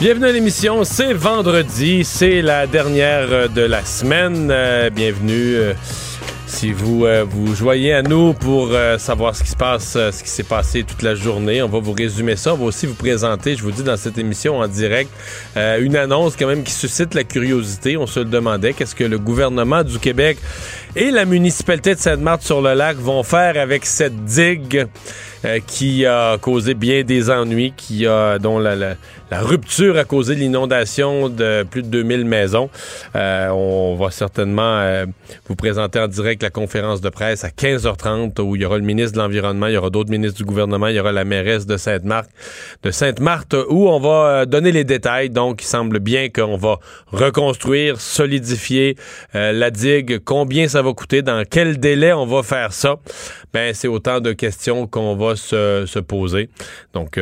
Bienvenue à l'émission, c'est vendredi, c'est la dernière de la semaine. Euh, bienvenue euh, si vous euh, vous joignez à nous pour savoir ce qui se passe, ce qui s'est passé toute la journée. On va vous résumer ça, on va aussi vous présenter, je vous dis dans cette émission en direct, une annonce quand même qui suscite la curiosité. On se le demandait, qu'est-ce que le gouvernement du Québec et la municipalité de Sainte-Marthe-sur-le-Lac vont faire avec cette digue qui a causé bien des ennuis, qui a dont la, la la rupture a causé l'inondation de plus de 2000 maisons. Euh, on va certainement euh, vous présenter en direct la conférence de presse à 15h30 où il y aura le ministre de l'Environnement, il y aura d'autres ministres du gouvernement, il y aura la mairesse de Sainte-Marthe, de Sainte-Marthe où on va euh, donner les détails. Donc, il semble bien qu'on va reconstruire, solidifier la digue, combien ça va coûter, dans quel délai on va faire ça. Ben, c'est autant de questions qu'on va se, se, poser. Donc,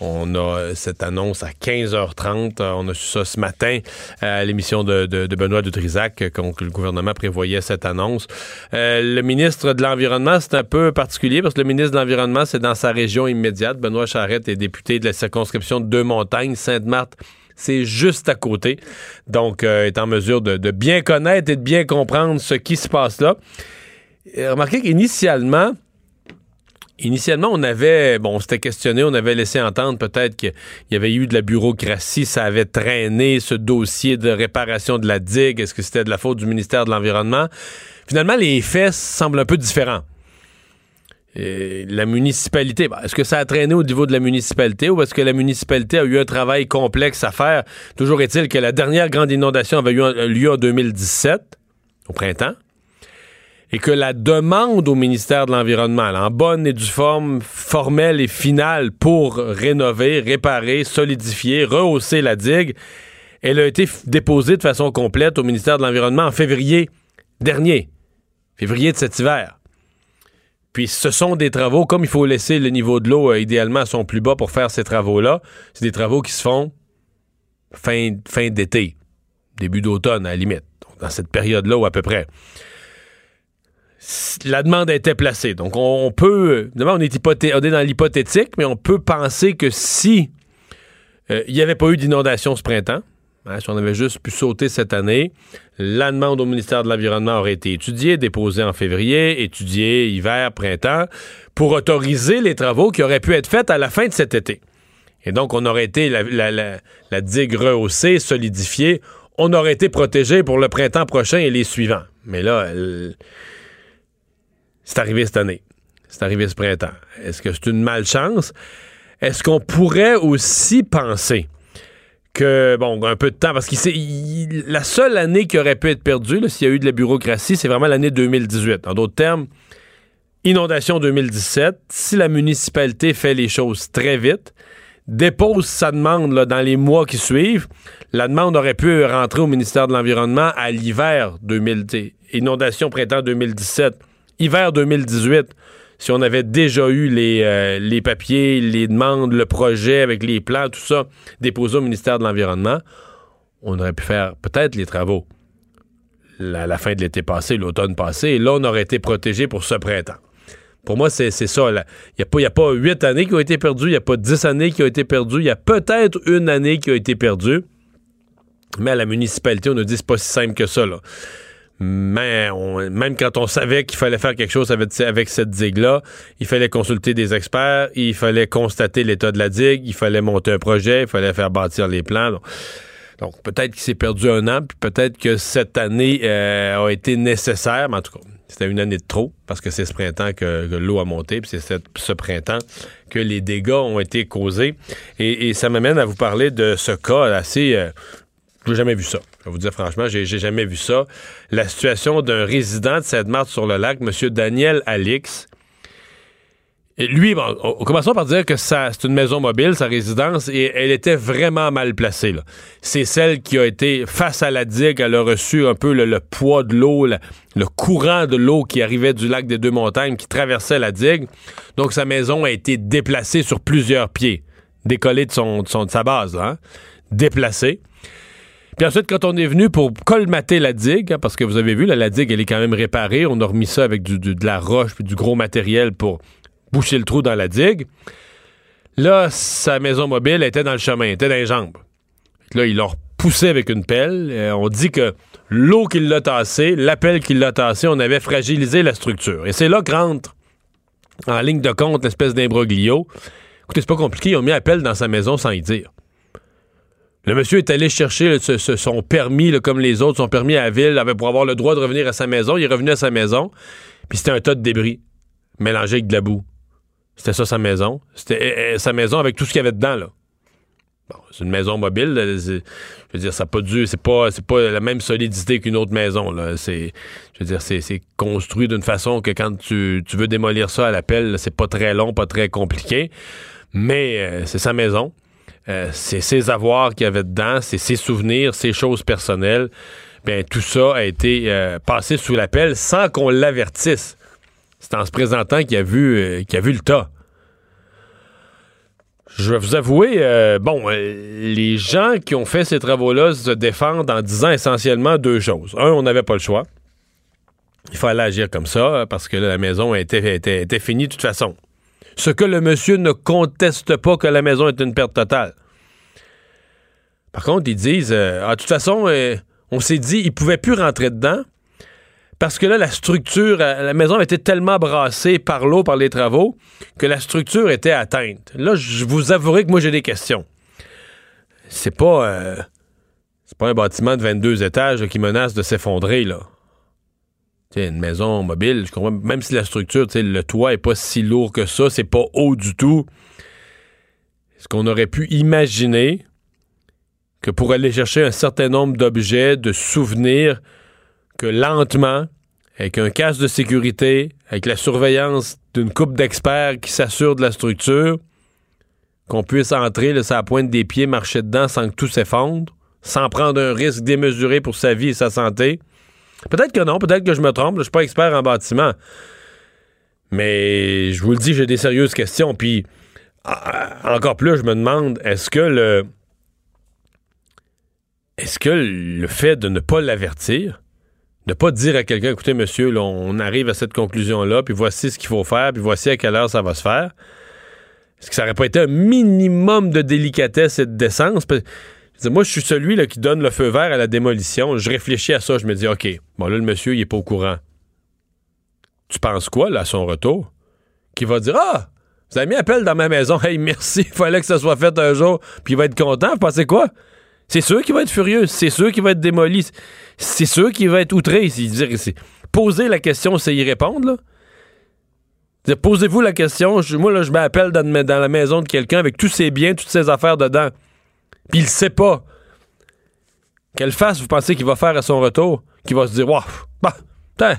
on a cette annonce à 15h30. Euh, on a su ça ce matin à l'émission de, Benoît Dutrisac, euh, que le gouvernement prévoyait cette annonce. Euh, le ministre de l'Environnement, c'est un peu particulier parce que le ministre de l'Environnement, c'est dans sa région immédiate. Benoît Charette est député de la circonscription de Deux-Montagnes, Sainte-Marthe c'est juste à côté. Donc, est en mesure de, de, bien connaître et de bien comprendre ce qui se passe là. Remarquez qu'initialement, Initialement, on avait, bon, on s'était questionné, on avait laissé entendre peut-être qu'il y avait eu de la bureaucratie, ça avait traîné ce dossier de réparation de la digue. Est-ce que c'était de la faute du ministère de l'Environnement? Finalement, les faits semblent un peu différents. la municipalité, est-ce que ça a traîné au niveau de la municipalité ou est-ce que la municipalité a eu un travail complexe à faire? Toujours est-il que la dernière grande inondation avait eu lieu en 2017, au printemps et que la demande au ministère de l'Environnement, en bonne et due forme formelle et finale pour rénover, réparer, solidifier, rehausser la digue, elle a été déposée de façon complète au ministère de l'Environnement en février dernier, février de cet hiver. Puis ce sont des travaux, comme il faut laisser le niveau de l'eau euh, idéalement à son plus bas pour faire ces travaux-là, c'est des travaux qui se font fin, fin d'été, début d'automne à la limite, dans cette période-là ou à peu près la demande a été placée. Donc, on, peut. on est, on est dans l'hypothétique, mais on peut penser que si euh, il n'y avait pas eu d'inondation ce printemps, hein, si on avait juste pu sauter cette année, la demande au ministère de l'Environnement aurait été étudiée, déposée en février, étudiée hiver, printemps, pour autoriser les travaux qui auraient pu être faits à la fin de cet été. Et donc, on aurait été la digue rehaussée, solidifiée. On aurait été protégé pour le printemps prochain et les suivants. Mais là, elle, c'est arrivé cette année. C'est arrivé ce printemps. Est-ce que c'est une malchance? Est-ce qu'on pourrait aussi penser que, bon, un peu de temps, parce que la seule année qui aurait pu être perdue, s'il y a eu de la bureaucratie, c'est vraiment l'année 2018. En d'autres termes, inondation 2017, si la municipalité fait les choses très vite, dépose sa demande dans les mois qui suivent, la demande aurait pu rentrer au ministère de l'Environnement à l'hiver 2010. Inondation printemps 2017 hiver 2018, si on avait déjà eu les, euh, les papiers, les demandes, le projet avec les plans, tout ça, déposé au ministère de l'Environnement, on aurait pu faire peut-être les travaux à la fin de l'été passé, l'automne passé, et là, on aurait été protégé pour ce printemps. Pour moi, c'est ça. Il n'y a, pas huit années qui ont été perdues, il n'y a pas dix années qui ont été perdues, il y a peut-être une année qui a été perdue, mais à la municipalité, on nous dit pas si simple que ça. Mais on- même quand on savait qu'il fallait faire quelque chose avec, cette digue-là, il fallait consulter des experts, il fallait constater l'état de la digue, il fallait monter un projet, il fallait faire bâtir les plans. Donc, peut-être qu'il s'est perdu un an, puis peut-être que cette année euh, a été nécessaire, mais en tout cas, c'était une année de trop, parce que c'est ce printemps que, l'eau a monté, puis c'est ce printemps que les dégâts ont été causés. Et, et ça m'amène à vous parler de ce cas assez... euh, j'ai jamais vu ça. Je vais vous dire franchement, j'ai jamais vu ça. La situation d'un résident de Sainte-Marthe-sur-le-Lac, M. Daniel Alix. Lui, bon, on- commençons par dire que c'est une maison mobile, sa résidence, et elle était vraiment mal placée. C'est celle qui a été face à la digue, elle a reçu un peu le, poids de l'eau, le, courant de l'eau qui arrivait du lac des Deux-Montagnes, qui traversait la digue. Donc sa maison a été déplacée sur plusieurs pieds, décollée de, son, de, sa base, hein, déplacée. Puis ensuite, quand on est venu pour colmater la digue, hein, parce que vous avez vu, la digue, elle est quand même réparée. On a remis ça avec de la roche du gros matériel pour boucher le trou dans la digue. Là, sa maison mobile était dans le chemin, était dans les jambes. Là, ils l'ont repoussé avec une pelle. Euh, on dit que l'eau qui l'a tassé, la pelle qui l'a tassé, on avait fragilisé la structure. Et c'est là que rentre en ligne de compte l'espèce d'imbroglio. Écoutez, c'est pas compliqué, ils ont mis la pelle dans sa maison sans y dire. Le monsieur est allé chercher son permis, comme les autres, son permis à la ville, avait pour avoir le droit de revenir à sa maison. Il est revenu à sa maison, puis c'était un tas de débris mélangé avec de la boue. C'était ça sa maison. C'était euh, euh, sa maison avec tout ce qu'il y avait dedans, là. C'est une maison mobile. je veux dire, ça n'a pas dû. C'est pas, pas la même solidité qu'une autre maison. Je veux dire, c'est, construit d'une façon que quand tu, veux démolir ça à l'appel, c'est pas très long, pas très compliqué. Mais euh, c'est sa maison. Euh, c'est ses avoirs qu'il y avait dedans, c'est ses souvenirs, ses choses personnelles. Bien, tout ça a été euh, passé sous l'appel sans qu'on l'avertisse. C'est en se présentant qu'il a vu, euh, qu'il a vu le tas. Je vais vous avouer, bon, les gens qui ont fait ces travaux-là se défendent en disant essentiellement deux choses. Un, on n'avait pas le choix. Il fallait agir comme ça parce que la maison était, était finie de toute façon. Ce que le monsieur ne conteste pas que la maison est une perte totale. Par contre, ils disent, euh, ah, de toute façon, euh, on s'est dit, il pouvait plus rentrer dedans parce que là, la structure, euh, la maison était tellement brassée par l'eau, par les travaux, que la structure était atteinte. Là, je vous avouerai que moi, j'ai des questions. C'est pas, euh, c'est pas un bâtiment de 22 étages qui menace de s'effondrer, là. Une maison mobile, même si la structure, le toit est pas si lourd que ça, c'est pas haut du tout. Est-ce qu'on aurait pu imaginer que pour aller chercher un certain nombre d'objets, de souvenirs, que lentement, avec un casque de sécurité, avec la surveillance d'une coupe d'experts qui s'assure de la structure, qu'on puisse entrer là, sur la pointe des pieds, marcher dedans sans que tout s'effondre, sans prendre un risque démesuré pour sa vie et sa santé. Peut-être que non, peut-être que je me trompe, je suis pas expert en bâtiment. Mais je vous le dis, j'ai des sérieuses questions. Puis ah, encore plus, je me demande, est-ce que le. Est-ce que le fait de ne pas l'avertir, de pas dire à quelqu'un, écoutez, monsieur, on arrive à cette conclusion-là, puis voici ce qu'il faut faire, puis voici à quelle heure ça va se faire, est-ce que ça n'aurait pas été un minimum de délicatesse et de décence? Moi, je suis celui là, qui donne le feu vert à la démolition. Je réfléchis à ça, je me dis, OK, bon, là, le monsieur, il est pas au courant. Tu penses quoi, là, à son retour? Qui va dire, ah, vous avez mis appel dans ma maison, hey, merci, il fallait que ça soit fait un jour, puis il va être content, vous pensez quoi? C'est sûr qu'il va être furieux, c'est sûr qu'il va être démoli, c'est sûr qu'il va être outré. Poser la question, c'est y répondre, là. Posez-vous la question, moi, là, je m'appelle dans, dans la maison de quelqu'un avec tous ses biens, toutes ses affaires dedans. Puis il sait pas. Quelle face vous pensez qu'il va faire à son retour? Qu'il va se dire, waouh, bah,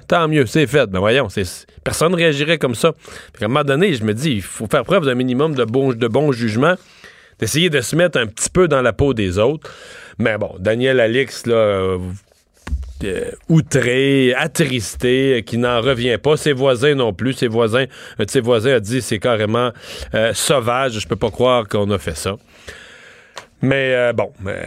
tant, mieux, c'est fait. Ben voyons, personne ne réagirait comme ça. À un moment donné, je me dis, il faut faire preuve d'un minimum de bon, de bon jugement, d'essayer de se mettre un petit peu dans la peau des autres. Mais bon, Daniel Alix, là, euh, euh, outré, attristé, euh, qui n'en revient pas. Ses voisins non plus. Ses voisins, un de ses voisins a dit c'est carrément sauvage. Je peux pas croire qu'on a fait ça. Mais euh, bon, euh,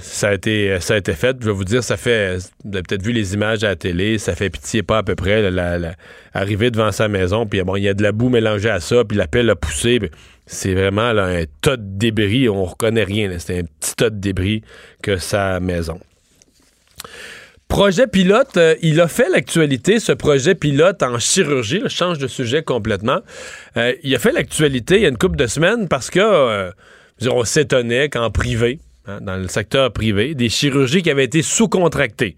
ça, a été, fait. Je vais vous dire, ça fait. Vous avez peut-être vu les images à la télé, ça fait pitié pas à peu près. là, arriver devant sa maison, puis bon, il y a de la boue mélangée à ça, puis la pelle a poussé. c'est vraiment là, un tas de débris. On reconnaît rien. là. C'est un petit tas de débris que sa maison. Projet pilote, euh, il a fait l'actualité, ce projet pilote en chirurgie. Je change de sujet complètement. Il a fait l'actualité il y a une couple de semaines parce que on s'étonnait qu'en privé, hein, dans le secteur privé, des chirurgies qui avaient été sous-contractées.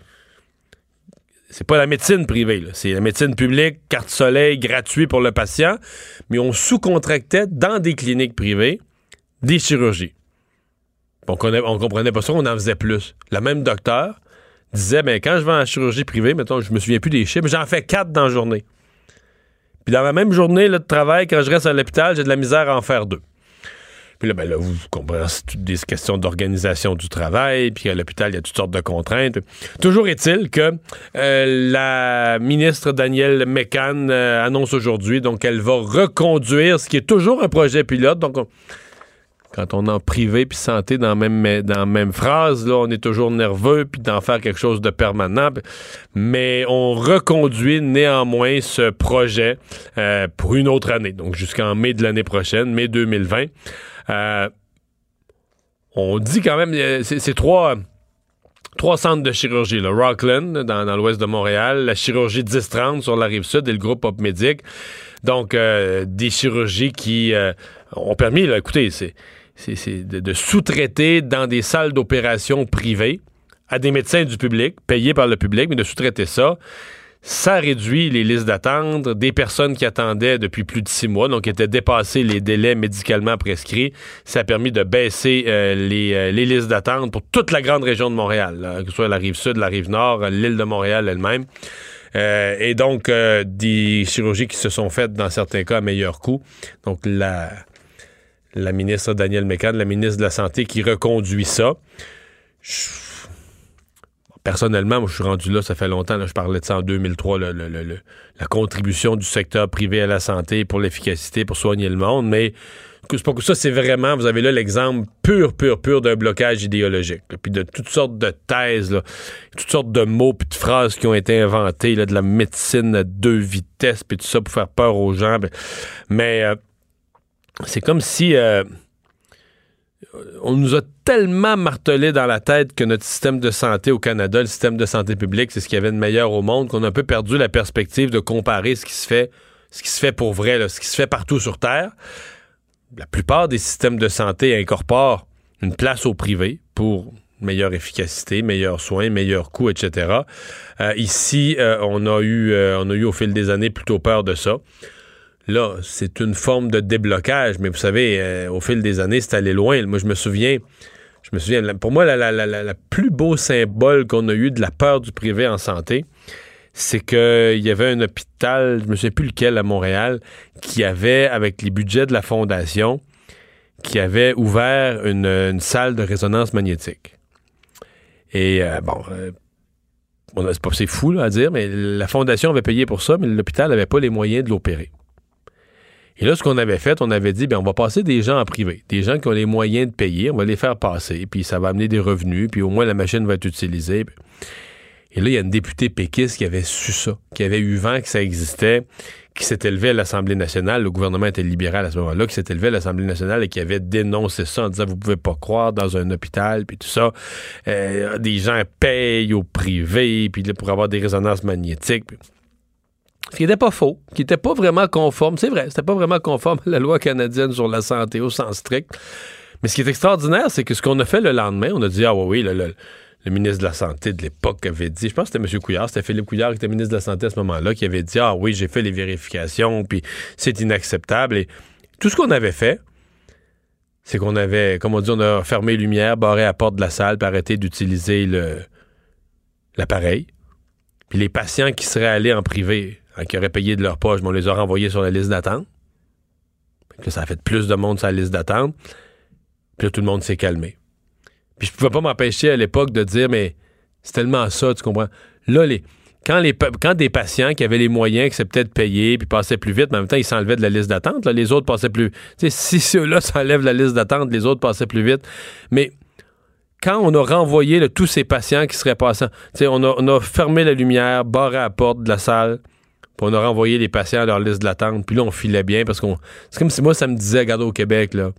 C'est pas la médecine privée, c'est la médecine publique, carte soleil, gratuit pour le patient, mais on sous-contractait dans des cliniques privées des chirurgies. On, connaît- on comprenait pas ça, on en faisait plus. Le même docteur disait, ben, quand je vais en chirurgie privée, mettons, je me souviens plus des chiffres, mais j'en fais quatre dans la journée. Puis dans la même journée de travail, quand je reste à l'hôpital, j'ai de la misère à en faire deux. Puis là, ben là, vous comprenez, c'est toutes des questions d'organisation du travail, puis à l'hôpital, il y a toutes sortes de contraintes. Toujours est-il que euh, la ministre Danielle Mécan euh, annonce aujourd'hui, donc, va reconduire ce qui est toujours un projet pilote. Donc, on- quand on est en privé puis santé dans la même, dans même phrase, là, on est toujours nerveux puis d'en faire quelque chose de permanent. Mais on reconduit néanmoins ce projet euh, pour une autre année, donc jusqu'en mai de l'année prochaine, mai 2020. Euh, on dit quand même, euh, c'est trois, trois centres de chirurgie. Là. Rockland, dans, l'ouest de Montréal, la chirurgie 1030 sur la rive sud et le groupe Op Médic. Donc, euh, des chirurgies qui ont permis, écoutez, c'est de sous-traiter dans des salles d'opération privées à des médecins du public, payés par le public, mais de sous-traiter ça. Ça réduit les listes d'attente des personnes qui attendaient depuis plus de six mois, donc étaient dépassés les délais médicalement prescrits. Ça a permis de baisser euh, les, euh, les listes d'attente pour toute la grande région de Montréal, là, que ce soit la rive sud, la rive nord, l'île de Montréal elle-même. Euh, et donc, des chirurgies qui se sont faites dans certains cas à meilleur coût. Donc, la, la ministre Danielle Mécan, la ministre de la Santé, qui reconduit ça. Je- Personnellement, moi, je suis rendu là, ça fait longtemps. là, je parlais de ça en 2003, le- le- la contribution du secteur privé à la santé pour l'efficacité, pour soigner le monde. Mais c'est pas que ça, c'est vraiment, vous avez là l'exemple pur, pur, pur d'un blocage idéologique. là, Puis de toutes sortes de thèses, toutes sortes de mots puis de phrases qui ont été inventés, là, de la médecine à deux vitesses, puis tout ça pour faire peur aux gens. Ben, Mais euh, c'est comme si euh, on nous a tellement martelé dans la tête que notre système de santé au Canada, le système de santé publique, c'est ce qu'il y avait de meilleur au monde, qu'on a un peu perdu la perspective de comparer ce qui se fait, ce qui se fait pour vrai, ce qui se fait partout sur Terre. La plupart des systèmes de santé incorporent une place au privé pour meilleure efficacité, meilleurs soins, meilleurs coûts, etc. Euh, ici, euh, euh, on a eu au fil des années plutôt peur de ça. Là, c'est une forme de déblocage, mais vous savez, euh, au fil des années, c'est allé loin. Moi, je me souviens, je me souviens, pour moi, la, plus beau symbole qu'on a eu de la peur du privé en santé, c'est qu'il y avait un hôpital, je me souviens plus lequel à Montréal, qui avait, avec les budgets de la fondation, qui avait ouvert une, salle de résonance magnétique. Et euh, bon, euh, c'est fou à dire, mais la fondation avait payé pour ça, mais l'hôpital n'avait pas les moyens de l'opérer. Et là, ce qu'on avait fait, on avait dit, bien, on va passer des gens en privé, des gens qui ont les moyens de payer, on va les faire passer, puis ça va amener des revenus, puis au moins la machine va être utilisée. Et là, il y a une députée péquiste qui avait su ça, qui avait eu vent que ça existait, qui s'est élevé à l'Assemblée nationale, le gouvernement était libéral à ce moment-là, qui s'est élevé à l'Assemblée nationale et qui avait dénoncé ça en disant, vous pouvez pas croire dans un hôpital, puis tout ça, Euh, des gens payent au privé, puis là, pour avoir des résonances magnétiques. Qui n'était pas faux, qui n'était pas vraiment conforme, c'est vrai, c'était pas vraiment conforme à la loi canadienne sur la santé au sens strict. Mais ce qui est extraordinaire, c'est que ce qu'on a fait le lendemain, on a dit, ah oui, oui, le, le- le ministre de la Santé de l'époque avait dit, je pense que c'était M. Couillard, c'était Philippe Couillard qui était ministre de la Santé à ce moment-là, qui avait dit, ah oui, j'ai fait les vérifications, puis c'est inacceptable. Et tout ce qu'on avait fait, c'est qu'on avait, comme on dit, on a fermé les lumières, barré la porte de la salle, puis arrêté d'utiliser l'appareil. Puis les patients qui seraient allés en privé, hein, qui auraient payé de leur poche, mais on les a renvoyés sur la liste d'attente. Ça a fait plus de monde sur la liste d'attente. Puis là, tout le monde s'est calmé. Puis je pouvais pas m'empêcher à l'époque de dire, mais c'est tellement ça, tu comprends? Là, les, quand, les, quand des patients qui avaient les moyens, qui s'étaient peut-être payés, puis passaient plus vite, mais en même temps, ils s'enlevaient de la liste d'attente, les autres passaient plus... Tu sais, si ceux-là s'enlèvent de la liste d'attente, les autres passaient plus vite. Mais quand on a renvoyé tous ces patients qui seraient passants, on a, on a fermé la lumière, barré la porte de la salle, puis on a renvoyé les patients à leur liste d'attente, puis là, on filait bien, parce qu'on... C'est comme si moi, ça me disait, regarde au Québec, là,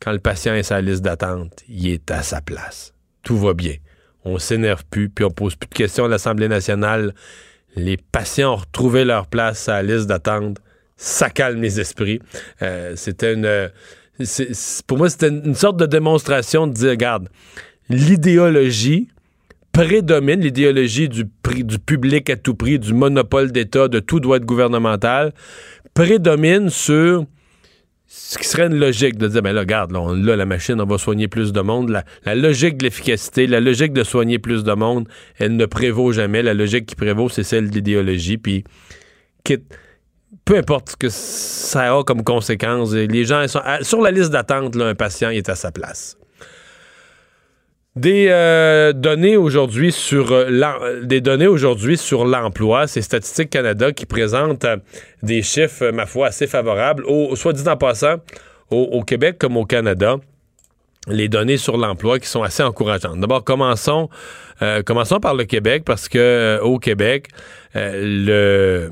quand le patient est sur la liste d'attente, il est à sa place. Tout va bien. on s'énerve plus, puis on pose plus de questions à l'Assemblée nationale. Les patients ont retrouvé leur place à la liste d'attente. Ça calme les esprits. Euh, c'était une. pour moi, c'était une sorte de démonstration de dire, regarde, l'idéologie prédomine, l'idéologie du, du public à tout prix, du monopole d'État, de tout doit être gouvernemental, prédomine sur ce qui serait une logique de dire, ben là, regarde, là, la machine, on va soigner plus de monde. La, logique de l'efficacité, la logique de soigner plus de monde, elle ne prévaut jamais. La logique qui prévaut, c'est celle de l'idéologie. Puis, peu importe ce que ça a comme conséquence, les gens sont sur la liste d'attente, un patient est à sa place. Des euh, données aujourd'hui sur euh, des données aujourd'hui sur l'emploi, c'est Statistique Canada qui présente euh, des chiffres, ma foi, assez favorables. Soit dit en passant, au, Québec comme au Canada, les données sur l'emploi qui sont assez encourageantes. D'abord, commençons, commençons par le Québec parce que au Québec, le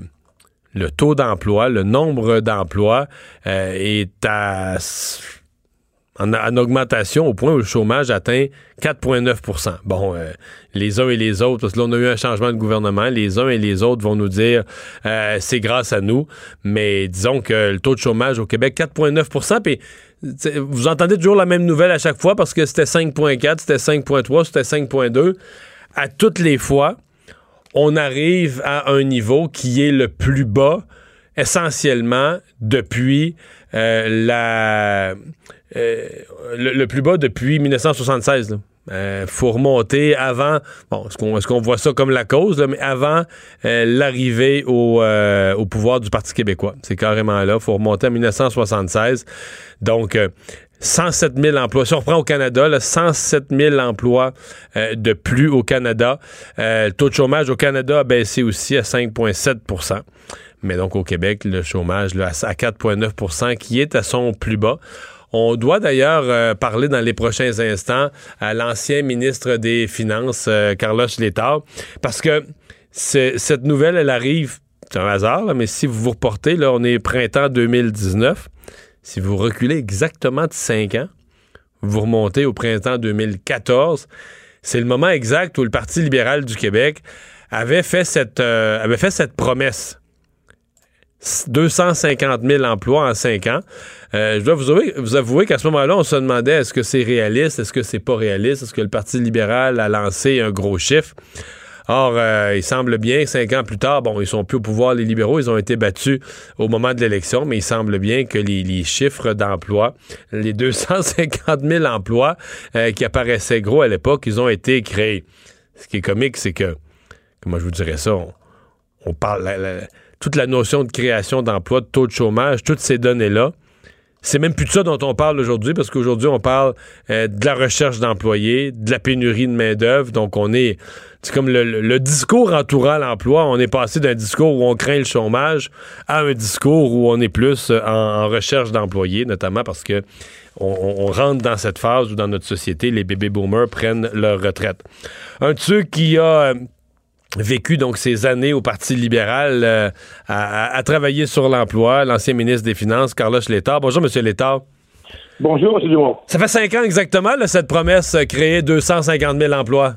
le taux d'emploi, le nombre d'emplois est à en, augmentation au point où le chômage atteint 4,9% Bon, euh, les uns et les autres, parce que là, on a eu un changement de gouvernement, les uns et les autres vont nous dire euh, c'est grâce à nous, mais disons que le taux de chômage au Québec, 4,9% puis vous entendez toujours la même nouvelle à chaque fois parce que c'était 5,4, c'était 5,3, c'était 5,2. À toutes les fois, on arrive à un niveau qui est le plus bas essentiellement depuis euh, la euh, le, plus bas depuis 1976. Il euh, faut remonter avant, bon, est-ce qu'on voit ça comme la cause, mais avant euh, l'arrivée au, pouvoir du Parti québécois. C'est carrément là. Faut remonter à 1976. Donc, 107 000 emplois. Si on reprend au Canada, là, 107 000 emplois de plus au Canada. le taux de chômage au Canada a baissé aussi à 5,7% Mais donc au Québec, le chômage là, à 4,9% qui est à son plus bas. On doit d'ailleurs euh, parler dans les prochains instants à l'ancien ministre des Finances, euh, Carlos Letao, parce que cette nouvelle, elle arrive, c'est un hasard, mais si vous vous reportez, là, on est printemps 2019. Si vous reculez exactement de 5 ans, vous remontez au printemps 2014, c'est le moment exact où le Parti libéral du Québec avait fait cette, euh, avait fait cette promesse 250 000 emplois en 5 ans. Euh, je dois vous avouer, qu'à ce moment-là, on se demandait est-ce que c'est réaliste, est-ce que c'est pas réaliste, est-ce que le Parti libéral a lancé un gros chiffre? Or, euh, il semble bien, cinq ans plus tard, bon, ils sont plus au pouvoir, les libéraux, ils ont été battus au moment de l'élection, mais il semble bien que les, chiffres d'emploi, les 250 000 emplois euh, qui apparaissaient gros à l'époque, ils ont été créés. Ce qui est comique, c'est que, comment je vous dirais ça, on, parle toute la notion de création d'emplois, de taux de chômage, toutes ces données-là, c'est même plus de ça dont on parle aujourd'hui, parce qu'aujourd'hui, on parle euh, de la recherche d'employés, de la pénurie de main-d'œuvre. Donc, on est. C'est comme le, discours entourant l'emploi. On est passé d'un discours où on craint le chômage à un discours où on est plus euh, en, recherche d'employés, notamment parce que on, rentre dans cette phase où, dans notre société, les bébés boomers prennent leur retraite. Un de qui a. Vécu donc ces années au Parti libéral euh, à, travailler sur l'emploi, l'ancien ministre des Finances, Carlos Létard. Bonjour, M. Létard. Bonjour, M. Dumont. Ça fait cinq ans exactement, cette promesse, euh, créer 250 000 emplois.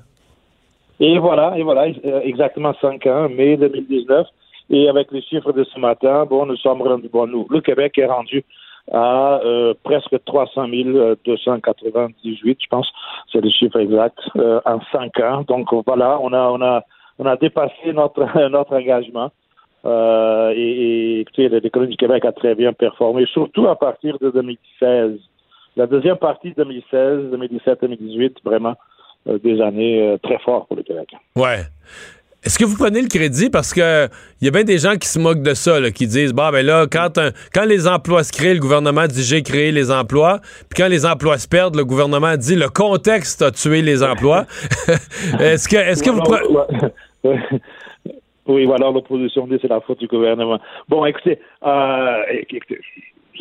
Et voilà, et voilà, euh, exactement cinq ans, mai 2019. Et avec les chiffres de ce matin, bon, nous sommes rendus, bon, nous, le Québec est rendu à presque 300 298, je pense, c'est le chiffre exact, en cinq ans. Donc voilà, on a, on a on a dépassé notre, notre engagement. Euh, et, et, écoutez, l'économie du Québec a très bien performé, surtout à partir de 2016. La deuxième partie de 2016, 2017, 2018, vraiment euh, des années euh, très fortes pour le Québec. Ouais. Est-ce que vous prenez le crédit? Parce que il y a bien des gens qui se moquent de ça, qui disent bah ben là, quand, quand les emplois se créent, le gouvernement dit j'ai créé les emplois. Puis quand les emplois se perdent, le gouvernement dit le contexte a tué les emplois. est-ce que est-ce que vous prenez. Oui, voilà, l'opposition dit c'est la faute du gouvernement. Bon, écoutez, euh,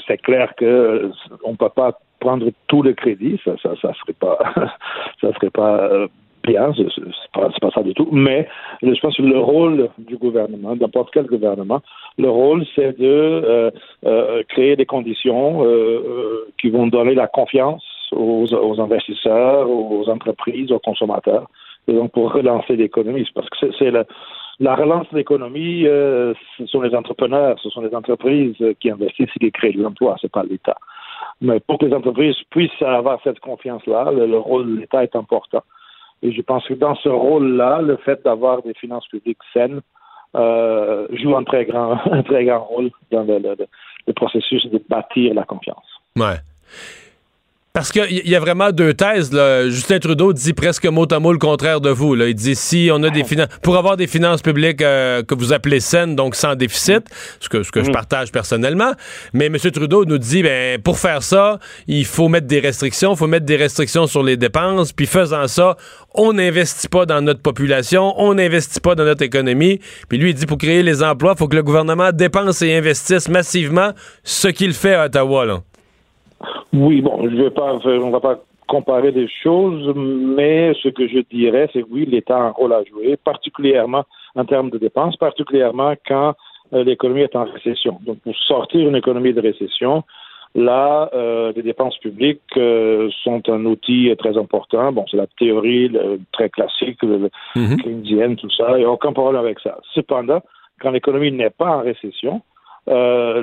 c'est clair que euh, on peut pas prendre tout le crédit, ça, ça, ça serait pas, ça serait pas bien, c'est pas, ça du tout, mais je pense que le rôle du gouvernement, n'importe quel gouvernement, le rôle c'est de euh, euh, créer des conditions euh, qui vont donner la confiance aux, investisseurs, aux entreprises, aux consommateurs. et donc pour relancer l'économie. Parce que c'est la, la relance de l'économie, ce sont les entrepreneurs, ce sont les entreprises qui investissent et qui créent de l'emploi, c'est pas l'État. Mais pour que les entreprises puissent avoir cette confiance-là, le rôle de l'État est important. Et je pense que dans ce rôle-là, le fait d'avoir des finances publiques saines euh, joue un très grand, rôle dans le, processus de bâtir la confiance. Parce qu'il y a vraiment deux thèses. Là. Justin Trudeau dit presque mot à mot le contraire de vous. Là. Il dit si on a des finances pour avoir des finances publiques euh, que vous appelez saines, donc sans déficit, ce que, ce que je Mm. partage personnellement. Mais M. Trudeau nous dit ben pour faire ça, il faut mettre des restrictions, il faut mettre des restrictions sur les dépenses. Puis faisant ça, on n'investit pas dans notre population, on n'investit pas dans notre économie. Puis lui, il dit pour créer les emplois, il faut que le gouvernement dépense et investisse massivement, ce qu'il fait à Ottawa. Là. Oui, bon, je vais pas, on va pas comparer des choses, mais ce que je dirais, c'est que oui, l'État a un rôle à jouer, particulièrement en termes de dépenses, particulièrement quand euh, l'économie est en récession. Donc, pour sortir une économie de récession, là, euh, les dépenses publiques euh, sont un outil très important. Bon, c'est la théorie le- très classique, le, Mhm. keynesienne, tout ça, il n'y a aucun problème avec ça. Cependant, quand l'économie n'est pas en récession, euh,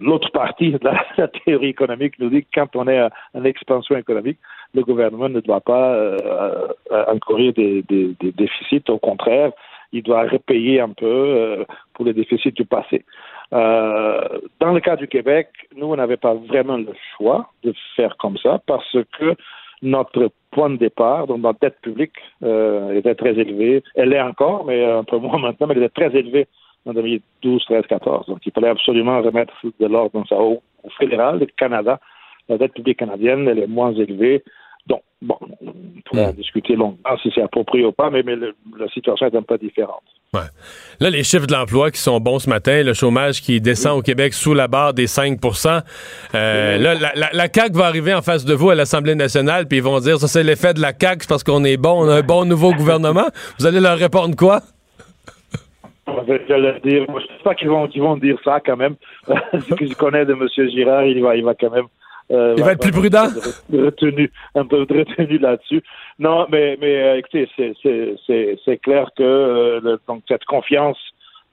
l'autre partie de la, théorie économique nous dit que quand on est en, expansion économique, le gouvernement ne doit pas euh, euh, encourir des, déficits. Au contraire, il doit repayer un peu pour les déficits du passé. Dans le cas du Québec, nous, on n'avait pas vraiment le choix de faire comme ça parce que notre point de départ, donc notre dette publique, était très élevée. Elle est encore, mais un peu moins maintenant, mais elle était très élevée en 2012, 13, 14. Donc, il fallait absolument remettre de l'ordre dans ça. Au, au fédéral, le Canada, la dette publique canadienne, elle est moins élevée. Donc, bon, on pourrait en discuter longuement si c'est approprié ou pas, mais, mais le- la situation est un peu différente. Ouais. Là, les chiffres de l'emploi qui sont bons ce matin, le chômage qui descend au Québec sous la barre des 5% euh, Là, la, la, la CAQ va arriver en face de vous à l'Assemblée nationale, puis ils vont dire ça, c'est l'effet de la CAQ, c'est parce qu'on est bon, on a un bon nouveau gouvernement. Vous allez leur répondre quoi? Je vais le dire. Moi, je pense pas qu'ils vont, dire ça quand même. Ce que je connais de M. Girard, il va, il va quand même. euh, Il va être plus prudent? Retenu, un peu de retenu là-dessus. Non, mais, mais euh, écoutez, c'est, clair que euh, le- donc cette confiance,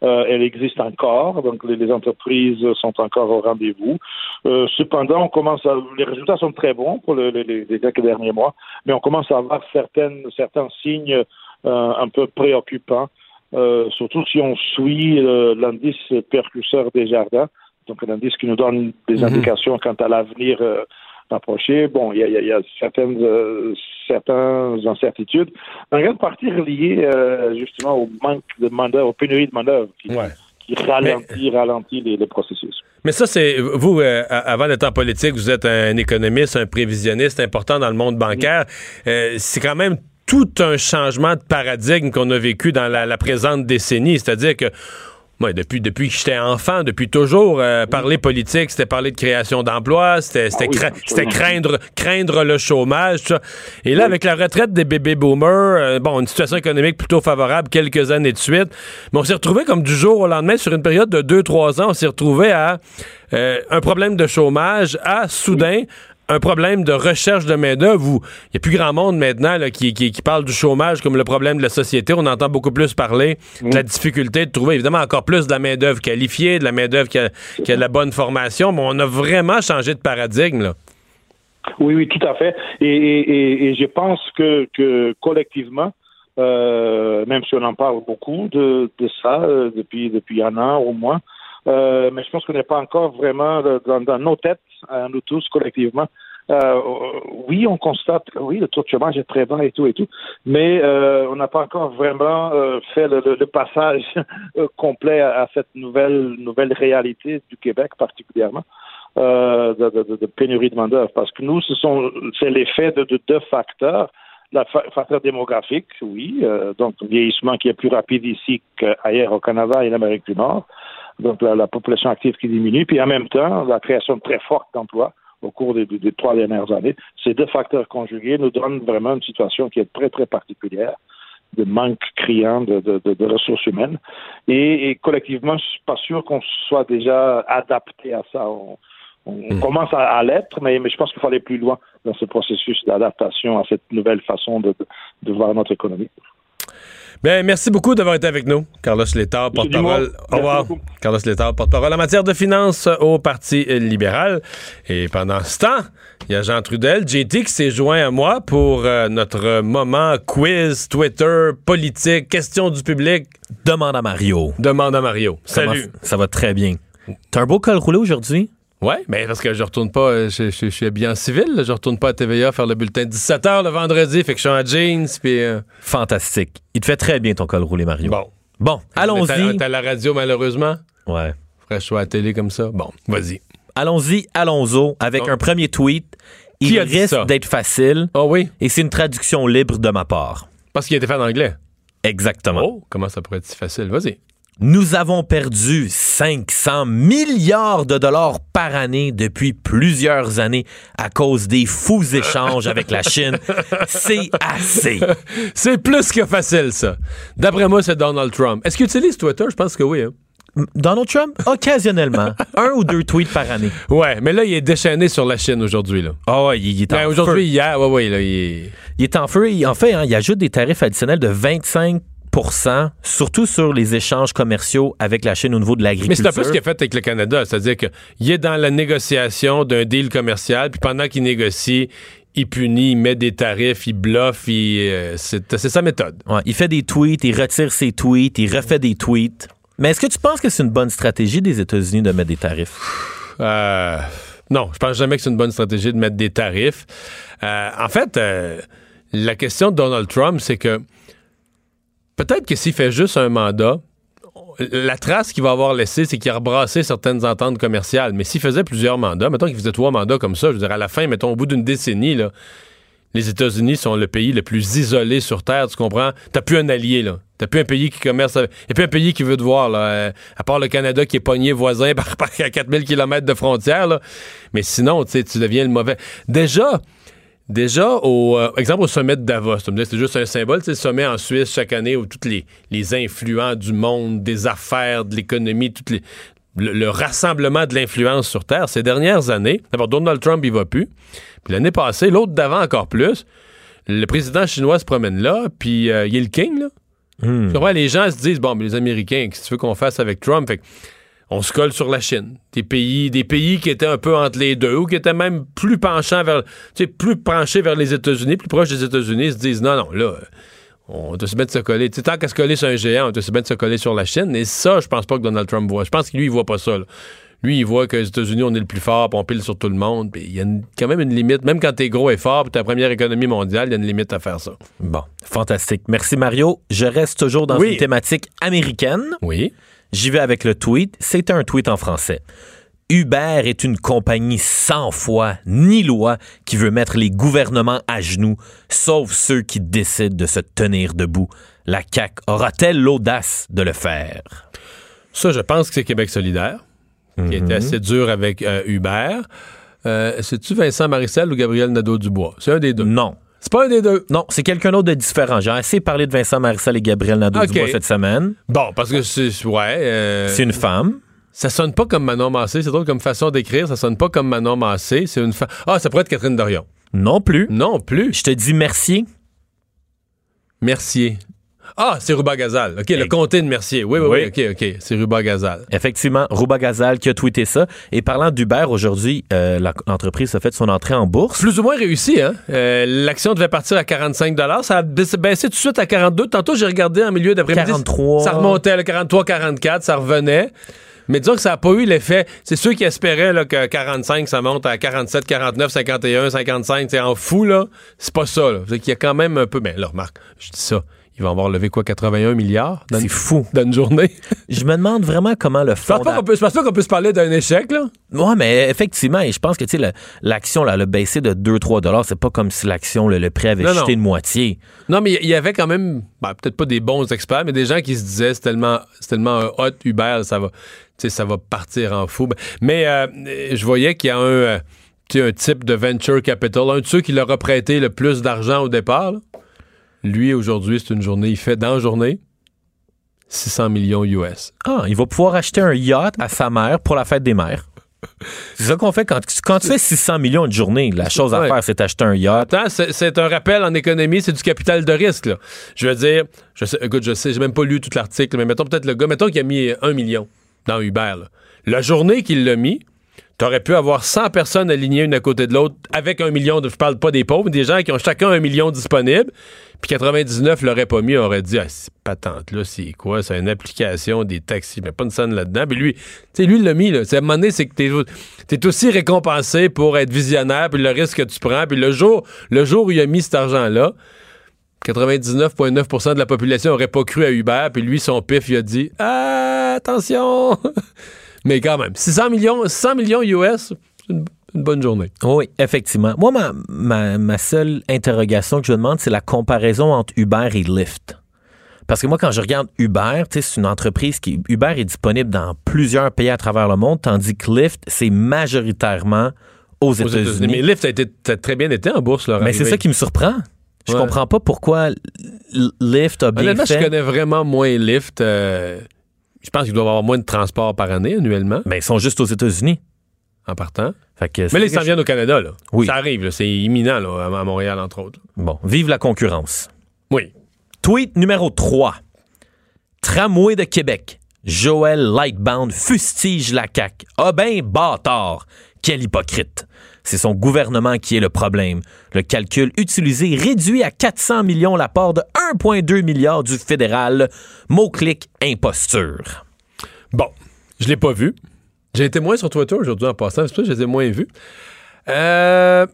euh, elle existe encore. Donc les, les entreprises sont encore au rendez-vous. Euh, cependant, on commence à, les résultats sont très bons pour le- le- les, les quelques derniers mois, mais on commence à avoir certaines, certains signes euh, un peu préoccupants. Euh, surtout si on suit euh, l'indice percusseur des jardins, donc un indice qui nous donne des Mhm. indications quant à l'avenir euh, approché. Bon, il y a, y certaines, euh, certaines incertitudes, en grande partie reliées euh, justement au manque de main aux pénuries de main-d'œuvre qui, Ouais. qui ralentit, ralentit les, les processus. Mais ça, c'est vous, euh, a- avant d'être en politique, vous êtes un économiste, un prévisionniste important dans le monde bancaire. Euh, c'est quand même tout un changement de paradigme qu'on a vécu dans la, la présente décennie. C'est-à-dire que moi, depuis, depuis que j'étais enfant, depuis toujours, euh, parler politique, c'était parler de création d'emplois, c'était c'était Ah cra- c'était craindre, craindre le chômage, tout ça. Et là, avec la retraite des bébés boomers, euh, bon, une situation économique plutôt favorable quelques années de suite, mais on s'est retrouvé comme du jour au lendemain, sur une période de 2-3 ans, on s'est retrouvé à euh, un problème de chômage, à soudain un problème de recherche de main-d'œuvre où il n'y a plus grand monde maintenant là, qui, qui, qui parle du chômage comme le problème de la société. On entend beaucoup plus parler de la difficulté de trouver, évidemment, encore plus de la main-d'œuvre qualifiée, de la main-d'œuvre qui a, qui a de la bonne formation. Mais on a vraiment changé de paradigme. Là. Oui, oui, tout à fait. Et, et, et, et je pense que, que collectivement, euh, même si on en parle beaucoup de, de ça euh, depuis, depuis un an au moins, euh, mais je pense qu'on n'est pas encore vraiment dans, nos têtes, nous tous collectivement. Euh, oui, on constate oui, le taux de chômage est très bas et tout et tout, mais euh, on n'a pas encore vraiment euh, fait le, le, le passage euh, complet à, à cette nouvelle nouvelle réalité du Québec particulièrement euh, de, de, de, pénurie de main d'œuvre, parce que nous, ce sont c'est l'effet de, de deux facteurs. Le facteur démographique, oui, donc vieillissement qui est plus rapide ici qu'ailleurs au Canada et en Amérique du Nord, donc la, la population active qui diminue, puis en même temps la création très forte d'emplois au cours des, trois dernières années. Ces deux facteurs conjugués nous donnent vraiment une situation qui est très, très particulière de manque criant de, de, de, de ressources humaines. Et, et, collectivement, je suis pas sûr qu'on soit déjà adapté à ça. On, On commence à, à l'être, mais, mais je pense qu'il faut aller plus loin dans ce processus d'adaptation à cette nouvelle façon de voir notre économie. Ben, merci beaucoup d'avoir été avec nous. Carlos Létard, porte-parole. Au revoir. beaucoup. Carlos Létard, porte-parole en matière de finances au Parti libéral. Et pendant ce temps, il y a Jean Trudel, JT, qui s'est joint à moi pour euh, notre moment quiz, Twitter, politique, questions du public. Demande à Mario. Demande à Mario. Salut. Ça ça va très bien? T'as un beau col roulé aujourd'hui? Ouais, mais parce que je retourne pas, euh, je, je- je suis bien civil, là. je retourne pas à TVA faire le bulletin de 17h le vendredi, fait que je suis en jeans, puis euh, Fantastique. Il te fait très bien ton col roulé, Mario. bon. Bon, allons-y. T'as à la radio, malheureusement. Ouais. Faudrait que je sois à la télé comme ça. Bon, vas-y. Allons-y, allons-y, avec Donc- un premier tweet. Il Qui a dit risque d'être facile Oh oui, et c'est une traduction libre de ma part. parce qu'il a été fait en anglais. Exactement. Oh, comment ça pourrait être si facile? Vas-y. Nous avons perdu 500 milliards de dollars par année depuis plusieurs années à cause des fous échanges avec la Chine. C'est assez. C'est plus que facile, ça. D'après moi, c'est Donald Trump. Est-ce qu'il utilise Twitter? Je pense que oui. hein. Donald Trump, occasionnellement, un ou deux tweets par année. Ouais, mais là, il est déchaîné sur la Chine aujourd'hui. là. Oh, il, il est en Ben, feu. aujourd'hui, hier, ouais, ouais, là, il est... Il est en feu. En fait, hein, il ajoute des tarifs additionnels de 25 surtout sur les échanges commerciaux avec la Chine au niveau de Mais l'agriculture. c'est un peu ce qu'il a fait avec le Canada. C'est-à-dire qu'il est dans la négociation d'un deal commercial, puis pendant qu'il négocie, il punit, il met des tarifs, il bluffe, euh, c'est sa méthode. Ouais, il fait des tweets, il retire ses tweets, il refait des tweets. Mais est-ce que tu penses que c'est une bonne stratégie des États-Unis de mettre des tarifs? Euh, non, je pense jamais que c'est une bonne stratégie de mettre des tarifs. Euh, en fait, la question de Donald Trump, c'est que peut-être que s'il fait juste un mandat, la trace qu'il va avoir laissée, c'est qu'il a rebrassé certaines ententes commerciales. Mais s'il faisait plusieurs mandats, mettons qu'il faisait trois mandats comme ça, je veux dire, à la fin, mettons, au bout d'une décennie, là, les États-Unis sont le pays le plus isolé sur Terre, tu comprends? T'as plus un allié, là. T'as plus un pays qui commerce avec... A plus un pays qui veut te voir, là. euh, à part le Canada qui est pogné voisin par, par à 4000 km de frontière, là. Mais sinon, tu sais, tu deviens le mauvais. Déjà, Déjà, au euh, exemple au sommet de Davos, c'est juste un symbole, c'est le sommet en Suisse chaque année où tous les, les influents du monde, des affaires, de l'économie, toutes les, le, le rassemblement de l'influence sur Terre, ces dernières années, d'abord Donald Trump, il va plus. Puis l'année passée, l'autre d'avant encore plus, le président chinois se promène là, puis euh, il est le king, là. Comprends? Les gens se disent, bon, mais les Américains, qu'est-ce que tu veux qu'on fasse avec Trump? Fait que on se colle sur la Chine. Des pays, des pays qui étaient un peu entre les deux ou qui étaient même plus penchants vers, tu sais, plus penchés vers les États-Unis, plus proches des États-Unis, se disent non, non, là, on doit se mettre de se coller. Tu sais, tant qu'à se coller sur un géant, on doit se mettre de se coller sur la Chine. Et ça, je pense pas que Donald Trump voit. Je pense que lui, il voit pas ça. là. Lui, il voit que les États-Unis, on est le plus fort, puis on pile sur tout le monde. Puis il y a une- quand même une limite. Même quand t'es gros et fort, puis t'es la première économie mondiale, il y a une limite à faire ça. Bon, fantastique. Merci Mario. Je reste toujours dans Oui. une thématique américaine. Oui. J'y vais avec le tweet. C'est un tweet en français. Uber est une compagnie sans foi ni loi qui veut mettre les gouvernements à genoux, sauf ceux qui décident de se tenir debout. La CAQ aura-t-elle l'audace de le faire? Ça, je pense que c'est Québec solidaire, qui était assez dur avec euh, Hubert. Euh, C'est-tu Vincent Marissel ou Gabriel Nadeau-Dubois? C'est un des deux. Non. C'est pas un des deux. Non, c'est quelqu'un d'autre de différent. J'ai assez parlé de Vincent Marissal et Gabriel Nadeau-Dubois Ok. cette semaine. Bon, parce que c'est. Ouais. euh, C'est une femme. Ça sonne pas comme Manon Massé. C'est drôle comme façon d'écrire. Ça sonne pas comme Manon Massé. C'est une femme. Ah, ça pourrait être Catherine Dorion. Non plus. Non plus. Je te dis Mercier. Mercier. Ah, c'est Ruba Gazal. OK, le comté de Mercier. Oui, oui, oui. Oui. OK, OK. C'est Ruba Gazal. Effectivement, Rouba Gazal qui a tweeté ça. Et parlant d'Uber, aujourd'hui, euh, l'entreprise a fait son entrée en bourse. Plus ou moins réussi, hein? Euh, L'action devait partir à 45 Ça a baissé tout de suite à 42 Tantôt, j'ai regardé en milieu d'après-midi. 43. Ça remontait à 43-44, ça revenait. Mais disons que ça n'a pas eu l'effet. C'est ceux qui espéraient là, que 45, ça monte à 47, 49, 51, 55. C'est en fou, là. C'est pas ça, là. C'est qu'il y a quand même un peu. Mais là, remarque, je dis ça. Ils vont avoir levé quoi, 81 milliards dans, C'est une- fou. dans une journée? Je me demande vraiment comment le Je pense pas fondateur... qu'on peut, je pense pas qu'on peut se parler d'un échec, là. Ouais, mais effectivement, et je pense que tu sais, le- l'action elle a baissé de 2-3 dollars. C'est pas comme si l'action, le, le prix avait Non, chuté non. de moitié. Non, mais il y avait quand même, ben, peut-être pas des bons experts, mais des gens qui se disaient c'est tellement, c'est tellement un hot Uber, ça va, tu sais, ça va partir en fou. Mais euh, je voyais qu'il y a un, euh, un type de venture capital, un de ceux qui leur a prêté le plus d'argent au départ. là. Lui, aujourd'hui, c'est une journée, il fait dans la journée 600 millions US. Ah, il va pouvoir acheter un yacht à sa mère pour la fête des mères. C'est ça qu'on fait quand, quand tu fais 600 millions de journée. La chose à Ouais. faire, c'est acheter un yacht. Attends, c'est un rappel en économie, c'est du capital de risque. Là. Je veux dire, je sais, écoute, je sais, j'ai même pas lu tout l'article, mais mettons peut-être le gars, mettons qu'il a mis un million dans Uber. là. La journée qu'il l'a mis, t'aurais pu avoir 100 personnes alignées une à côté de l'autre avec un million de. Je parle pas des pauvres, des gens qui ont chacun un million disponible, puis 99 l'auraient pas mis, auraient dit, ah, c'est patente, là, c'est quoi? C'est une application des taxis, mais pas une scène là-dedans. Puis lui, tu sais, lui, il l'a mis, là. À un moment donné, c'est que t'es, t'es aussi récompensé pour être visionnaire, puis le risque que tu prends, puis le jour, le jour où il a mis cet argent-là, 99,9% de la population aurait pas cru à Uber, puis lui, son pif, il a dit Ah, attention! Mais quand même, 600 millions, 100 millions US, une, une bonne journée. Oui, effectivement. Moi, ma, ma, ma seule interrogation que je demande, c'est la comparaison entre Uber et Lyft. Parce que moi, quand je regarde Uber, tu sais, c'est une entreprise qui. Uber est disponible dans plusieurs pays à travers le monde, tandis que Lyft, c'est majoritairement aux, Aux États-Unis. Mais Lyft a, été, a très bien été en bourse. Leur Mais c'est ça qui me surprend. Je Ouais. comprends pas pourquoi Lyft a bien Honnêtement, fait. je connais vraiment moins Lyft. euh, je pense qu'il doit y avoir moins de transport par année annuellement, Mais ils sont juste aux États-Unis. en partant. Fait que Mais là, ils s'en viennent au Canada. Là. Oui. Ça arrive, c'est imminent là, à Montréal, entre autres. Bon, vive la concurrence. Oui. Tweet numéro 3. Tramway de Québec. Joël Lightbound fustige la CAQ. Ah ben, bâtard. Quel hypocrite. C'est son gouvernement qui est le problème. Le calcul utilisé réduit à 400 millions l'apport de 1,2 milliard du fédéral. Mot-clic imposture. Bon, je l'ai pas vu. J'ai été moins sur Twitter aujourd'hui en passant, c'est pour ça que je les ai moins vus. Euh,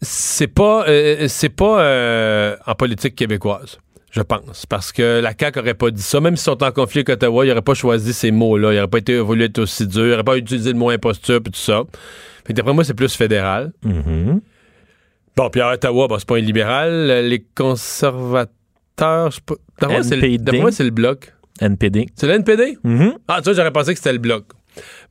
c'est pas, euh, c'est pas euh, en politique québécoise, je pense, parce que la CAQ aurait pas dit ça, même s'ils sont en conflit avec Ottawa, ils n'auraient pas choisi ces mots-là, ils n'auraient pas été voulu être aussi dur, ils n'auraient pas utilisé le mot imposture et tout ça. D'après moi, c'est plus fédéral. Mhm. Bon, puis à Ottawa, bon, c'est pas un libéral. Les conservateurs, je sais pas. D'après moi, c'est le- NPD. d'après moi, c'est le bloc. NPD. C'est le NPD? Mhm. Ah, tu vois, j'aurais pensé que c'était le bloc.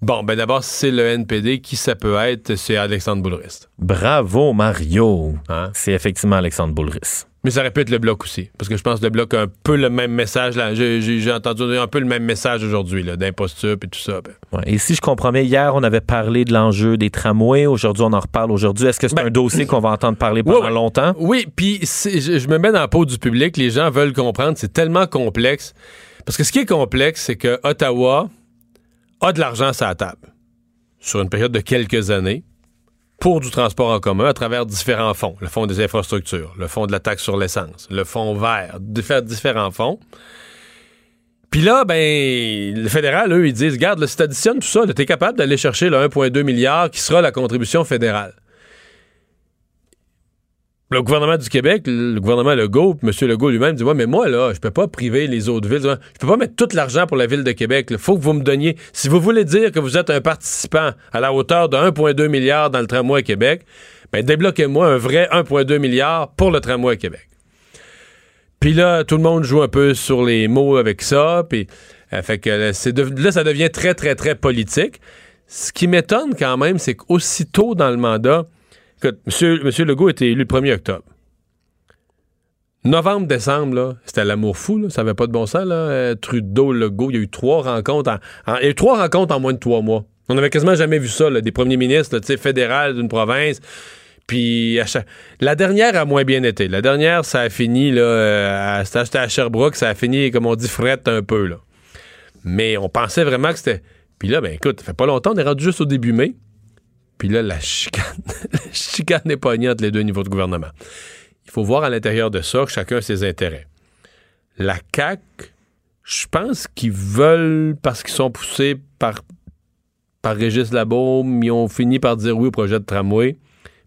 Bon, ben d'abord, c'est le NPD, qui ça peut être? C'est Alexandre Boulrist. Bravo, Mario. Hein? C'est effectivement Alexandre Boulris. Mais ça aurait pu être le bloc aussi. Parce que je pense que le bloc a un peu le même message. là. J'ai entendu un peu le même message aujourd'hui, d'imposture et tout ça. Ben, Ouais. Et si je comprends bien, hier, on avait parlé de l'enjeu des tramways. Aujourd'hui, on en reparle aujourd'hui. Est-ce que c'est Ben, un dossier qu'on va entendre parler pendant longtemps? Oui, puis je, je me mets dans la peau du public. Les gens veulent comprendre. C'est tellement complexe. Parce que ce qui est complexe, c'est que Ottawa a de l'argent sur la table sur une période de quelques années pour du transport en commun à travers différents fonds. Le fonds des infrastructures, le fonds de la taxe sur l'essence, le fonds vert, diffé- différents fonds. Puis là, ben, le fédéral, eux, ils disent, regarde, là, si t'additionnes tout ça, là, t'es capable d'aller chercher le 1,2 milliard qui sera la contribution fédérale. Le gouvernement du Québec, le gouvernement Legault, puis M. Legault lui-même dit Ouais, mais moi, là, je peux pas priver les autres villes. Je peux pas mettre tout l'argent pour la ville de Québec. Il faut que vous me donniez. Si vous voulez dire que vous êtes un participant à la hauteur de 1,2 milliard dans le tramway à Québec, ben débloquez-moi un vrai 1,2 milliard pour le tramway à Québec. Puis là, tout le monde joue un peu sur les mots avec ça. Puis euh, fait que là, de- là, ça devient très, très, très politique. Ce qui m'étonne quand même, c'est qu'aussitôt dans le mandat, écoute, monsieur, monsieur Legault était élu le 1er octobre. Novembre, décembre, là, c'était l'amour fou, ça n'avait pas de bon sens. Là. Euh, Trudeau, Legault, il y a eu trois rencontres en, trois rencontres en moins de trois mois. On n'avait quasiment jamais vu ça, des premiers ministres fédérales d'une province. Puis à chaque- la dernière a moins bien été. La dernière, ça a fini, là, euh, à, à Sherbrooke, ça a fini, comme on dit, frette un peu. Mais on pensait vraiment que c'était. Puis là, ben écoute, ça fait pas longtemps, on est rendu juste au début mai. Puis là, la chicane, la chicane est entre les deux niveaux de gouvernement. Il faut voir à l'intérieur de ça que chacun a ses intérêts. La CAQ, je pense qu'ils veulent, parce qu'ils sont poussés par, par Régis Labaume, ils ont fini par dire oui au projet de tramway.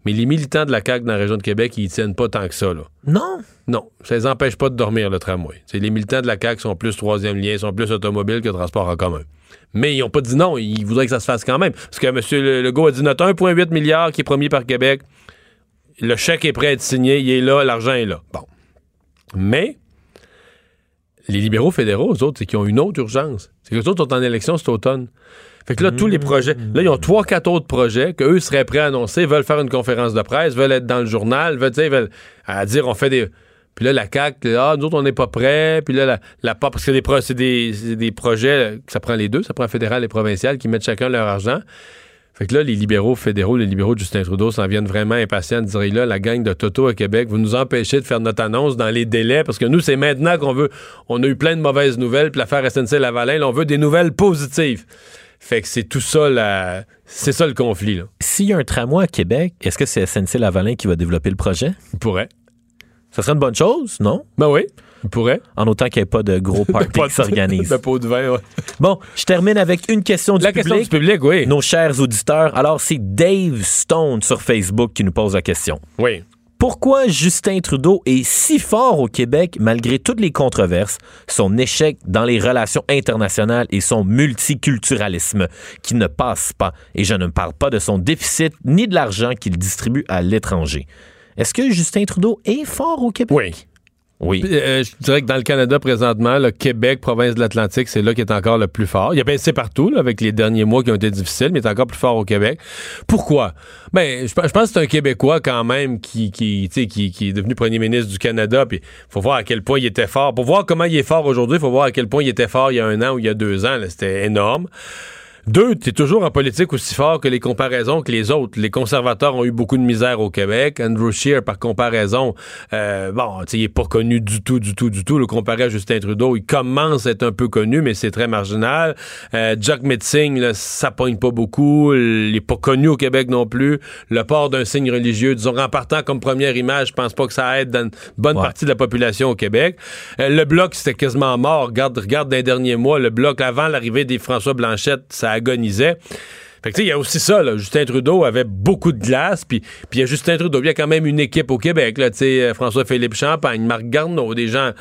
Mais les militants de la CAQ dans la région de Québec, ils tiennent pas tant que ça, là. Non? Non, ça les empêche pas de dormir, le tramway. Les militants de la CAQ sont plus troisième lien, sont plus automobiles que transport en commun. Mais ils ont pas dit non, ils voudraient que ça se fasse quand même. Parce que M. Legault a dit notre 1,8 milliard qui est promis par Québec, le chèque est prêt à être signé, il est là, l'argent est là. Bon. Mais les libéraux fédéraux, eux autres, c'est qu'ils ont une autre urgence. C'est que les autres sont en élection cet automne. Fait que là, tous les projets, là, ils ont trois, quatre autres projets qu'eux seraient prêts à annoncer, veulent faire une conférence de presse, veulent être dans le journal, veulent à dire on fait des. Puis là, la CAQ, ah, nous autres, on n'est pas prêts. Puis là, la, la parce que c'est des, projets, ça prend les deux, ça prend fédéral et provincial, qui mettent chacun leur argent. Fait que là, les libéraux fédéraux, les libéraux de Justin Trudeau s'en viennent vraiment impatients de dire là, la gang de Toto à Québec, vous nous empêchez de faire notre annonce dans les délais parce que nous, c'est maintenant qu'on veut. On a eu plein de mauvaises nouvelles, puis l'affaire SNC-Lavalin, là, on veut des nouvelles positives. Fait que c'est tout ça, la... c'est ça le conflit. Là. S'il y a un tramway à Québec, est-ce que c'est SNC-Lavalin qui va développer le projet? Il pourrait. Ça serait une bonne chose, non? Ben oui, il pourrait. En autant qu'il n'y ait pas de gros parties qui s'organisent. De pot de vin, ouais. Bon, je termine avec une question du La public. question du public, oui. Nos chers auditeurs. Alors, c'est Dave Stone sur Facebook qui nous pose la question. Oui. Pourquoi Justin Trudeau est si fort au Québec malgré toutes les controverses, son échec dans les relations internationales et son multiculturalisme qui ne passe pas? Et je ne parle pas de son déficit ni de l'argent qu'il distribue à l'étranger. Est-ce que Justin Trudeau est fort au Québec? Oui. Euh, je dirais que dans le Canada, présentement, le Québec, province de l'Atlantique, c'est là qui est encore le plus fort. Il a baissé partout, là, avec les derniers mois qui ont été difficiles, mais il est encore plus fort au Québec. Pourquoi? Ben, je, pe- je pense que c'est un Québécois quand même qui, qui, tu sais, qui, qui est devenu premier ministre du Canada, puis faut voir à quel point il était fort. Pour voir comment il est fort aujourd'hui, il faut voir à quel point il était fort il y a un an ou il y a deux ans. C'était énorme. Deux, tu es toujours en politique aussi fort que les comparaisons que les autres. Les conservateurs ont eu beaucoup de misère au Québec. Andrew Scheer, par comparaison, euh, bon, il est pas connu du tout, du tout, du tout. Le comparé à Justin Trudeau, il commence à être un peu connu, mais c'est très marginal. Euh, Jack Metzing, là, ça pogne pas beaucoup. Il est pas connu au Québec non plus. Le port d'un signe religieux, disons, en partant comme première image, je pense pas que ça aide dans une bonne Ouais. partie de la population au Québec. Euh, le bloc, c'était quasiment mort. Regarde, regarde dans les derniers mois, le bloc, avant l'arrivée des François Blanchette, ça agonisait. Fait que, tu sais, il y a aussi ça. Justin Trudeau avait beaucoup de glace, puis puis il y a Justin Trudeau, il y a quand même une équipe au Québec, là, tu sais, euh, François-Philippe Champagne, Marc Garneau, des gens...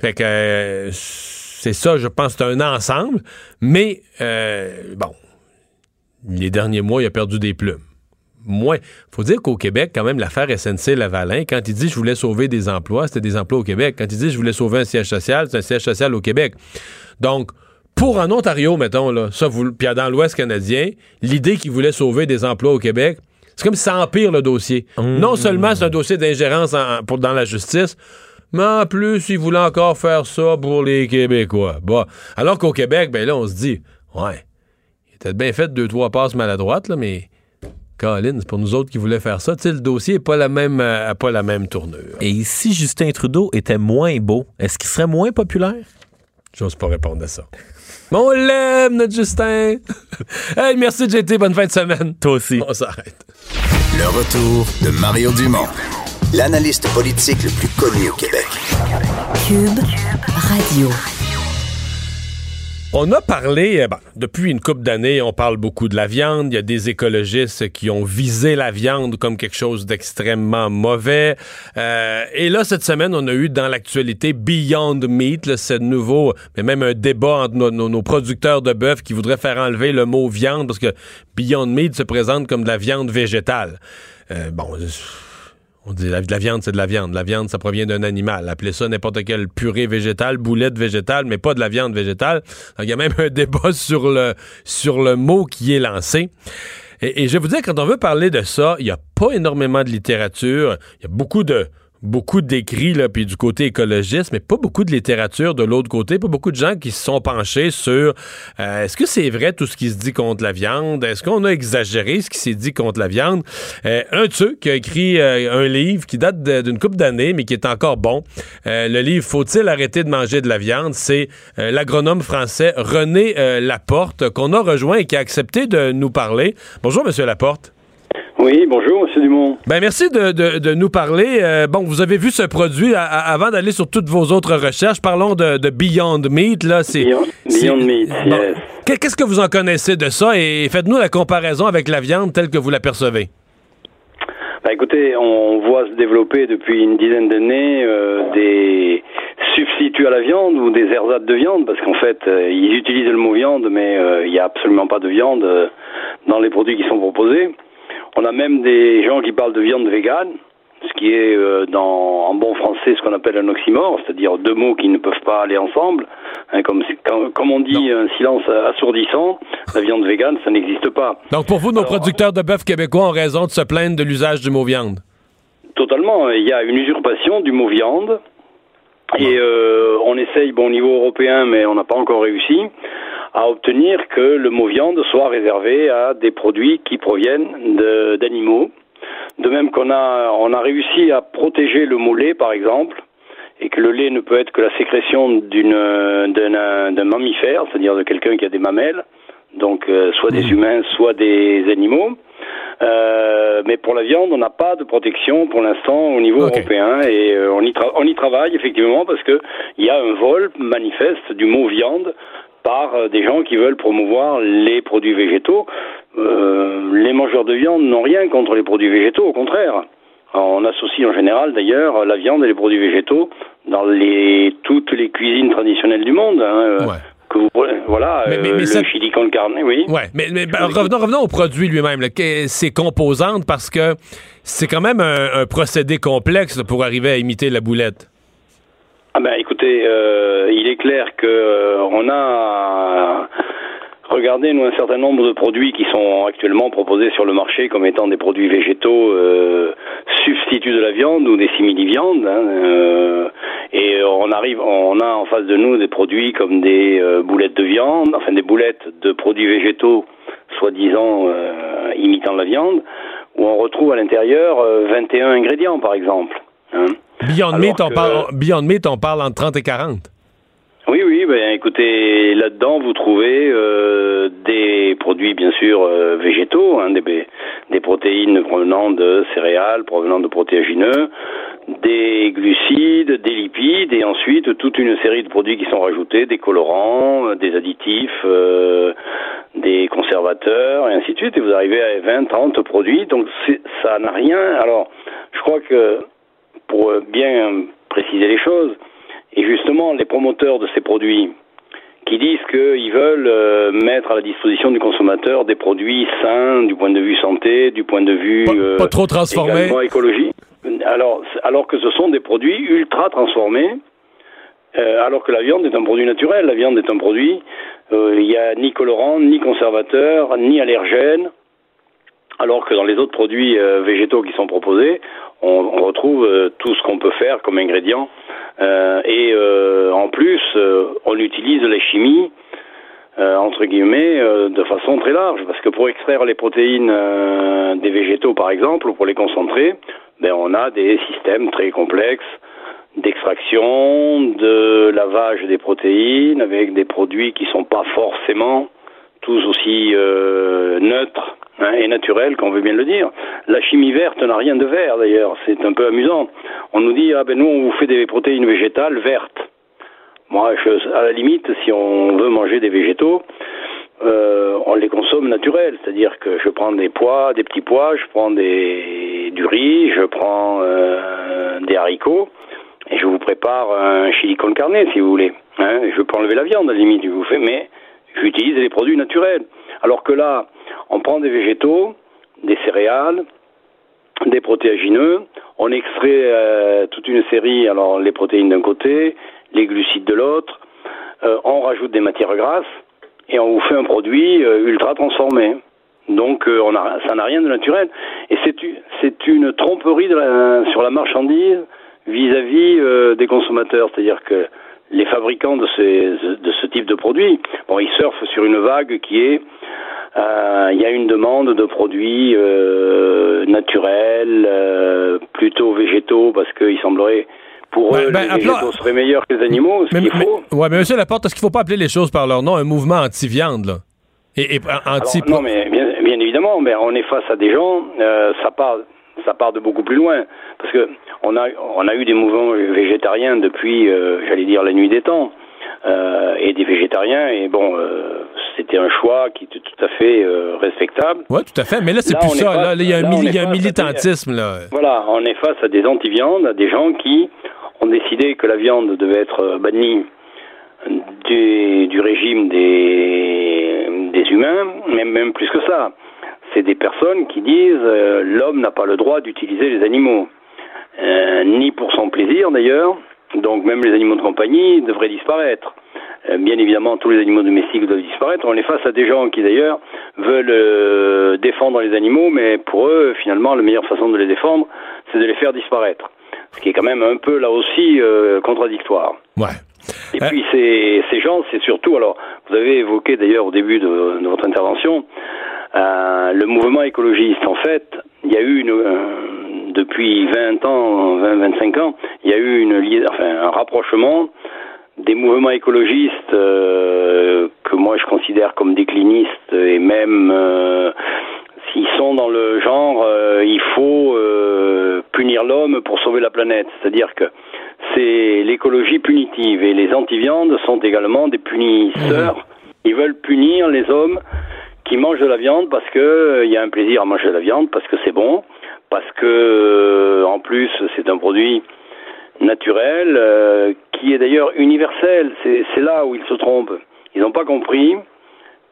Fait que euh, c'est ça, je pense, c'est un ensemble, mais, euh, bon, les derniers mois, il a perdu des plumes. Moins. faut dire qu'au Québec, quand même, l'affaire SNC-Lavalin, quand il dit je voulais sauver des emplois, c'était des emplois au Québec. Quand il dit je voulais sauver un siège social, c'est un siège social au Québec. Donc, pour en Ontario, mettons, là, ça, vous, puis dans l'Ouest canadien, l'idée qu'il voulait sauver des emplois au Québec, c'est comme si ça empire le dossier. Non seulement c'est un dossier d'ingérence pour, dans la justice, mais en plus, il voulait encore faire ça pour les Québécois. Bon. Alors qu'au Québec, ben là, on se dit, ouais, il était bien fait deux, trois passes maladroites, là, mais Colin, c'est pour nous autres qui voulaient faire ça. Tu sais, le dossier n'est pas la même, euh, pas la même tournure. Et si Justin Trudeau était moins beau, est-ce qu'il serait moins populaire? J'ose pas répondre à ça. Mais on l'aime, notre Justin. hey, merci, JT. Bonne fin de semaine. Toi aussi. On s'arrête. Le retour de Mario Dumont, l'analyste politique le plus connu au Québec. Cube Radio. On a parlé, euh, bon, depuis une couple d'années, on parle beaucoup de la viande. Il y a des écologistes qui ont visé la viande comme quelque chose d'extrêmement mauvais. Euh, et là, cette semaine, on a eu dans l'actualité Beyond Meat, là, ce nouveau, mais même un débat entre nos producteurs de bœuf qui voudraient faire enlever le mot viande parce que Beyond Meat se présente comme de la viande végétale. Euh, bon, on dit la, de la viande, c'est de la viande. La viande, ça provient d'un animal. Appelez ça n'importe quelle purée végétale, boulette végétale, mais pas de la viande végétale. Donc, il y a même un débat sur le, sur le mot qui est lancé. Et, je vous dire, quand on veut parler de ça, il n'y a pas énormément de littérature. Il y a beaucoup de beaucoup d'écrits, là, puis du côté écologiste, mais pas beaucoup de littérature de l'autre côté, pas beaucoup de gens qui se sont penchés sur euh, est-ce que c'est vrai tout ce qui se dit contre la viande? Est-ce qu'on a exagéré ce qui s'est dit contre la viande? Euh, un de ceux qui a écrit euh, un livre qui date d'une couple d'années, mais qui est encore bon. Le livre Faut-il arrêter de manger de la viande? C'est l'agronome français René Laporte qu'on a rejoint et qui a accepté de nous parler. Bonjour, Monsieur Laporte. Oui, bonjour, M. Dumont. Ben merci de, de- de nous parler. Euh, bon, vous avez vu ce produit avant d'aller sur toutes vos autres recherches. Parlons de, de Beyond Meat. Là, c'est Beyond- Meat, Bon. yes. Qu'est- Qu'est-ce que vous en connaissez de ça? Et faites-nous la comparaison avec la viande telle que vous l'apercevez. Bah, écoutez, on voit se développer depuis une dizaine d'années euh, des substituts à la viande ou des ersatz de viande, parce qu'en fait, euh, ils utilisent le mot viande, mais il n'y a absolument pas de viande dans les produits qui sont proposés. On a même des gens qui parlent de viande végane, ce qui est euh, dans, en bon français ce qu'on appelle un oxymore, c'est-à-dire deux mots qui ne peuvent pas aller ensemble. Hein, comme, comme, comme on dit, un silence assourdissant, la viande végane, ça n'existe pas. Donc pour vous, nos producteurs de bœuf québécois ont raison de se plaindre de l'usage du mot viande. Totalement. Il y a une usurpation du mot viande. Et euh, on essaye, bon, au niveau européen, mais on n'a pas encore réussi, à obtenir que le mot viande soit réservé à des produits qui proviennent d'animaux. De même qu'on a, on a réussi à protéger le mot lait, par exemple, et que le lait ne peut être que la sécrétion d'une, d'un, d'un mammifère, c'est-à-dire de quelqu'un qui a des mamelles, donc euh, soit des humains, soit des animaux. Euh, mais pour la viande, on n'a pas de protection pour l'instant au niveau européen et euh, on, y on y travaille effectivement parce que il y a un vol manifeste du mot viande par euh, des gens qui veulent promouvoir les produits végétaux. Euh, les mangeurs de viande n'ont rien contre les produits végétaux, au contraire. On associe en général d'ailleurs la viande et les produits végétaux dans les toutes les cuisines traditionnelles du monde. hein, euh, Ouais. que vous- voilà, Mais- mais- euh, mais le ça- chili con carne, oui. Ouais, mais, mais, ben, revenons, revenons au produit lui-même, ses composantes, parce que c'est quand même un, un procédé complexe là, pour arriver à imiter la boulette. Euh, il est clair que euh, on a regardé nous un certain nombre de produits qui sont actuellement proposés sur le marché comme étant des produits végétaux euh, substituts de la viande ou des simili-viandes. hein, et on arrive, on a en face de nous des produits comme des boulettes de viande, enfin des boulettes de produits végétaux, soi-disant imitant la viande, où on retrouve à l'intérieur euh, 21 ingrédients par exemple. hein. Beyond Meat, on parle, Beyond Meat, on parle entre 30 et 40. Oui, oui, ben écoutez, là-dedans vous trouvez euh, des produits bien sûr euh, végétaux, hein, des, des protéines provenant de céréales, provenant de protéagineux, des glucides, des lipides, et ensuite toute une série de produits qui sont rajoutés, des colorants, euh, des additifs, euh, des conservateurs, et ainsi de suite, et vous arrivez à 20, 30 produits, donc ça n'a rien. Alors, je crois que pour euh, bien préciser les choses, et justement, les promoteurs de ces produits qui disent qu'ils veulent euh, mettre à la disposition du consommateur des produits sains du point de vue santé, du point de vue Pas, euh, pas trop transformé. également écologie. Alors, alors que ce sont des produits ultra transformés, euh, alors que la viande est un produit naturel. La viande est un produit, euh, il n'y a ni colorant, ni conservateur, ni allergène. Alors que dans les autres produits euh, végétaux qui sont proposés, on, on retrouve euh, tout ce qu'on peut faire comme ingrédient. Euh, et euh, en plus, on utilise la chimie, euh, entre guillemets, de façon très large. Parce que pour extraire les protéines des végétaux, par exemple, ou pour les concentrer, ben, on a des systèmes très complexes d'extraction, de lavage des protéines, avec des produits qui sont pas forcément tous aussi euh, neutres hein, et naturels, qu'on veut bien le dire. La chimie verte n'a rien de vert d'ailleurs, c'est un peu amusant. On nous dit ah ben nous on vous fait des protéines végétales vertes. Moi, je, à la limite, si on veut manger des végétaux, euh, on les consomme naturels, c'est-à-dire que je prends des pois, des petits pois, je prends des, du riz, je prends euh, des haricots, et je vous prépare un chili con carne, si vous voulez. Hein, je peux enlever la viande, à la limite, je vous fais, mais j'utilise des produits naturels. Alors que là, on prend des végétaux, des céréales, des protéagineux, on extrait euh, toute une série, alors les protéines d'un côté, les glucides de l'autre, euh, on rajoute des matières grasses, et on vous fait un produit euh, ultra transformé. Donc on a, ça n'a rien de naturel. Et c'est une tromperie de la- sur la marchandise vis-à-vis euh, des consommateurs. C'est-à-dire que les fabricants de, ces, de ce type de produits, bon, ils surfent sur une vague qui est euh, il y a une demande de produits euh, naturels, euh, plutôt végétaux, parce qu'il semblerait pour Ben, eux ben, les appelons- végétaux seraient meilleurs que les animaux, ce Mais, mais- faut. ouais, mais monsieur Laporte, est-ce qu'il faut pas appeler les choses par leur nom? Un mouvement anti-viande, là? Et, et anti... Alors, non, mais bien, bien évidemment, mais on est face à des gens, ça part, ça part de beaucoup plus loin, parce que on a, on a eu des mouvements végétariens depuis, euh, j'allais dire, la nuit des temps, euh, et des végétariens, et bon, euh, c'était un choix qui était tout à fait respectable. Oui, tout à fait. Mais là, c'est plus ça. face- Là, il y a un, là, mili- y a militantisme, là. Voilà, on est face à des anti-viandes, à des gens qui ont décidé que la viande devait être bannie du, du régime des, des humains, même, même plus que ça. C'est des personnes qui disent euh, l'homme n'a pas le droit d'utiliser les animaux, Euh, ni pour son plaisir d'ailleurs, donc même les animaux de compagnie devraient disparaître. Euh, bien évidemment, tous les animaux domestiques doivent disparaître. On est face à des gens qui d'ailleurs veulent défendre les animaux, mais pour eux, finalement, la meilleure façon de les défendre, c'est de les faire disparaître. Ce qui est quand même un peu là aussi contradictoire. Et Euh, puis ces, ces gens, c'est surtout, alors vous avez évoqué d'ailleurs au début de, de votre intervention, euh, le mouvement écologiste. En fait, il y a eu une, euh, depuis 20 ans, 20-25 ans, il y a eu une, lia- enfin, un rapprochement des mouvements écologistes euh, que moi je considère comme déclinistes et même euh, s'ils sont dans le genre euh, il faut punir l'homme pour sauver la planète, c'est-à-dire que c'est l'écologie punitive et les anti-viandes sont également des punisseurs. Ils veulent punir les hommes qui mangent de la viande parce que euh, il y a un plaisir à manger de la viande parce que c'est bon, parce que euh, en plus c'est un produit naturel euh, qui est d'ailleurs universel. C'est là où ils se trompent. Ils n'ont pas compris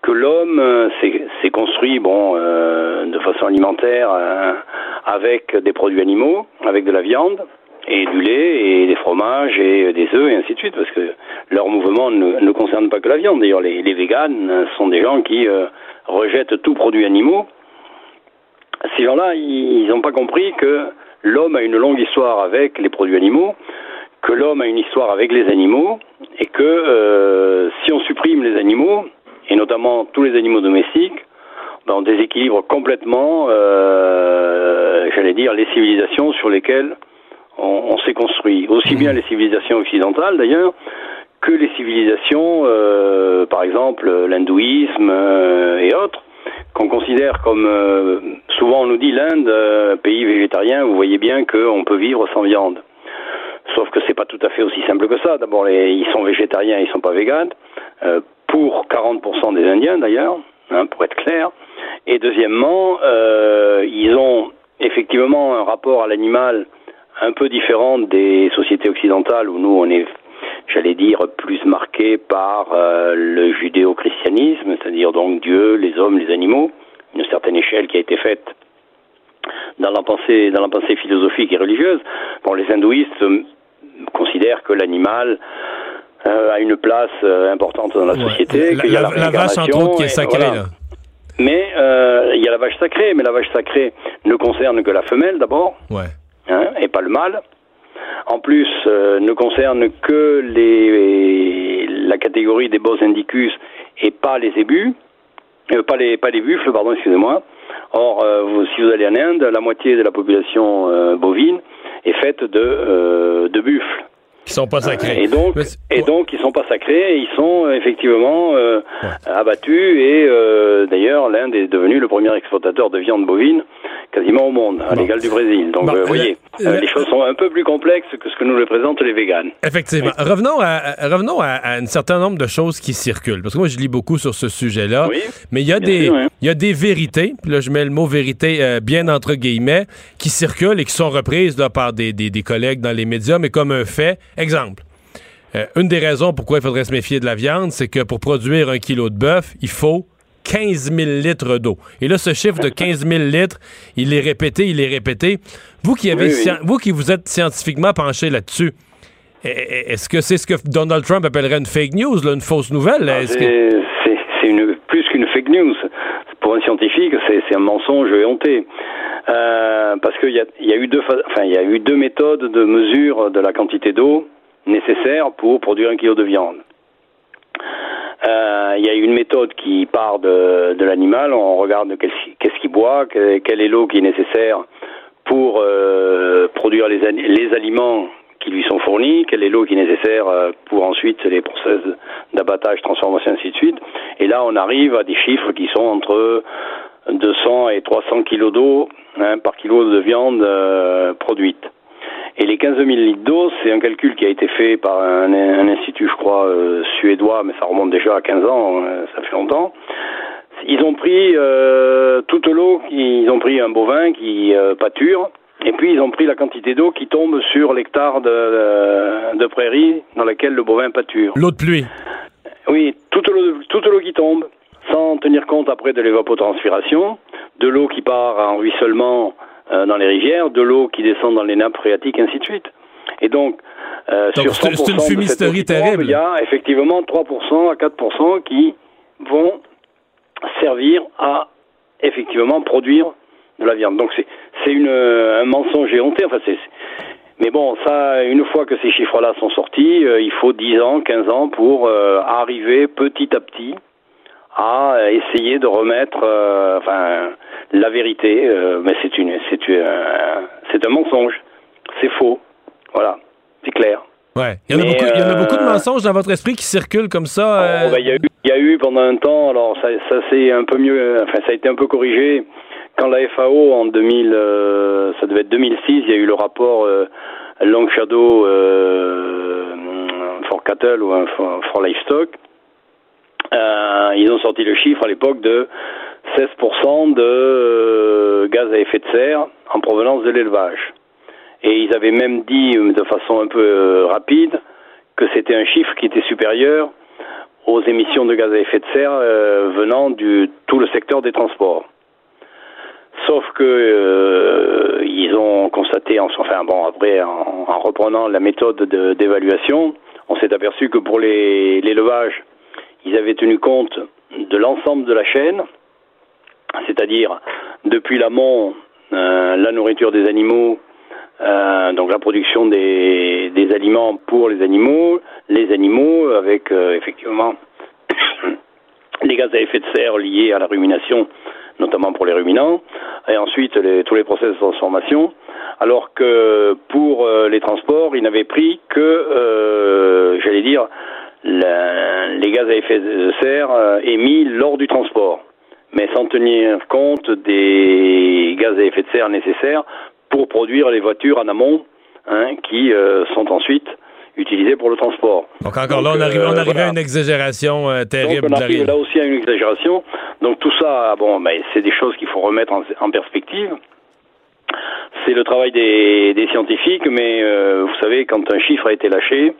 que l'homme euh, s'est s'est construit bon euh, de façon alimentaire euh, avec des produits animaux, avec de la viande et du lait et des fromages et des œufs et ainsi de suite parce que leur mouvement ne, ne concerne pas que la viande. D'ailleurs, les, les véganes euh, sont des gens qui euh, rejettent tout produit animaux. Ces gens-là, ils n'ont pas compris que l'homme a une longue histoire avec les produits animaux, que l'homme a une histoire avec les animaux, et que euh, si on supprime les animaux, et notamment tous les animaux domestiques, ben, on déséquilibre complètement, euh, j'allais dire, les civilisations sur lesquelles on, on s'est construit. Aussi bien les civilisations occidentales, d'ailleurs, que les civilisations, euh, par exemple l'hindouisme euh, et autres, qu'on considère comme euh, souvent on nous dit l'Inde, euh, pays végétarien, vous voyez bien qu'on peut vivre sans viande. Sauf que c'est pas tout à fait aussi simple que ça. D'abord, ils sont végétariens, ils sont pas véganes. Euh, pour 40% des Indiens d'ailleurs, hein, pour être clair. Et deuxièmement, euh, ils ont effectivement un rapport à l'animal un peu différent des sociétés occidentales où nous on est, j'allais dire, plus marqué par euh, le judéo-christianisme, c'est-à-dire donc Dieu, les hommes, les animaux, une certaine échelle qui a été faite dans la pensée, dans la pensée philosophique et religieuse. Bon, les hindouistes euh, considèrent que l'animal euh, a une place euh, importante dans la Ouais. société, La, qu'il y a la, la- la vache, entre qui est sacrée, voilà. là. Mais il y a la vache sacrée, mais la vache sacrée ne concerne que la femelle d'abord, Ouais. Hein, et pas le mâle. En plus, euh, ne concerne que la catégorie des bos indicus et pas les ébus, euh, pas les buffles, pardon, excusez-moi. Or, euh, si vous allez en Inde, la moitié de la population bovine est faite de buffles. Qui sont pas sacrés. Et donc, et donc, ils sont pas sacrés, et ils sont euh, effectivement euh, abattus. Et euh, d'ailleurs, l'Inde est devenue le premier exportateur de viande bovine quasiment au monde, à Bon. l'égal du Brésil. Donc, Bon, euh, vous voyez, les choses sont un peu plus complexes que ce que nous le présentent les véganes. Effectivement. Revenons, à, revenons à, à un certain nombre de choses qui circulent. Parce que moi, je lis beaucoup sur ce sujet-là. Oui, mais il y, a des, sûr, hein. y a des vérités, puis là, je mets le mot vérité bien entre guillemets, qui circulent et qui sont reprises là, par des, des- des collègues dans les médias, mais comme un fait. Exemple. euh, une des raisons pourquoi il faudrait se méfier de la viande, c'est que pour produire un kilo de bœuf, il faut 15 000 litres d'eau. Et là, ce chiffre de 15 000 litres, il est répété, il est répété. Vous qui, avez Oui, oui. scien- vous qui vous êtes scientifiquement penché là-dessus, e- e- est-ce que c'est ce que Donald Trump appellerait une fake news, là, une fausse nouvelle? Ah, que- C'est une, plus qu'une fake news. Pour un scientifique, c'est un mensonge éhonté. Euh, parce qu'il y a, y, a eu deux enfin, y a eu deux méthodes de mesure de la quantité d'eau nécessaire pour produire un kilo de viande. Euh, il y a une méthode qui part de, de l'animal, on regarde qu'est-ce qu'il boit, que- quelle est l'eau qui est nécessaire pour euh, produire les, les aliments qui lui sont fournis, quelle est l'eau qui est nécessaire euh, pour ensuite les process d'abattage, transformation, ainsi de suite. Et là, on arrive à des chiffres qui sont entre 200 et 300 kilos d'eau hein, par kilo de viande euh, produite. Et les 15 000 litres d'eau, c'est un calcul qui a été fait par un, un institut, je crois, euh, suédois, mais ça remonte déjà à 15 ans, euh, ça fait longtemps. Ils ont pris euh, toute l'eau, ils ont pris un bovin qui euh, pâture, et puis ils ont pris la quantité d'eau qui tombe sur l'hectare de, de prairie dans laquelle le bovin pâture. L'eau de pluie. Oui, toute l'eau, toute l'eau qui tombe, sans tenir compte après de l'évapotranspiration, de l'eau qui part en ruissellement euh, dans les rivières, de l'eau qui descend dans les nappes phréatiques, ainsi de suite. Et donc, euh, Donc, sur c'est- c'est une 100% de cette fumisterie eau qui tombe, terrible. Il y a effectivement 3% à 4% qui vont servir à effectivement produire de la viande. Donc c'est c'est une un mensonge éhonté. Enfin c'est Mais bon, ça, une fois que ces chiffres-là sont sortis, euh, il faut 10 ans, 15 ans pour euh, arriver petit à petit à essayer de remettre, euh, enfin, la vérité. euh, mais c'est une, c'est euh, c'est un mensonge. C'est faux. Voilà, c'est clair. Ouais. Il y, en a beaucoup, il y en a beaucoup de euh, mensonges dans votre esprit qui circulent comme ça. euh, Oh, ben, Il y, a eu- il y a eu pendant un temps, alors ça, ça c'est un peu mieux, enfin ça a été un peu corrigé. Quand la FAO en 2000, euh, ça devait être 2006, il y a eu le rapport euh, Long Shadow euh, for Cattle ou for, Livestock. Ils ont sorti le chiffre à l'époque de 16% de gaz à effet de serre en provenance de l'élevage. Et ils avaient même dit de façon un peu rapide que c'était un chiffre qui était supérieur aux émissions de gaz à effet de serre venant du tout le secteur des transports. Sauf que euh, ils ont constaté, en- enfin bon, après en, en reprenant la méthode de- d'évaluation, on s'est aperçu que pour l'élevage, ils avaient tenu compte de l'ensemble de la chaîne, c'est-à-dire depuis l'amont, euh, la nourriture des animaux, euh, donc la production des, des aliments pour les animaux, les animaux avec effectivement les gaz à effet de serre liés à la rumination, notamment pour les ruminants, et ensuite les- tous les process de transformation, alors que pour euh, les transports, ils n'avaient pris que, euh, j'allais dire, les gaz à effet de serre euh, émis lors du transport, mais sans tenir compte des gaz à effet de serre nécessaires pour produire les voitures en amont, hein, qui euh, sont ensuite utilisées pour le transport. Donc encore là, on arrive, on euh, à une exagération euh, terrible. Donc on arrive là aussi à une exagération. Donc tout ça, bon, ben, c'est des choses qu'il faut remettre en, en perspective. C'est le travail des, des scientifiques, mais euh, vous savez, quand un chiffre a été lâché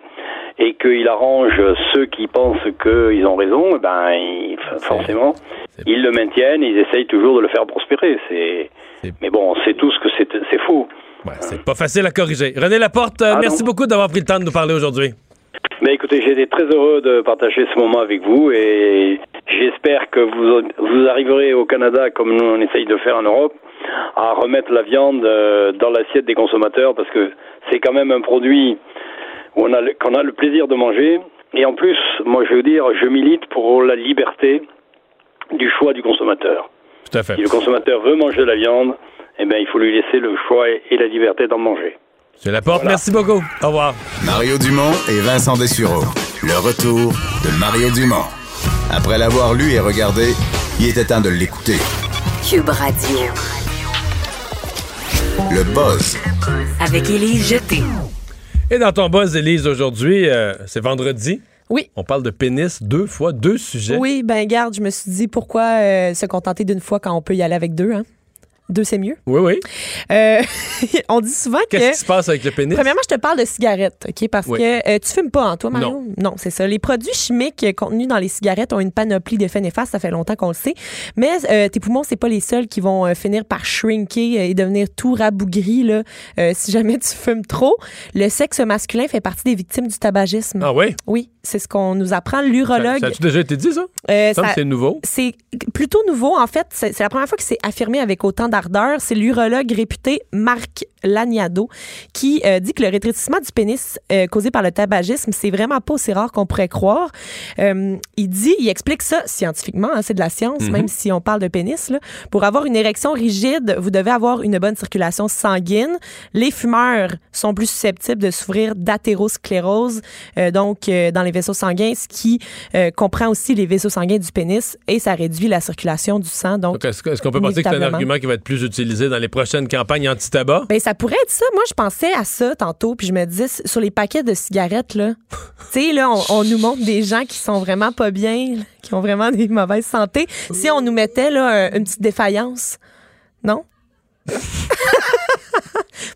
et qu'il arrange ceux qui pensent qu'ils ont raison, eh ben, forcément, ils le maintiennent, ils essayent toujours de le faire prospérer. Mais bon, on sait tous que c'est faux. Ouais, c'est pas facile à corriger. René Laporte, Ah merci non. beaucoup d'avoir pris le temps de nous parler aujourd'hui. Mais écoutez, j'ai été très heureux de partager ce moment avec vous et j'espère que vous, vous arriverez au Canada, comme nous on essaye de faire en Europe, à remettre la viande euh, dans l'assiette des consommateurs parce que c'est quand même un produit où on a qu'on a le plaisir de manger. Et en plus, moi je veux dire, je milite pour la liberté du choix du consommateur. Tout à fait. Si le consommateur veut manger de la viande, eh bien il faut lui laisser le choix et et la liberté d'en manger. C'est Laporte, merci beaucoup. Au revoir. Mario Dumont et Vincent Dessureau. Le retour de Mario Dumont. Après l'avoir lu et regardé, il était temps de l'écouter. Cube Radio. Le buzz Avec Élise Jeté. Et dans ton buzz, Élise, aujourd'hui, euh, c'est vendredi. Oui. On parle de pénis deux fois, deux sujets. Oui, ben garde, je me suis dit pourquoi euh, se contenter d'une fois quand on peut y aller avec deux, hein? Deux, c'est mieux. Oui, oui. Euh, on dit souvent que. Qu'est-ce qui se passe avec le pénis? Premièrement, je te parle de cigarettes, OK? Parce Oui. que euh, tu fumes pas, hein, toi, Mario? Non. c'est ça. Les produits chimiques contenus dans les cigarettes ont une panoplie d'effets néfastes, ça fait longtemps qu'on le sait. Mais euh, tes poumons, c'est pas les seuls qui vont euh, finir par shrinker et devenir tout rabougris, là, si jamais tu fumes trop. Le sexe masculin fait partie des victimes du tabagisme. Ah oui? Oui, c'est ce qu'on nous apprend. Ça, L'urologue. ça a-tu déjà été dit, ça? Ça ça- c'est nouveau. c'est plutôt nouveau, en fait. C'est la première fois que c'est affirmé avec autant C'est l'urologue réputé Marc Laniado qui euh, dit que le rétrécissement du pénis euh, causé par le tabagisme, c'est vraiment pas aussi rare qu'on pourrait croire. Euh, il dit, il explique ça scientifiquement, hein, c'est de la science, même si on parle de pénis. Là. Pour avoir une érection rigide, vous devez avoir une bonne circulation sanguine. Les fumeurs sont plus susceptibles de souffrir d'athérosclérose, donc dans les vaisseaux sanguins, ce qui comprend aussi les vaisseaux sanguins du pénis et ça réduit la circulation du sang. Donc, Donc, est-ce qu'on peut penser que c'est un argument qui va être plus utilisé dans les prochaines campagnes anti-tabac? Ben, ça pourrait être ça. Moi, je pensais à ça tantôt, puis je me disais, sur les paquets de cigarettes, là, tu sais, là, on, nous montre des gens qui sont vraiment pas bien, qui ont vraiment des mauvaises santé. Si on nous mettait, là, un- une petite défaillance, non?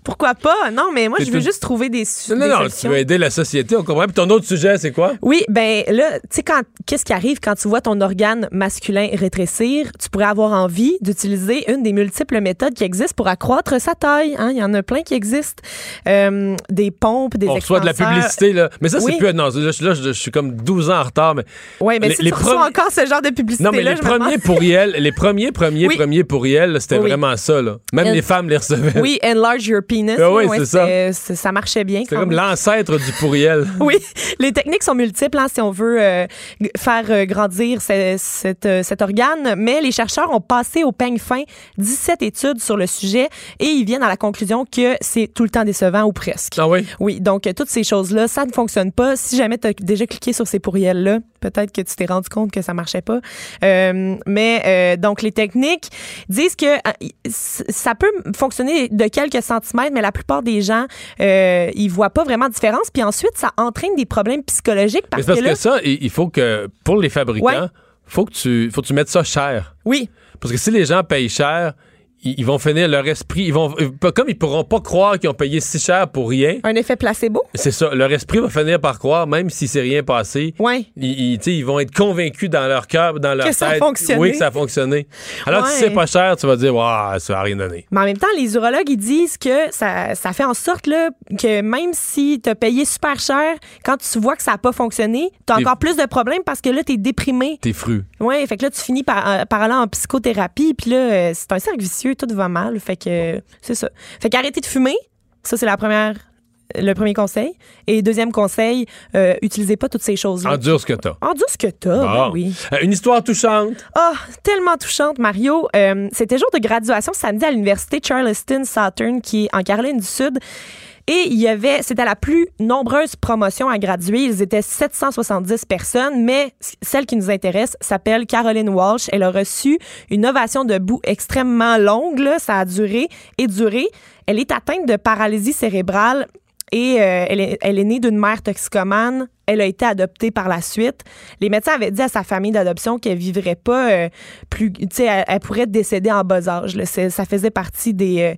Pourquoi pas? Non, mais moi, je veux juste trouver des, su- Non, non, tu veux aider la société, on comprend. Puis ton autre sujet, c'est quoi? Oui, ben là, tu sais, quand qu'est-ce qui arrive quand tu vois ton organe masculin rétrécir? Tu pourrais avoir envie d'utiliser une des multiples méthodes qui existent pour accroître sa taille. hein? Il y en a plein qui existent. Euh, des pompes, des On reçoit de la publicité, là. Mais ça, c'est Oui. plus. Non, là, je, là, je- suis comme 12 ans en retard, mais. Oui, mais Les- si les tu reçois premiers- encore ce genre de publicité Non, mais les premiers pourriels, les premiers, premiers, Oui. premiers pourriels, c'était Oui. vraiment ça, là. Même les femmes les recevaient. Oui, enlarge your penis. Ah oui, Ouais, c'est ça. Ça marchait bien. C'est comme l'ancêtre du pourriel. Oui, les techniques sont multiples hein, si on veut euh, faire euh, grandir cette, euh, cet organe, mais les chercheurs ont passé au peigne fin 17 études sur le sujet et ils viennent à la conclusion que c'est tout le temps décevant ou presque. Ah oui? Oui, donc toutes ces choses-là, ça ne fonctionne pas. Si jamais tu as déjà cliqué sur ces pourriels-là, peut-être que tu t'es rendu compte que ça marchait pas. Euh, mais euh, donc les techniques disent que c- ça peut fonctionner de quelques centimètres, mais la plupart des gens, euh, ils voient pas vraiment de différence. Puis ensuite, ça entraîne des problèmes psychologiques parce, parce que ça, il il faut que, pour les fabricants, Ouais. faut que tu faut que tu mettes ça cher. oui, Parce que si les gens payent cher, ils, vont finir leur esprit. Ils vont, euh, comme ils pourront pas croire qu'ils ont payé si cher pour rien, un effet placebo? c'est ça. Leur esprit va finir par croire, même si c'est rien passé. Ouais. Ils, ils, tu sais, ils vont être convaincus dans leur cœur, dans leur Que tête. ça a fonctionné. Oui, que ça a fonctionné. Alors si c'est pas cher, tu vas dire, waouh, ça a rien donné. Mais en même temps, les urologues, ils disent que ça, ça fait en sorte là, que même si tu as payé super cher, quand tu vois que ça n'a pas fonctionné, tu as encore plus de problèmes parce que là, tu es déprimé. T'es fru. Oui, fait que là, tu finis par, euh, par aller en psychothérapie, puis là, euh, c'est un cercle vicieux, tout va mal. Fait que c'est ça. Fait qu'arrêtez de fumer, ça, c'est la première. Le premier conseil. Et deuxième conseil, euh, utilisez pas toutes ces choses-là. Endure ce que t'as. Endure ce que t'as, Bon. ben oui. Euh, Une histoire touchante. Ah, tellement touchante, Mario. Euh, C'était jour de graduation samedi à l'université Charleston Southern, qui est en Caroline du Sud. Et il y avait, c'était la plus nombreuse promotion à graduer. Ils étaient 770 personnes, mais celle qui nous intéresse s'appelle Caroline Walsh. Elle a reçu une ovation debout extrêmement longue. là. Ça a duré et duré. Elle est atteinte de paralysie cérébrale et euh, elle, est, elle est née d'une mère toxicomane. Elle a été adoptée par la suite. Les médecins avaient dit à sa famille d'adoption qu'elle vivrait pas euh, plus. Tu sais, elle, elle pourrait décéder en bas âge. là. Ça faisait partie des euh,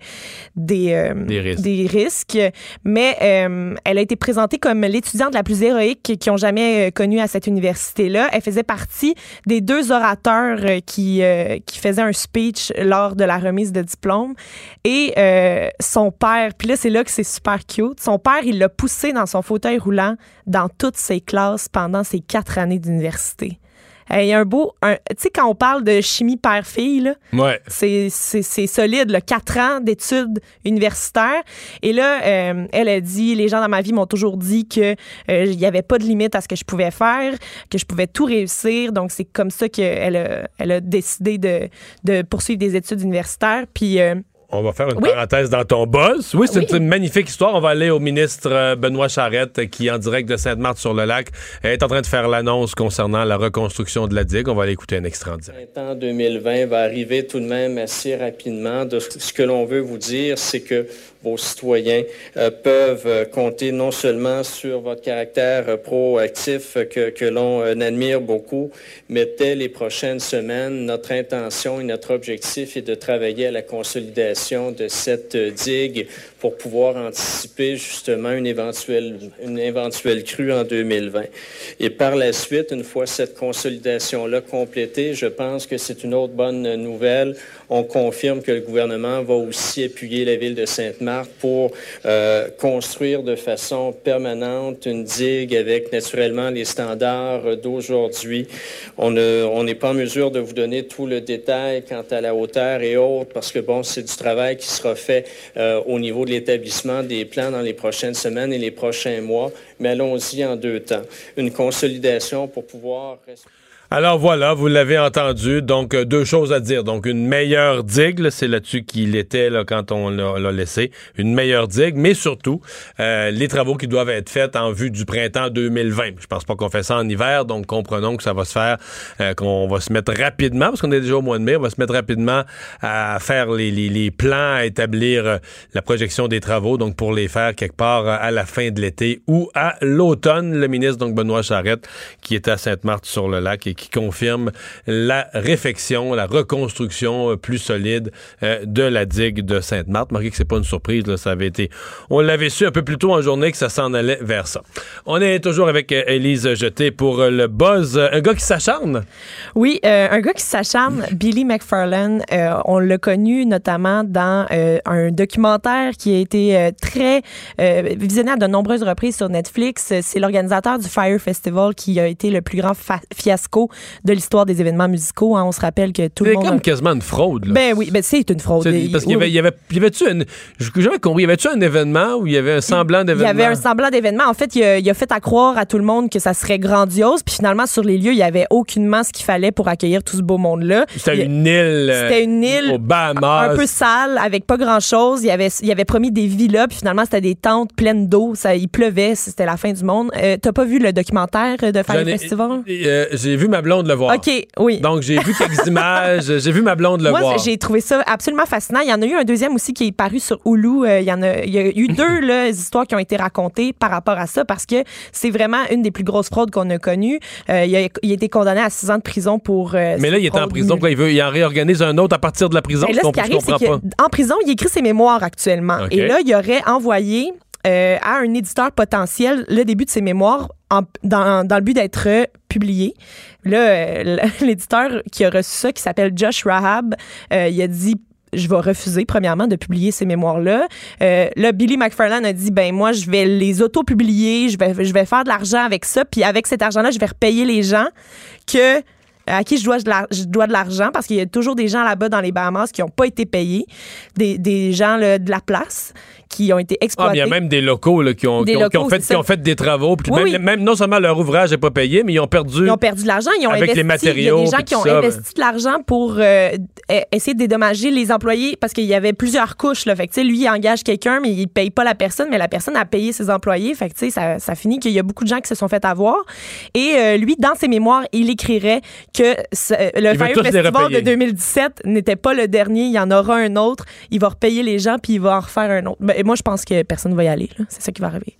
des, Des risques. des risques. Mais elle a été présentée comme l'étudiante la plus héroïque qu'ils ont jamais connue à cette université-là. Elle faisait partie des deux orateurs qui qui faisaient un speech lors de la remise de diplôme. Et son père, puis là c'est là que c'est super cute. Son père, il l'a poussé dans son fauteuil roulant dans toutes ses classes pendant ses quatre années d'université. Euh, Il y a un beau, tu sais quand on parle de chimie père-fille Ouais. c'est solide, là, quatre ans d'études universitaires. Et là, euh, elle a dit, les gens dans ma vie m'ont toujours dit que euh, n'y avait pas de limite à ce que je pouvais faire, que je pouvais tout réussir. Donc c'est comme ça qu'elle a, elle a décidé de, de poursuivre des études universitaires. Puis euh, On va faire une Oui. parenthèse dans ton buzz. Oui, c'est Oui. une magnifique histoire. On va aller au ministre euh, Benoît Charette, qui, en direct de Sainte-Marthe-sur-le-Lac, est en train de faire l'annonce concernant la reconstruction de la digue. On va aller écouter un extrait en direct. printemps 2020 va arriver tout de même assez rapidement. De ce ce que l'on veut vous dire, c'est que vos citoyens euh, peuvent euh, compter non seulement sur votre caractère euh, proactif que, l'on admire beaucoup, mais dès les prochaines semaines, notre intention et notre objectif est de travailler à la consolidation de cette digue pour pouvoir anticiper justement une éventuelle, une éventuelle crue en 2020. Et par la suite, une fois cette consolidation-là complétée, je pense que c'est une autre bonne nouvelle. On confirme que le gouvernement va aussi appuyer la ville de Sainte-Marthe pour euh, construire de façon permanente une digue avec naturellement les standards d'aujourd'hui. On ne- on n'est pas en mesure de vous donner tout le détail quant à la hauteur et autres parce que bon, c'est du travail qui sera fait euh, au niveau de l'établissement des plans dans les prochaines semaines et les prochains mois. Mais allons-y en deux temps. Une consolidation pour pouvoir Alors voilà, vous l'avez entendu. Donc, euh, deux choses à dire. Donc, une meilleure digue, c'est là-dessus qu'il était quand on l'a l'a laissé. Une meilleure digue, mais surtout, euh, les travaux qui doivent être faits en vue du printemps 2020. Je pense pas qu'on fait ça en hiver, donc comprenons que ça va se faire, euh, qu'on va se mettre rapidement, parce qu'on est déjà au mois de mai, on va se mettre rapidement à faire les, les- les plans, à établir la projection des travaux, donc pour les faire quelque part à la fin de l'été ou à l'automne. Le ministre, donc Benoît Charette, qui était à Sainte-Marthe-sur-le-Lac et qui confirme la réfection, la reconstruction euh, plus solide euh, de la digue de Sainte-Marthe. Marquez que c'est pas une surprise, ça avait été, on l'avait su un peu plus tôt en journée que ça s'en allait vers ça. On est toujours avec euh, Élise Jeté pour le buzz, un gars qui s'acharne? Oui, un gars qui s'acharne, Billy McFarlane, on l'a connu notamment dans un documentaire qui a été très visionné à de nombreuses reprises sur Netflix. C'est l'organisateur du Fire Festival qui a été le plus grand fiasco de l'histoire des événements musicaux. hein. On se rappelle que tout le C'est monde. comme quasiment une fraude. Là. Ben oui, ben c'est une fraude. C'est- parce qu'il y avait, il y avait, il y avait-tu un, j'ai jamais compris, y avait-tu un événement où il y avait un semblant Il d'événement? y avait un semblant d'événement. En fait, il a, il a fait à croire à tout le monde que ça serait grandiose. Puis finalement, sur les lieux, il y avait aucunement ce qu'il fallait pour accueillir tout ce beau monde-là. C'était Il- une île. euh, C'était une île Au Bahamas. un peu sale, avec pas grand-chose. Il avait, il avait promis des villas, puis finalement, c'était des tentes pleines d'eau. Ça, il pleuvait, c'était la fin du monde. Euh, T'as pas vu le documentaire de Fire Festival? euh, j'ai vu ma blonde le voir. OK, oui. Donc, j'ai vu quelques images. J'ai vu ma blonde le Moi, voir. j'ai trouvé ça absolument fascinant. Il y en a eu un deuxième aussi qui est paru sur Hulu. Euh, il, y en a, il y a eu deux là, histoires qui ont été racontées par rapport à ça parce que c'est vraiment une des plus grosses fraudes qu'on a connues. Euh, il, a, il a été condamné à six ans de prison pour. euh, Mais là, il est en prison. Pourquoi il veut, il en réorganise un autre à partir de la prison. Je là, ce qui arrive, c'est qu'en prison, il écrit ses mémoires actuellement. Et là, il aurait envoyé euh, à un éditeur potentiel le début de ses mémoires dans, dans le but d'être publié. Là, euh, l'éditeur qui a reçu ça, qui s'appelle Josh Rahab, euh, il a dit je vais refuser, premièrement, de publier ces mémoires-là. Là, Billy McFarlane a dit, ben moi, je vais les auto-publier, je vais, je vais faire de l'argent avec ça, puis avec cet argent-là, je vais repayer les gens que à qui je dois je dois de l'argent parce qu'il y a toujours des gens là-bas dans les Bahamas qui n'ont pas été payés, des, des gens là, de la place qui ont été Ah, mais exploités. il y a même des locaux là, qui, ont, Des qui, ont, qui ont locaux, fait, qui ont fait des travaux. Puis Oui, même, oui. même non seulement leur ouvrage n'est pas payé, mais ils ont perdu. Ils ont perdu de l'argent, ils ont Avec investi. les matériaux, Il y a des gens qui ont ça, ben. investi de l'argent pour euh, e- essayer de dédommager les employés parce qu'il y avait plusieurs couches. Là. Fait que, lui, il engage quelqu'un, mais il paye pas la personne, mais la personne a payé ses employés. Fait que, ça, ça finit qu'il y a beaucoup de gens qui se sont fait avoir. Et euh, lui, dans ses mémoires, il écrirait que ce- le Il Fire Festival de repayer. 2017 n'était pas le dernier. Il y en aura un autre. Il va repayer les gens, puis il va en refaire un autre. Ben, moi, je pense que personne ne va y aller. C'est ça qui va arriver.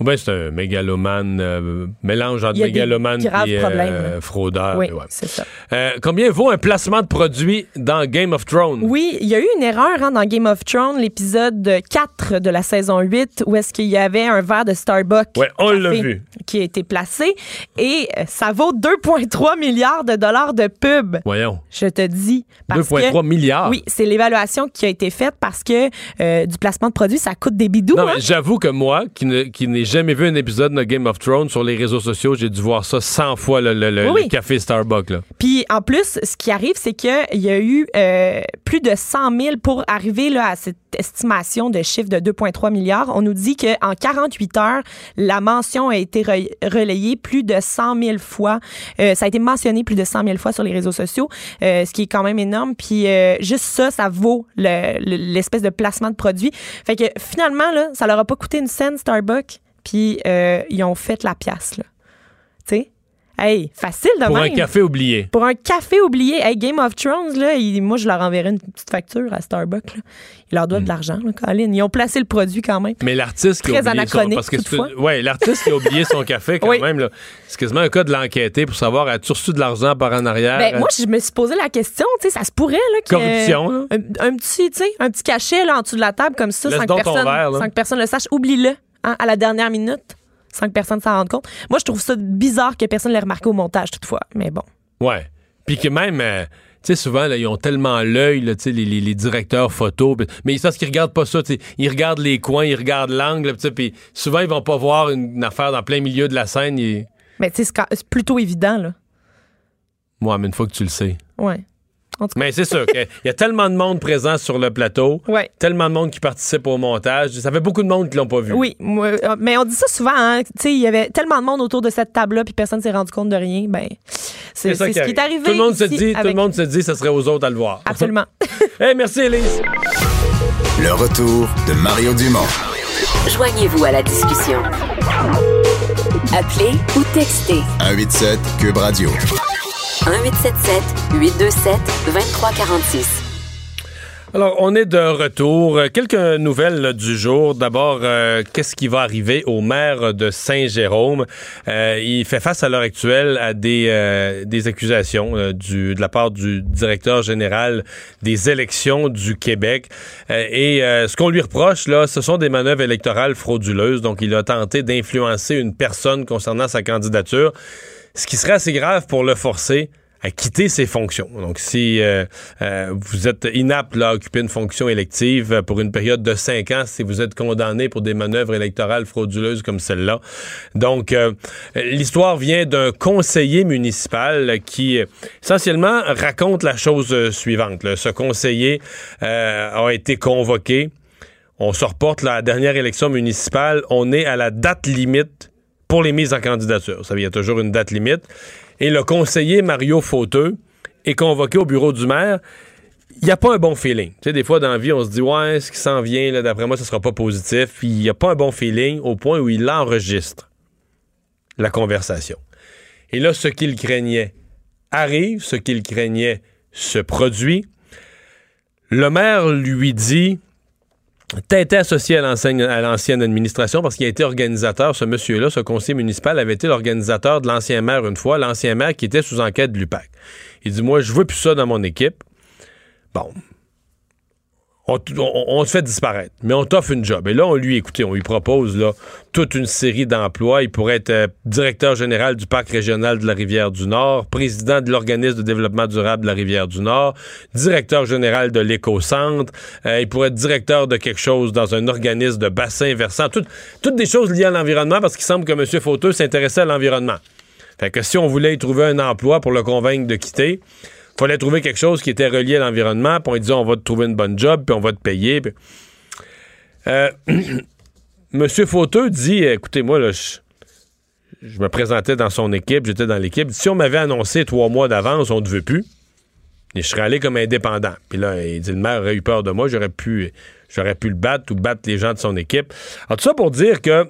Ou bien c'est un mégalomane, euh, mélange entre mégalomane graves et euh, fraudeur. oui, ouais. c'est ça. Euh, combien vaut un placement de produit dans Game of Thrones? Oui, il y a eu une erreur hein, dans Game of Thrones, l'épisode 4 de la saison 8, où est-ce qu'il y avait un verre de Starbucks Ouais, on l'a vu. qui a été placé et euh, ça vaut 2,3 milliards de dollars de pub. Voyons. Je te dis. parce 2,3 que- milliards? Oui, c'est l'évaluation qui a été faite parce que euh, du placement de produits, ça coûte des bidous. Non, hein. j'avoue que moi, qui ne- qui n'ai jamais vu un épisode de Game of Thrones sur les réseaux sociaux, j'ai dû voir ça 100 fois, le, le- le- Oui, oui. le café Starbucks. Là. Puis en plus, ce qui arrive, c'est qu'il y a eu euh, plus de 100 000 pour arriver là, à cette estimation de chiffre de 2,3 milliards. On nous dit qu'en 48 heures, la mention a été re- relayée plus de 100 000 fois. Euh, ça a été mentionné plus de 100 000 fois sur les réseaux sociaux, euh, ce qui est quand même énorme. Puis juste ça, ça vaut le- le- l'espèce de placement de produit. Fait que finalement, là, ça leur a pas coûté une scène Starbucks? Puis euh, ils ont fait la pièce, là. Tu sais? Hey, facile de Pour un café oublié. Pour un café oublié, hey, Game of Thrones, là, il- moi, je leur enverrais une petite facture à Starbucks. là. Ils leur Hmm. doivent de l'argent, là, Colin. Ils ont placé le produit quand même. Mais l'artiste qui a oublié son, anachronique, parce que c'est- toutefois. ouais, l'artiste qui a oublié son café quand Oui. même c'est quasiment un cas de l'enquêter pour savoir as-tu reçu de l'argent par en arrière? Ben, moi, je me suis posé la question, tu sais, ça se pourrait, là, que- Corruption, là. Un, un petit, tu sais, un petit cachet, là, en dessous de la table, comme ça, Laisse sans que, personne, verre, sans que personne le sache. Oublie-le, hein, à la dernière minute, sans que personne s'en rende compte. Moi, je trouve ça bizarre que personne l'ait remarqué au montage, toutefois. Mais bon. Ouais. Puis que même, euh, tu sais, souvent, là, ils ont tellement l'œil, tu sais, les, les- les directeurs photos. Mais c'est parce qu'ils regardent pas ça, tu sais. Ils regardent les coins, ils regardent l'angle, puis souvent, ils vont pas voir une, une affaire dans plein milieu de la scène. ils- Mais tu sais, c'est plutôt évident, là. Moi, mais une fois que tu le sais. Ouais. Tout. Mais c'est sûr qu'il y a tellement de monde présent sur le plateau, Ouais. tellement de monde qui participe au montage. Ça fait beaucoup de monde qui l'ont pas vu. Oui, moi, euh, mais on dit ça souvent, hein. Tu sais, il y avait tellement de monde autour de cette table-là, puis personne s'est rendu compte de rien. Ben, c'est ce qui est arrivé. Tout le monde se dit, tout avec- le monde se dit, ça serait aux autres à le voir. Absolument. hey, merci Elise. Le retour de Mario Dumont. Joignez-vous à la discussion. Appelez ou textez 187 Cube Radio. 1877 827 2346. Alors, on est de retour. Euh, Quelques nouvelles du jour. D'abord, euh, qu'est-ce qui va arriver au maire de Saint-Jérôme? Euh, il fait face à l'heure actuelle à des, accusations de la part du directeur général des élections du Québec. Et ce qu'on lui reproche, là, ce sont des manœuvres électorales frauduleuses. Donc, il a tenté d'influencer une personne concernant sa candidature, ce qui serait assez grave pour le forcer à quitter ses fonctions. Donc, si euh, euh, vous êtes inapte à occuper une fonction élective pour une période de cinq ans, si vous êtes condamné pour des manœuvres électorales frauduleuses comme celle-là. Donc, euh, l'histoire vient d'un conseiller municipal qui, essentiellement, raconte la chose suivante. Ce conseiller a été convoqué. On se reporte la dernière élection municipale. On est à la date limite pour les mises en candidature. Ça, il y a toujours une date limite. Et le conseiller Mario Fauteux est convoqué au bureau du maire. Il n'y a pas un bon feeling. Tu sais, des fois, dans la vie, on se dit, ouais, ce qui s'en vient, là, d'après moi, ce sera pas positif. Il n'y a pas un bon feeling au point où il enregistre la conversation. Et là, ce qu'il craignait arrive, ce qu'il craignait se produit. Le maire lui dit, été associé à l'ancienne administration parce qu'il a été organisateur, ce monsieur-là, ce conseiller municipal, avait été l'organisateur de l'ancien maire une fois, l'ancien maire qui était sous enquête de l'UPAC. Il dit, moi, je veux plus ça dans mon équipe. Bon. On, te fait disparaître, mais on t'offre une job. Et là, on lui, écoutez, on lui propose toute une série d'emplois. Il pourrait être euh, directeur général du parc régional de la Rivière-du-Nord, président de l'organisme de développement durable de la Rivière-du-Nord, directeur général de l'éco-centre. Euh, il pourrait être directeur de quelque chose dans un organisme de bassin versant. Tout- toutes des choses liées à l'environnement parce qu'il semble que M. Fauteux s'intéressait à l'environnement. Fait que si on voulait y trouver un emploi pour le convaincre de quitter, fallait trouver quelque chose qui était relié à l'environnement, puis on dit on va te trouver une bonne job, puis on va te payer. puis- Euh, Monsieur Fauteux dit écoutez, moi, là, je, me présentais dans son équipe, j'étais dans l'équipe. Si on m'avait annoncé trois mois d'avance, on ne veut plus. Et je serais allé comme indépendant. Puis là, il dit le maire aurait eu peur de moi, j'aurais pu, j'aurais pu le battre ou battre les gens de son équipe. Alors, tout ça pour dire que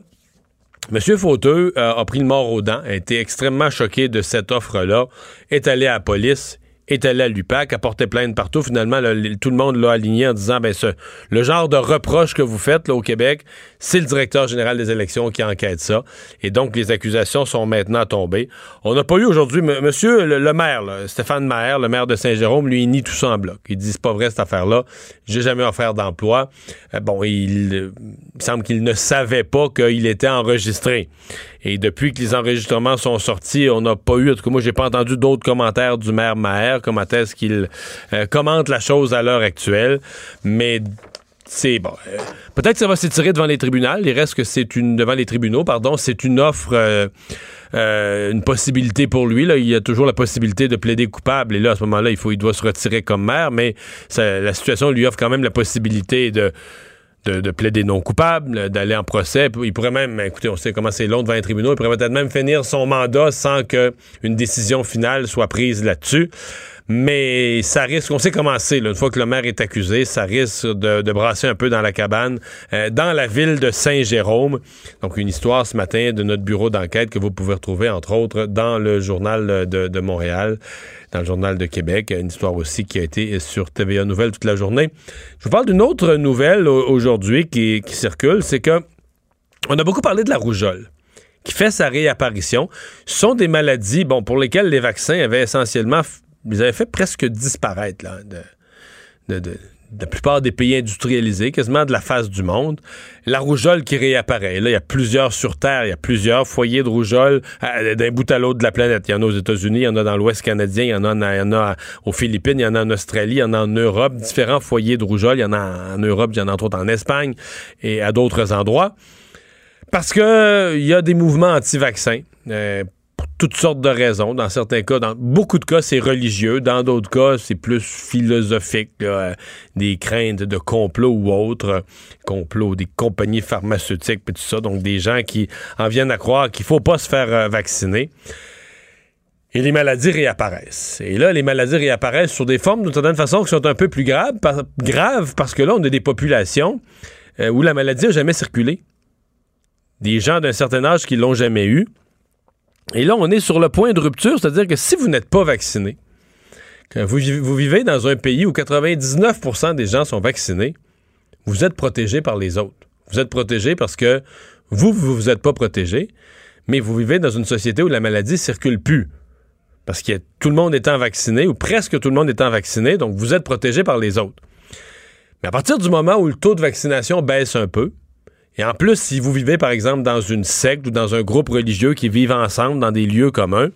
M. Fauteux euh, a pris le mort aux dents, a été extrêmement choqué de cette offre-là, est allé à la police, est allé à l'UPAC, a porté plainte partout. Finalement, tout le monde l'a aligné en disant ben, ce, le genre de reproche que vous faites là, au Québec, c'est le directeur général des élections qui enquête ça. Et donc, les accusations sont maintenant tombées. On n'a pas eu aujourd'hui, monsieur le, maire, Stéphane Maire, le maire de Saint-Jérôme, lui, il nie tout ça en bloc. Il dit c'est pas vrai cette affaire-là. J'ai jamais offert d'emploi. Euh, bon, il, euh, il semble qu'il ne savait pas qu'il était enregistré. Et depuis que les enregistrements sont sortis, on n'a pas eu, en tout cas moi j'ai pas entendu d'autres commentaires du maire Maher, comment est-ce qu'il euh, commente la chose à l'heure actuelle. Mais c'est bon. euh, Peut-être que ça va s'étirer devant les tribunaux. Il reste que c'est une devant les tribunaux, pardon, c'est une offre, euh, une possibilité pour lui. Là. Il a toujours la possibilité de plaider coupable. Et là, à ce moment-là, il faut, il doit se retirer comme maire. Mais la situation lui offre quand même la possibilité de de, de plaider non coupable, d'aller en procès. Il pourrait même, écoutez, on sait comment c'est long devant les tribunaux, il pourrait peut-être même finir son mandat sans qu'une décision finale soit prise là-dessus. Mais ça risque, on sait comment c'est, une fois que le maire est accusé, ça risque de, de brasser un peu dans la cabane, euh, dans la ville de Saint-Jérôme. Donc, une histoire ce matin de notre bureau d'enquête que vous pouvez retrouver, entre autres, dans le journal de, de Montréal, dans le journal de Québec. Une histoire aussi qui a été sur TVA Nouvelle toute la journée. Je vous parle d'une autre nouvelle au- aujourd'hui qui, qui circule, c'est que on a beaucoup parlé de la rougeole qui fait sa réapparition. Ce sont des maladies, bon, pour lesquelles les vaccins avaient essentiellement, ils avaient fait presque disparaître, de, la plupart des pays industrialisés, quasiment de la face du monde. La rougeole qui réapparaît. Là, il y a plusieurs sur Terre, il y a plusieurs foyers de rougeole euh, d'un bout à l'autre de la planète. Il y en a aux États-Unis, il y en a dans l'Ouest canadien, il y en a, il y en a aux Philippines, il y en a en Australie, il y en a en Europe, différents foyers de rougeole. Il y en a en Europe, il y en a entre autres en Espagne et à d'autres endroits. Parce que euh, il y a des mouvements anti-vaccins. euh, toutes sortes de raisons. Dans certains cas, dans beaucoup de cas, c'est religieux. Dans d'autres cas, c'est plus philosophique. euh, des craintes de complot ou autres. euh, complot des compagnies pharmaceutiques, puis tout ça. Donc, des gens qui en viennent à croire qu'il faut pas se faire euh, vacciner. Et les maladies réapparaissent. Et là, les maladies réapparaissent sur des formes, d'une certaine façon, qui sont un peu plus graves, par- graves parce que là, on a des populations où la maladie n'a jamais circulé des gens d'un certain âge qui l'ont jamais eu. Et là, on est sur le point de rupture, c'est-à-dire que si vous n'êtes pas vacciné, que vous, vous vivez dans un pays où 99% des gens sont vaccinés, vous êtes protégé par les autres. Vous êtes protégé parce que vous, vous vous êtes pas protégé, mais vous vivez dans une société où la maladie circule plus. Parce que tout le monde étant vacciné, ou presque tout le monde étant vacciné, donc vous êtes protégé par les autres. Mais à partir du moment où le taux de vaccination baisse un peu, et en plus, si vous vivez, par exemple, dans une secte ou dans un groupe religieux qui vivent ensemble dans des lieux communs,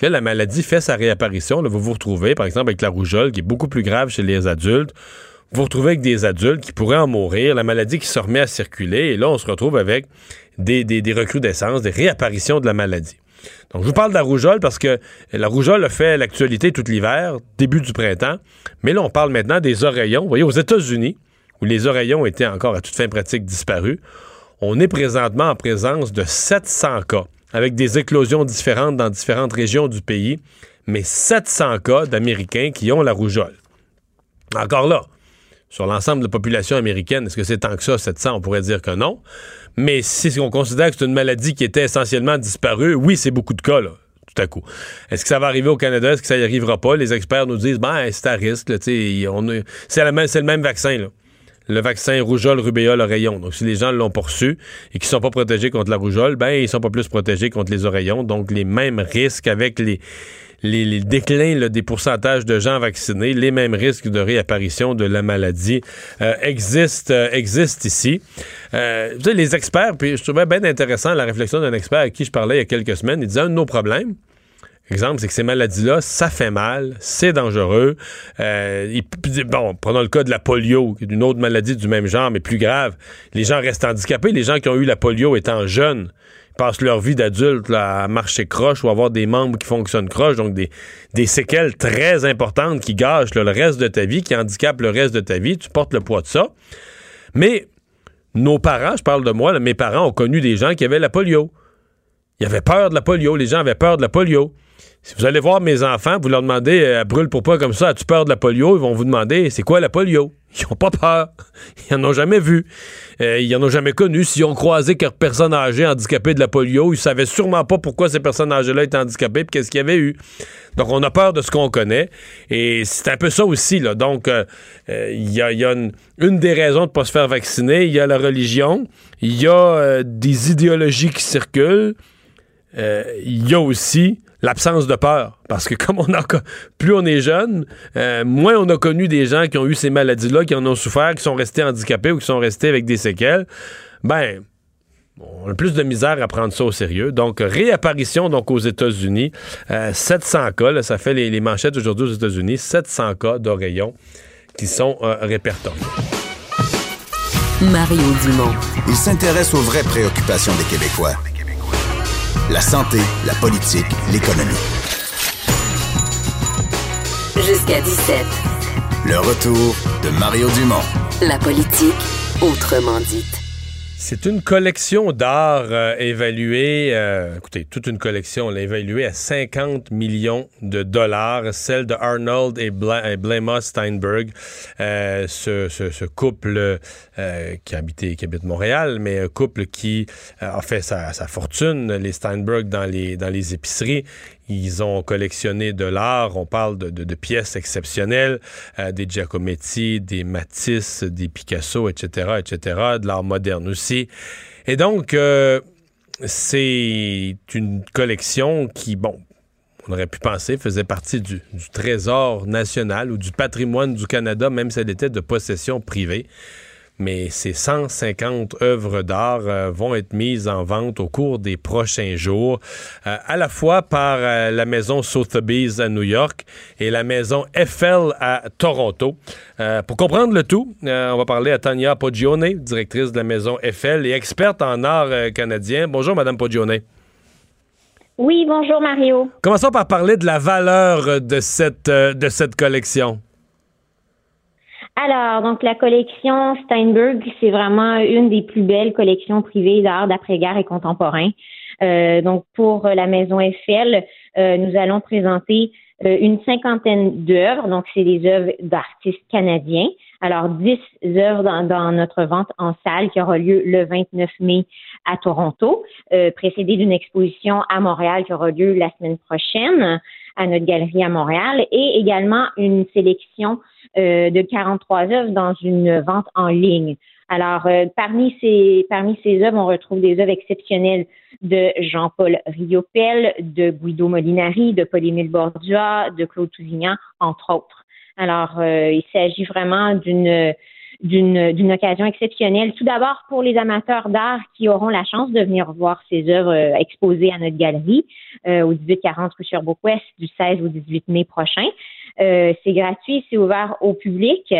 Là, la maladie fait sa réapparition. Là, vous vous retrouvez, par exemple, avec la rougeole, qui est beaucoup plus grave chez les adultes. Vous vous retrouvez avec des adultes qui pourraient en mourir, la maladie qui se remet à circuler, et là, on se retrouve avec des, des, des recrudescences, des réapparitions de la maladie. Donc, je vous parle de la rougeole parce que la rougeole a fait l'actualité tout l'hiver, début du printemps. Mais là, on parle maintenant des oreillons. Vous voyez, aux États-Unis, où les oreillons étaient encore à toute fin pratique disparus, on est présentement en présence de 700 cas, avec des éclosions différentes dans différentes régions du pays, mais 700 cas d'Américains qui ont la rougeole. Encore là, sur l'ensemble de la population américaine, est-ce que c'est tant que ça, 700? On pourrait dire que non. Mais si on considère que c'est une maladie qui était essentiellement disparue, oui, c'est beaucoup de cas, là, tout à coup. Est-ce que ça va arriver au Canada? Est-ce que ça n'y arrivera pas? Les experts nous disent, ben, c'est à risque, c'est le même vaccin, là le vaccin rougeole, rubéole, oreillon. Donc, si les gens l'ont poursu et qui sont pas protégés contre la rougeole, ben, ils sont pas plus protégés contre les oreillons. Donc, les mêmes risques avec les, les, déclins des pourcentages de gens vaccinés, les mêmes risques de réapparition de la maladie euh, existent, euh, existent ici. Euh, les experts, puis je trouvais bien intéressant la réflexion d'un expert à qui je parlais il y a quelques semaines, il disait un de nos problèmes, Exemple, c'est que ces maladies-là, ça fait mal, c'est dangereux. Euh, bon, prenons le cas de la polio, qui est une autre maladie du même genre, mais plus grave. Les gens restent handicapés. Les gens qui ont eu la polio étant jeunes passent leur vie d'adulte à marcher croche ou avoir des membres qui fonctionnent croche, donc des, des séquelles très importantes qui gâchent le reste de ta vie, qui handicapent le reste de ta vie. Tu portes le poids de ça. Mais nos parents, je parle de moi, mes parents ont connu des gens qui avaient la polio. Ils avaient peur de la polio. Les gens avaient peur de la polio. Si vous allez voir mes enfants, vous leur demandez, euh, brûle pour pas comme ça, as-tu peur de la polio? Ils vont vous demander, c'est quoi la polio? Ils n'ont pas peur. Ils n'en ont jamais vu. Euh, ils n'en ont jamais connu. S'ils ont croisé quelques personnes âgées handicapées de la polio, ils savaient sûrement pas pourquoi ces personnes âgées-là étaient handicapées et qu'est-ce qu'il y avait eu. Donc, on a peur de ce qu'on connaît. Et c'est un peu ça aussi. Là. Donc, euh, il y a, une, une, des raisons de ne pas se faire vacciner. Il y a la religion. Il y a des idéologies qui circulent. Il y a aussi l'absence de peur. Parce que comme on a plus on est jeune, euh, moins on a connu des gens qui ont eu ces maladies-là, qui en ont souffert, qui sont restés handicapés ou qui sont restés avec des séquelles, ben on a plus de misère à prendre ça au sérieux. Donc, réapparition donc aux États-Unis. 700 euh, cas, ça fait les, manchettes aujourd'hui aux États-Unis. 700 cas d'oreillons qui sont euh, répertoriés. Mario Dumont. Il s'intéresse aux vraies préoccupations des Québécois la santé, la politique, l'économie. Jusqu'à 17. Le retour de Mario Dumont. La politique, autrement dite. C'est une collection d'art euh, évaluée, euh, écoutez, toute une collection, on l'a évaluée à 50 millions de dollars, celle de Arnold et, Bla Steinberg, euh, ce, couple qui habite Montréal, mais un couple qui a fait sa, sa, fortune, les Steinberg, dans les, dans les épiceries. Ils ont collectionné de l'art. On parle de, pièces exceptionnelles, euh, des Giacometti, des Matisse, des Picasso, etc., etc., de l'art moderne aussi. Et donc, euh, c'est une collection qui, bon, on aurait pu penser, faisait partie du, du, trésor national ou du patrimoine du Canada, même si elle était de possession privée mais ces 150 œuvres d'art euh, vont être mises en vente au cours des prochains jours, euh, à la fois par euh, la maison Sotheby's à New York et la maison Eiffel à Toronto. pour comprendre le tout, on va parler à Tania Poggione, directrice de la maison Eiffel et experte en art canadien. Bonjour, Madame Poggione. Oui, bonjour Mario. Commençons par parler de la valeur de cette, de cette collection. Alors, donc la collection Steinberg, c'est vraiment une des plus belles collections privées d'art d'après-guerre et contemporain. Euh, donc, pour la Maison Eiffel, euh, nous allons présenter euh, une cinquantaine d'œuvres. Donc, c'est des œuvres d'artistes canadiens. Alors, dix œuvres dans, notre vente en salle qui aura lieu le 29 mai à Toronto, précédée d'une exposition à Montréal qui aura lieu la semaine prochaine à notre galerie à Montréal et également une sélection euh, de 43 œuvres dans une vente en ligne. Alors, euh, parmi ces parmi ces œuvres, on retrouve des œuvres exceptionnelles de Jean-Paul Riopel, de Guido Molinari, de Paul-Émile Bordua, de Claude Tousignan, entre autres. Alors, euh, il s'agit vraiment d'une d'une occasion exceptionnelle. Tout d'abord pour les amateurs d'art qui auront la chance de venir voir ces œuvres euh, exposées à notre galerie euh, au 1840 rue Sherbrooke-Ouest du 16 au 18 mai prochain. Euh, c'est gratuit, c'est ouvert au public.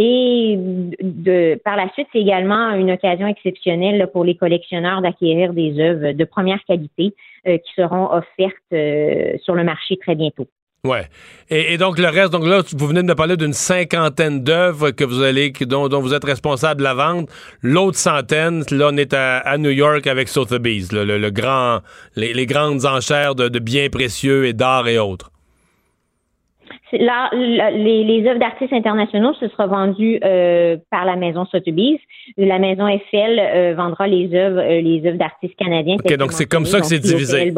Et de, par la suite, c'est également une occasion exceptionnelle pour les collectionneurs d'acquérir des œuvres de première qualité qui seront offertes sur le marché très bientôt. Ouais. Et, donc le reste, donc là, vous venez de me parler d'une cinquantaine d'œuvres que vous allez, dont, dont, vous êtes responsable de la vente. L'autre centaine, là, on est à, New York avec Sotheby's, le, le, grand, les, grandes enchères de, biens précieux et d'art et autres. Là, les, les œuvres d'artistes internationaux, ce sera vendu euh, par la maison Sotheby's. La maison Eiffel euh, vendra les œuvres, euh, les œuvres d'artistes canadiens. Ok, donc c'est comme ça que c'est divisé.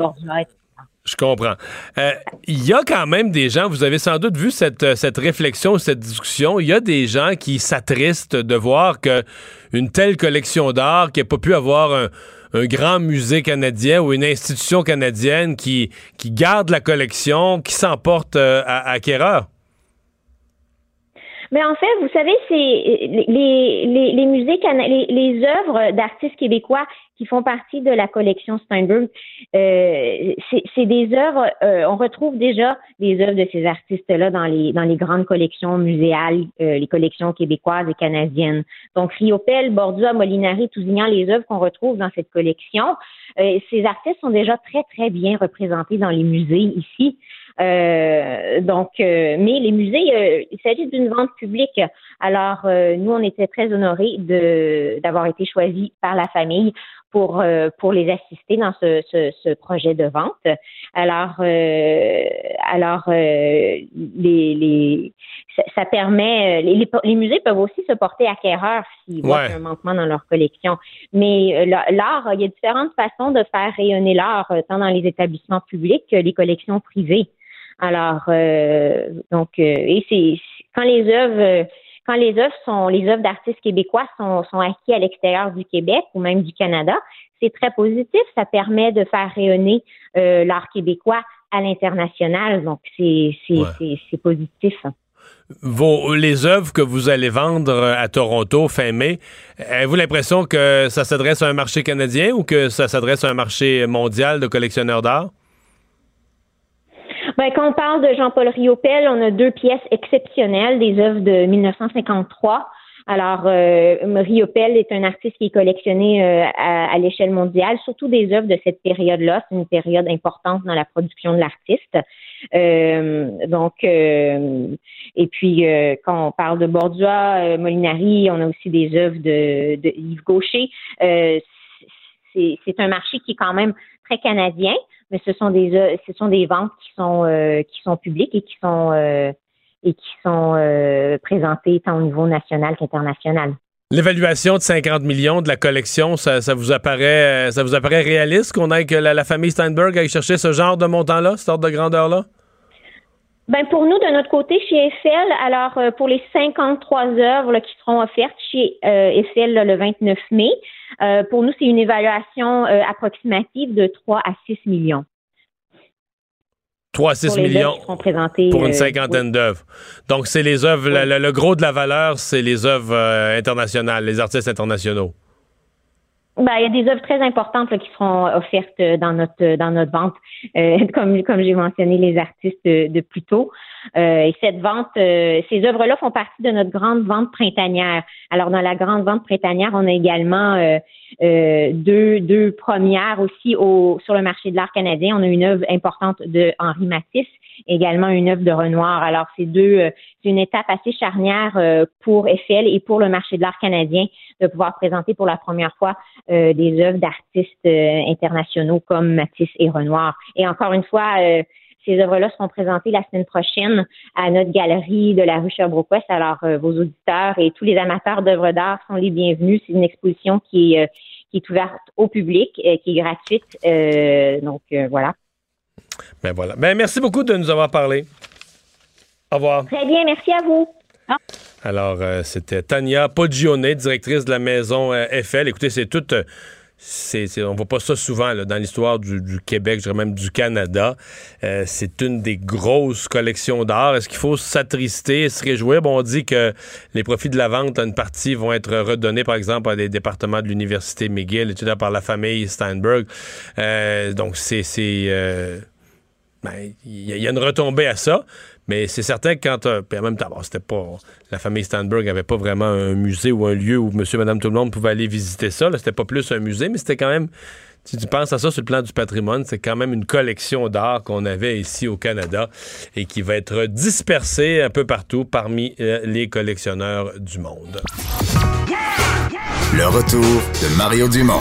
Je comprends. Euh, il y a quand même des gens, vous avez sans doute vu cette, euh, cette réflexion, cette discussion, il y a des gens qui s'attristent de voir que une telle collection d'art qui n'a pas pu avoir un, grand musée canadien ou une institution canadienne qui, garde la collection, qui s'emporte euh, à, acquéreur. Mais en fait, vous savez, c'est les, les, les musées, les, les œuvres d'artistes québécois qui font partie de la collection Steinberg. Euh, c'est des œuvres, euh, on retrouve déjà des œuvres de ces artistes-là dans les dans les grandes collections muséales, euh, les collections québécoises et canadiennes. Donc Riopel, Bordua, Molinari, Tousignan, les œuvres qu'on retrouve dans cette collection, euh, ces artistes sont déjà très très bien représentés dans les musées ici. Euh, donc, euh, mais les musées, euh, il s'agit d'une vente publique. Alors, nous, on était très honorés de d'avoir été choisis par la famille pour pour les assister dans ce, ce, ce projet de vente. Alors, alors les, les ça, permet les, les, musées peuvent aussi se porter acquéreurs s'ils voient un manquement dans leur collection. Mais l'art, il y a différentes façons de faire rayonner l'art, tant dans les établissements publics que les collections privées. Alors, euh, donc, euh, et c'est quand les œuvres, quand les œuvres sont, les œuvres d'artistes québécois sont, sont acquis à l'extérieur du Québec ou même du Canada, c'est très positif. Ça permet de faire rayonner euh, l'art québécois à l'international. Donc, c'est c'est positif. Vos, les œuvres que vous allez vendre à Toronto fin mai, avez-vous l'impression que ça s'adresse à un marché canadien ou que ça s'adresse à un marché mondial de collectionneurs d'art? Ben, quand on parle de Jean-Paul Riopel, on a deux pièces exceptionnelles, des œuvres de 1953. Alors, euh, Riopel est un artiste qui est collectionné euh, à, l'échelle mondiale, surtout des œuvres de cette période-là. C'est une période importante dans la production de l'artiste. Euh, donc, euh, et puis quand on parle de Bordua, Molinari, on a aussi des œuvres de, de Yves Gaucher. c'est un marché qui est quand même très canadien mais ce sont des euh, ce sont des ventes qui sont euh, qui sont publiques et qui sont euh, et qui sont présentées tant au niveau national qu'international. L'évaluation de 50 millions de la collection, ça, vous apparaît ça vous apparaît réaliste qu'on aille que la, famille Steinberg aille chercher ce genre de montant-là, cette ordre de grandeur-là? Ben pour nous, de notre côté, chez Eiffel, alors pour les 53 œuvres qui seront offertes chez Eiffel le 29 mai, euh, pour nous, c'est une évaluation euh, approximative de 3 à 6 millions. 3 à 6 millions pour une euh, cinquantaine d'œuvres. Donc, c'est les œuvres, le, gros de la valeur, c'est les œuvres internationales, les artistes internationaux. Ben, il y a des œuvres très importantes qui seront offertes dans notre dans notre vente, comme comme j'ai mentionné les artistes de plus tôt. Euh, et cette vente, euh, ces œuvres-là font partie de notre grande vente printanière. Alors, dans la grande vente printanière, on a également euh, deux, deux premières aussi au, sur le marché de l'art canadien. On a une œuvre importante de Henri Matisse, également une œuvre de Renoir. Alors, c'est deux, c'est une étape assez charnière pour Eiffel et pour le marché de l'art canadien de pouvoir présenter pour la première fois des œuvres d'artistes internationaux comme Matisse et Renoir. Et encore une fois, ces œuvres-là seront présentées la semaine prochaine à notre galerie de la rue Sherbrooke-Ouest. Alors, euh, vos auditeurs et tous les amateurs d'œuvres d'art sont les bienvenus. C'est une exposition qui est, euh, qui est ouverte au public, euh, qui est gratuite. donc, voilà. Ben voilà. Ben merci beaucoup de nous avoir parlé. Au revoir. Très bien, merci à vous. Alors, c'était Tania Poggione, directrice de la maison Eiffel. Écoutez, c'est toute c'est, c'est- on voit pas ça souvent dans l'histoire du, Québec, je dirais même du Canada. Euh, c'est une des grosses collections d'art. Est-ce qu'il faut s'attrister, se réjouir? Bon, on dit que les profits de la vente, une partie vont être redonnés, par exemple, à des départements de l'Université McGill, etc., par la famille Steinberg. Euh, donc, c'est... euh, ben, il y, a- une retombée à ça, mais c'est certain que quand. euh, puis en même temps, c'était pas. La famille Steinberg n'avait pas vraiment un musée ou un lieu où monsieur, madame, tout le monde pouvait aller visiter ça. C'était pas plus un musée, mais c'était quand même. Si tu penses à ça sur le plan du patrimoine, c'est quand même une collection d'art qu'on avait ici au Canada et qui va être dispersée un peu partout parmi euh, les collectionneurs du monde. Le retour de Mario Dumont.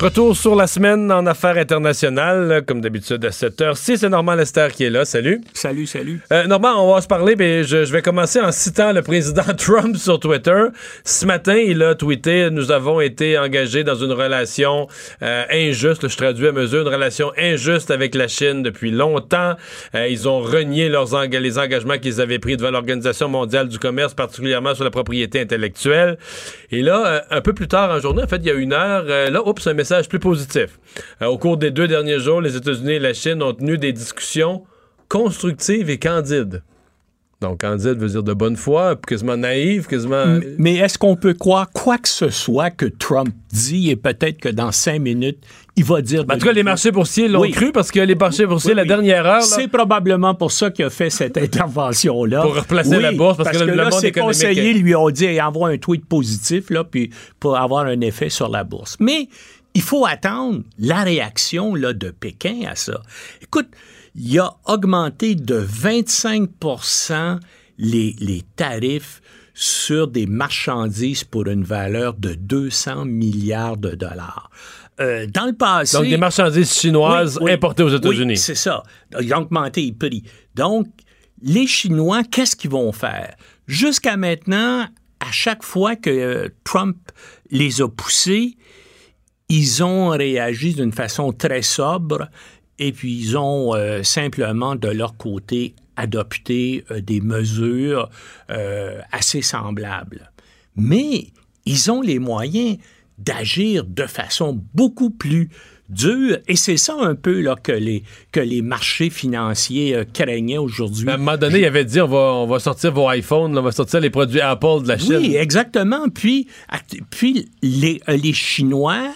Retour sur la semaine en affaires internationales, comme d'habitude à 7h. c'est Normand Lester qui est là. Salut. Salut, salut. Euh, Normand, on va se parler, mais je, je vais commencer en citant le président Trump sur Twitter. Ce matin, il a tweeté Nous avons été engagés dans une relation euh, injuste, je traduis à mesure, une relation injuste avec la Chine depuis longtemps. Euh, ils ont renié leurs les engagements qu'ils avaient pris devant l'Organisation mondiale du commerce, particulièrement sur la propriété intellectuelle. Et là, euh, un peu plus tard en journée, en fait, il y a une heure, là, oups, un message plus positif. Euh, au cours des deux derniers jours, les États-Unis et la Chine ont tenu des discussions constructive et candide. Donc, candide veut dire de bonne foi, quasiment naïve, quasiment... M- Mais est-ce qu'on peut croire quoi que ce soit que Trump dit et peut-être que dans cinq minutes, il va dire... Ben, en tout cas, les marchés boursiers l'ont Oui. cru parce que les marchés boursiers, Oui, la oui. dernière heure, C'est probablement pour ça qu'il a fait cette intervention-là. Pour replacer la bourse, parce que le- le là, monde ses économique conseillers lui ont dit envoie un tweet positif là, puis pour avoir un effet sur la bourse. Mais il faut attendre la réaction là, de Pékin à ça. Écoute, il a augmenté de 25 les, les tarifs sur des marchandises pour une valeur de 200 milliards de dollars. Euh, dans le passé... donc des marchandises chinoises Oui, oui. importées aux États-Unis. Oui, c'est ça. Ils ont augmenté les prix. Donc, les Chinois, qu'est-ce qu'ils vont faire? Jusqu'à maintenant, à chaque fois que euh, Trump les a poussés, ils ont réagi d'une façon très sobre et puis ils ont euh, simplement de leur côté adopté euh, des mesures euh, assez semblables. Mais ils ont les moyens d'agir de façon beaucoup plus dure et c'est ça un peu là, que, les, que les marchés financiers euh, craignaient aujourd'hui. À un moment donné, il avait dit on va, on va sortir vos iPhones, on va sortir les produits Apple de la Chine. Oui, exactement. Puis, puis les, les Chinois,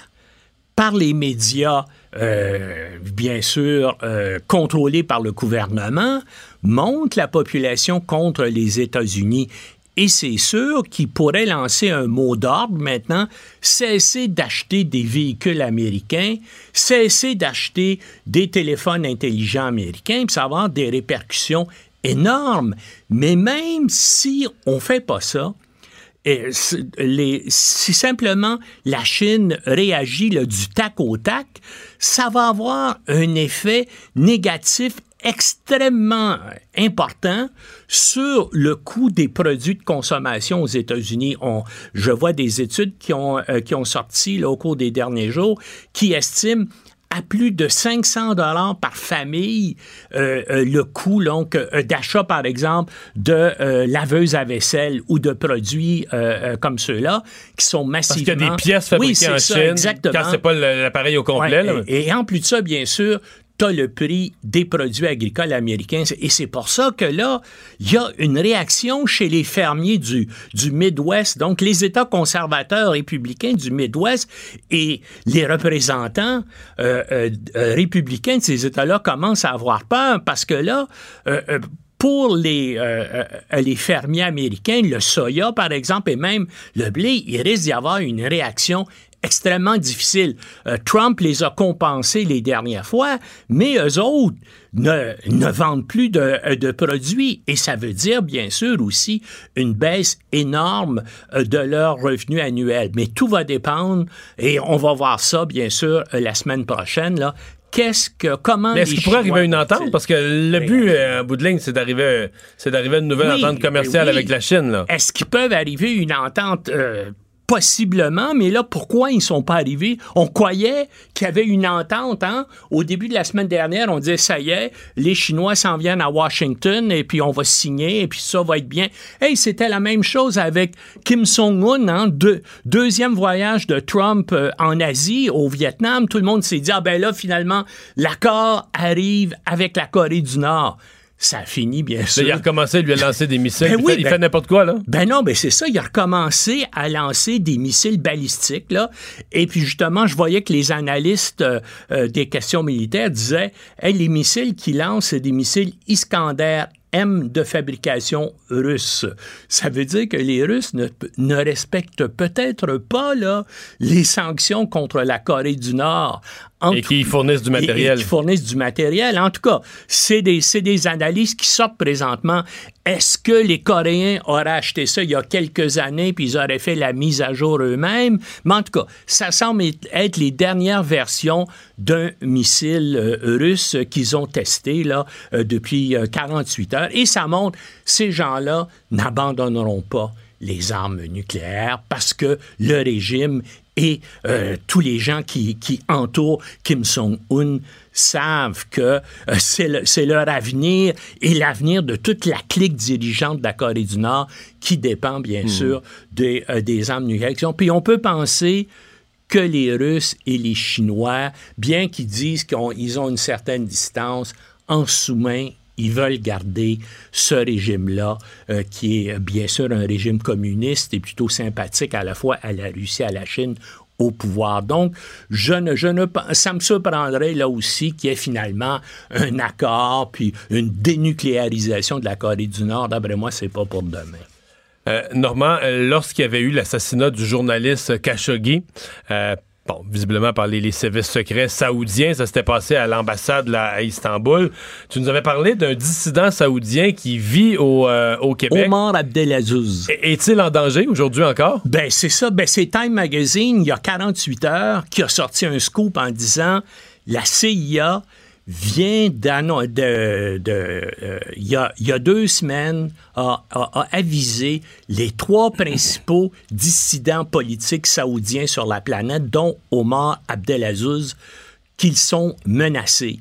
par les médias, euh, bien sûr, euh, contrôlés par le gouvernement, montent la population contre les États-Unis. Et c'est sûr qu'ils pourraient lancer un mot d'ordre maintenant, cesser d'acheter des véhicules américains, cesser d'acheter des téléphones intelligents américains, puis ça va avoir des répercussions énormes. Mais même si on ne fait pas ça, si simplement la Chine réagit du tac au tac, ça va avoir un effet négatif extrêmement important sur le coût des produits de consommation aux États-Unis. Je vois des études qui ont, euh, sorti au cours des derniers jours qui estiment à plus de 500 dollars par famille euh, euh, le coût donc euh, d'achat par exemple de laveuses à vaisselle ou de produits comme ceux-là qui sont Parce massivement qu'il y a des pièces Oui, fabriquées c'est en ça, Chine, exactement. quand c'est pas l'appareil au complet. Ouais, là. et, et en plus de ça, bien sûr, tu as le prix des produits agricoles américains. Et c'est pour ça que là, il y a une réaction chez les fermiers du, du Midwest, donc les États conservateurs républicains du Midwest et les représentants euh, euh, euh, républicains de ces États-là commencent à avoir peur parce que là, pour les, les fermiers américains, le soya, par exemple, et même le blé, il risque d'y avoir une réaction extrêmement difficile. Euh, Trump les a compensés les dernières fois, mais eux autres ne, ne vendent plus de, euh, de produits. Et ça veut dire, bien sûr, aussi une baisse énorme euh, de leurs revenus annuels. Mais tout va dépendre, et on va voir ça, bien sûr, la semaine prochaine, là. Qu'est-ce que, comment Mais est-ce qu'il pourrait arriver à une entente? Parce que le but, euh, en bout de ligne, c'est d'arriver, c'est d'arriver à une nouvelle Oui, entente commerciale oui. avec la Chine. Là. Est-ce qu'ils peuvent arriver à une entente? euh, Possiblement, mais là, pourquoi ils sont pas arrivés? On croyait qu'il y avait une entente. Hein? Au début de la semaine dernière, on disait, ça y est, les Chinois s'en viennent à Washington et puis on va signer et puis ça va être bien. Hey, c'était la même chose avec Kim Jong-un, hein? deuxième voyage de Trump euh, en Asie, au Vietnam. Tout le monde s'est dit, ah ben là, finalement, l'accord arrive avec la Corée du Nord ça a fini, bien sûr. il a recommencé à lui lancer des missiles. Ben oui, il ben- fait n'importe quoi, là. Ben non, ben c'est ça. Il a recommencé à lancer des missiles balistiques, là. Et puis, justement, je voyais que les analystes euh, euh, des questions militaires disaient hey, les missiles qu'il lance, c'est des missiles Iskander M de fabrication russe. Ça veut dire que les Russes ne, ne respectent peut-être pas là, les sanctions contre la Corée du Nord. En et qui fournissent du matériel. Et, qui fournissent du matériel. En tout cas, c'est des, des analyses qui sortent présentement. Est-ce que les Coréens auraient acheté ça il y a quelques années puis ils auraient fait la mise à jour eux-mêmes? Mais en tout cas, ça semble être les dernières versions d'un missile euh, russe qu'ils ont testé là, euh, depuis 48 euh, heures. Et ça montre, ces gens-là n'abandonneront pas les armes nucléaires parce que le régime et euh, tous les gens qui, qui entourent Kim Jong-un savent que euh, c'est leur avenir et l'avenir de toute la clique dirigeante de la Corée du Nord qui dépend bien hmm. sûr des, euh, des armes nucléaires. Puis on peut penser que les Russes et les Chinois, bien qu'ils disent qu'ils ont une certaine distance, en sous-main, ils veulent garder ce régime-là, euh, qui est bien sûr un régime communiste et plutôt sympathique à la fois à la Russie, à la Chine, au pouvoir. Donc, je ne, je ne, ça me surprendrait là aussi qu'il y ait finalement un accord puis une dénucléarisation de la Corée du Nord. D'après moi, c'est pas pour demain. Euh, Normand, euh, lorsqu'il y avait eu l'assassinat du journaliste Khashoggi, euh, bon, visiblement par les, services secrets saoudiens. Ça s'était passé à l'ambassade à Istanbul. Tu nous avais parlé d'un dissident saoudien qui vit au, euh, au Québec. Omar Abdelaziz. Est-il en danger aujourd'hui encore? Ben, c'est ça. Ben, c'est Time Magazine, il y a 48 heures, qui a sorti un scoop en disant la CIA vient d'annoncer, de, de, euh, il, y a, y a, deux semaines, a, a, avisé les trois principaux dissidents politiques saoudiens sur la planète, dont Omar Abdelaziz, qu'ils sont menacés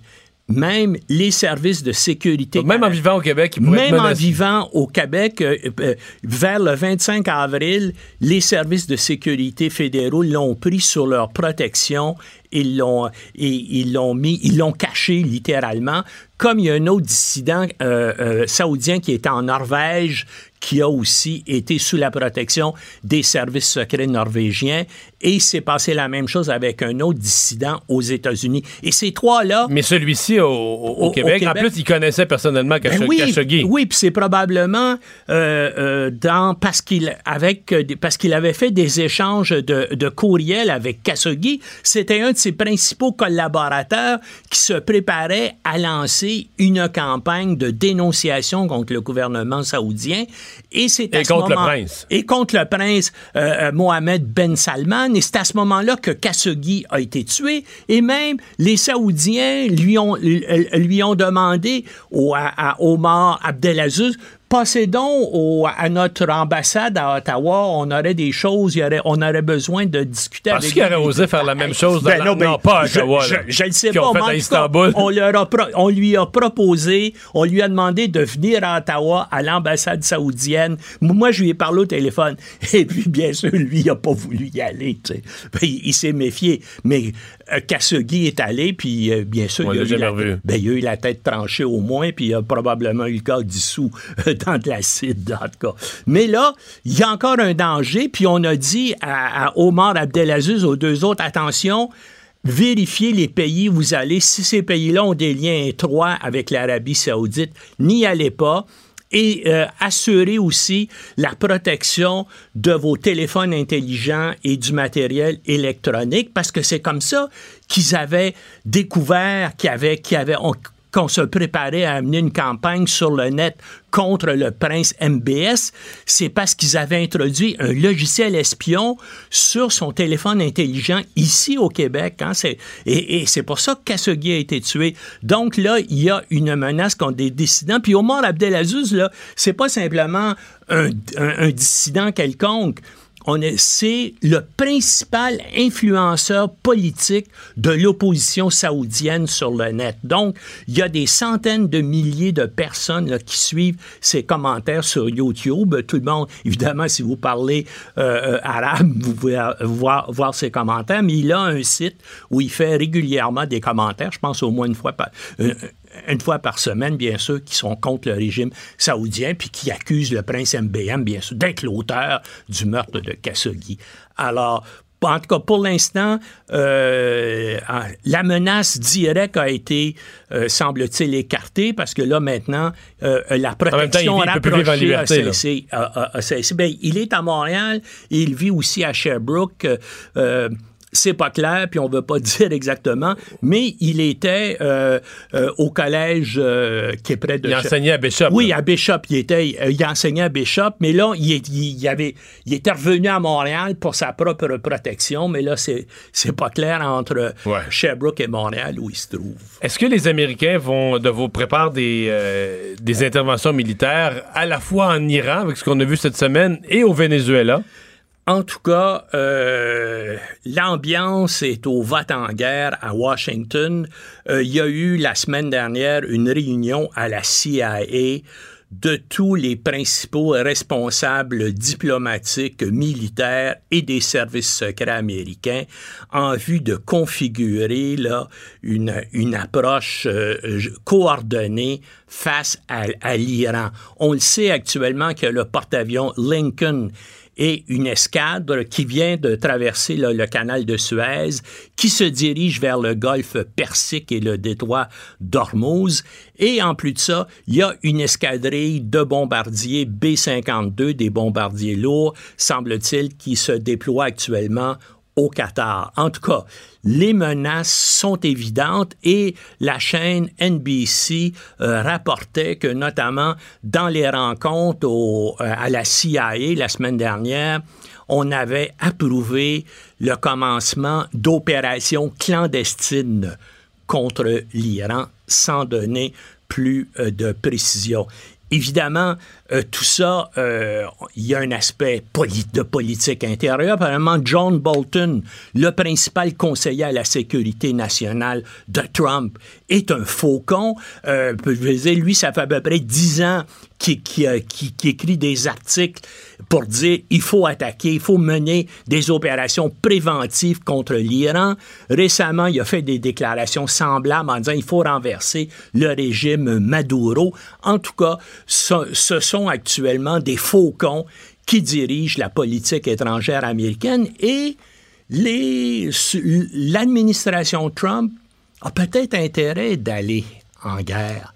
même les services de sécurité. même en vivant au Québec, Même en vivant au Québec, euh, euh, vers le 25 avril, les services de sécurité fédéraux l'ont pris sur leur protection ils l'ont ils l'ont mis, ils l'ont caché littéralement. Comme il y a un autre dissident euh, saoudien qui est en Norvège, qui a aussi été sous la protection des services secrets norvégiens. Et il s'est passé la même chose avec un autre dissident aux États-Unis. Et ces trois-là... Mais celui-ci au, Québec, en plus, il connaissait personnellement ben Khashoggi. oui, puis c'est probablement euh, euh, dans, parce qu'il avec, parce qu'il avait fait des échanges de, de courriels avec Khashoggi. C'était un de ses principaux collaborateurs qui se préparait à lancer une campagne de dénonciation contre le gouvernement saoudien. Et c'est et contre le prince. Et contre le prince euh, Mohamed Ben Salman. Et c'est à ce moment-là que Khashoggi a été tué. Et même les Saoudiens lui ont, lui ont demandé au, à, à Omar Abdelaziz passez donc à notre ambassade à Ottawa, on aurait des choses, y aurait, on aurait besoin de discuter Parce avec qu'il aurait osé faire la même chose ben non, non, pas à Ottawa. Je, ne sais pas, fait à Istanbul. on, leur on lui a proposé, on lui a demandé de venir à Ottawa à l'ambassade saoudienne. Moi, je lui ai parlé au téléphone. Et puis, bien sûr, lui, il n'a pas voulu y aller. Ben, il, s'est méfié. Mais euh, est allé, puis euh, bien sûr, il a, eu la, ben, il a, eu la, tête tranchée au moins, puis il a probablement eu le cas dissous euh, dans de l'acide, en tout cas. Mais là, il y a encore un danger, puis on a dit à, Omar Abdelaziz, aux deux autres, attention, vérifiez les pays où vous allez. Si ces pays-là ont des liens étroits avec l'Arabie saoudite, n'y allez pas et euh, assurez aussi la protection de vos téléphones intelligents et du matériel électronique parce que c'est comme ça qu'ils avaient découvert qu'il y avait qu'on se préparait à amener une campagne sur le net contre le prince MBS, c'est parce qu'ils avaient introduit un logiciel espion sur son téléphone intelligent ici au Québec. Hein, et, c'est pour ça que Khashoggi a été tué. Donc là, il y a une menace contre des dissidents. Puis Omar Abdelaziz, là, c'est pas simplement un dissident quelconque. On est, c'est le principal influenceur politique de l'opposition saoudienne sur le net. Donc, il y a des centaines de milliers de personnes là, qui suivent ses commentaires sur YouTube. Tout le monde, évidemment, si vous parlez euh, euh, arabe, vous pouvez voir, voir ses commentaires, mais il a un site où il fait régulièrement des commentaires, je pense au moins une fois par, euh, une fois par semaine, bien sûr, qui sont contre le régime saoudien, puis qui accusent le prince MBM, bien sûr, d'être l'auteur du meurtre de Khashoggi. Alors, en tout cas, pour l'instant, euh, la menace directe a été, euh, semble-t-il, écartée parce que là, maintenant, euh, la protection vit- rapprochée a liberté, là. cessé. a- a- a cessé. Ben, il est à Montréal et il vit aussi à Sherbrooke. C'est pas clair, puis on veut pas dire exactement, mais il était euh, euh, au collège euh, qui est près de... Il enseignait à Bishop. Oui, là. à Bishop. Il, était, il enseignait à Bishop, mais là, il, est- il, il avait, il était revenu à Montréal pour sa propre protection, mais là, c'est, c'est pas clair entre Ouais. Sherbrooke et Montréal où il se trouve. Est-ce que les Américains vont de vous préparer des, des interventions militaires à la fois en Iran, avec ce qu'on a vu cette semaine, et au Venezuela? En tout cas, euh, l'ambiance est au vote en guerre à Washington. Euh, il y a eu la semaine dernière une réunion à la CIA de tous les principaux responsables diplomatiques, militaires et des services secrets américains en vue de configurer là, une, une approche euh, coordonnée face à, à l'Iran. On le sait actuellement que le porte-avions Lincoln et une escadre qui vient de traverser le canal de Suez, qui se dirige vers le golfe Persique et le détroit d'Ormuz. Et en plus de ça, il y a une escadrille de bombardiers B-52, des bombardiers lourds, semble-t-il, qui se déploient actuellement au Qatar. En tout cas, les menaces sont évidentes et la chaîne NBC euh, rapportait que notamment dans les rencontres euh, à la CIA la semaine dernière, on avait approuvé le commencement d'opérations clandestines contre l'Iran sans donner plus euh, de précision. Évidemment, euh, tout ça, euh, il y a un aspect de politique intérieure. Apparemment, John Bolton, le principal conseiller à la sécurité nationale de Trump, est un faucon. Euh, je veux lui, ça fait à peu près dix ans qu'il qu'il, euh, qu'il- qu'il écrit des articles pour dire il faut attaquer, il faut mener des opérations préventives contre l'Iran. Récemment, il a fait des déclarations semblables en disant il faut renverser le régime Maduro. En tout cas, ce, ce sont actuellement des faucons qui dirigent la politique étrangère américaine et l'administration Trump a peut-être intérêt d'aller en guerre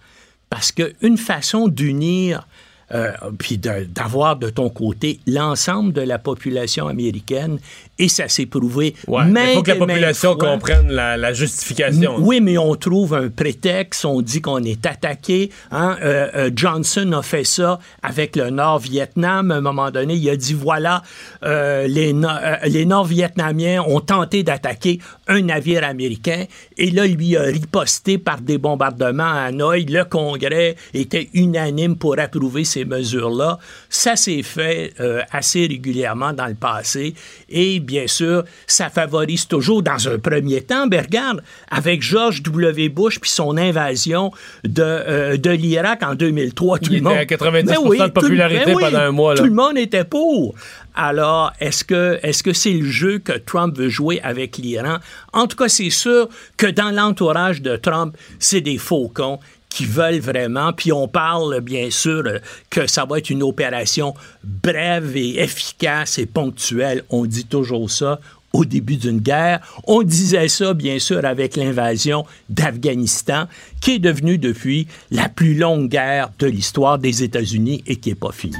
parce qu'une façon d'unir euh, puis d'avoir de ton côté l'ensemble de la population américaine, et ça s'est prouvé. Ouais, mais il faut que la population fois. comprenne la, la justification. Oui, mais on trouve un prétexte, on dit qu'on est attaqué. hein. Euh, euh, Johnson a fait ça avec le Nord-Vietnam. À un moment donné, il a dit, voilà, les, No- les Nord-Vietnamiens ont tenté d'attaquer un navire américain et là, lui a riposté par des bombardements à Hanoï. Le Congrès était unanime pour approuver ces mesures-là. Ça s'est fait euh, assez régulièrement dans le passé et bien sûr, ça favorise toujours dans un premier temps. Ben regarde, avec George W. Bush puis son invasion de, euh, de l'Irak en 2003, tout Il le monde... était à 90% Ben oui, de tout- popularité ben oui, pendant un mois, là. Tout le monde était pour. Alors, est-ce que est-ce que c'est le jeu que Trump veut jouer avec l'Iran? En tout cas, c'est sûr que dans l'entourage de Trump, c'est des faucons qui veulent vraiment, puis on parle bien sûr que ça va être une opération brève et efficace et ponctuelle. On dit toujours ça au début d'une guerre. On disait ça, bien sûr, avec l'invasion d'Afghanistan, qui est devenue depuis la plus longue guerre de l'histoire des États-Unis et qui n'est pas finie.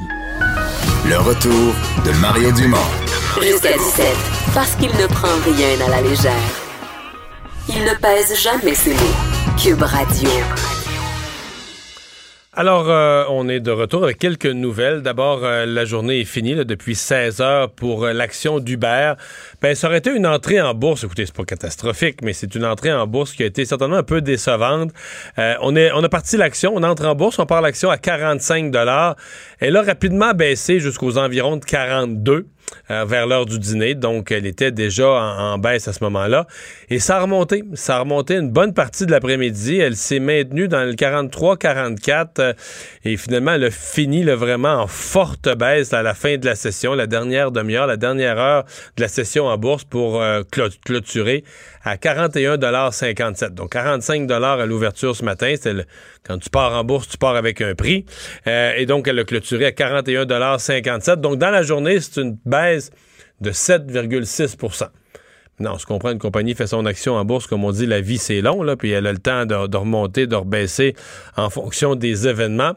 Le retour de Mario Dumont. Jusqu'à 17, parce qu'il ne prend rien à la légère. Il ne pèse jamais ses mots. Cube Radio. Alors, euh, on est de retour avec quelques nouvelles. D'abord, euh, la journée est finie depuis 16 heures pour euh, l'action d'Uber. Ben, ça aurait été une entrée en bourse. Écoutez, c'est pas catastrophique, mais c'est une entrée en bourse qui a été certainement un peu décevante. On, est, on a parti l'action, on entre en bourse, on part l'action à 45 Elle a rapidement baissé jusqu'aux environs de 42 euh, vers l'heure du dîner. Donc, elle était déjà en, baisse à ce moment-là. Et ça a remonté. Ça a remonté une bonne partie de l'après-midi. Elle s'est maintenue dans le 43-44 euh, et finalement, elle a fini vraiment en forte baisse à la fin de la session, la dernière demi-heure, la dernière heure de la session en bourse pour euh, clôturer à 41,57 Donc 45 à l'ouverture ce matin. C'est quand tu pars en bourse, tu pars avec un prix. Euh, et donc, elle a clôturé à 41,57 Donc dans la journée, c'est une baisse de 7,6 non, on se comprend, une compagnie fait son action en bourse, comme on dit, la vie c'est long, là, puis elle a le temps de, remonter, de rebaisser en fonction des événements.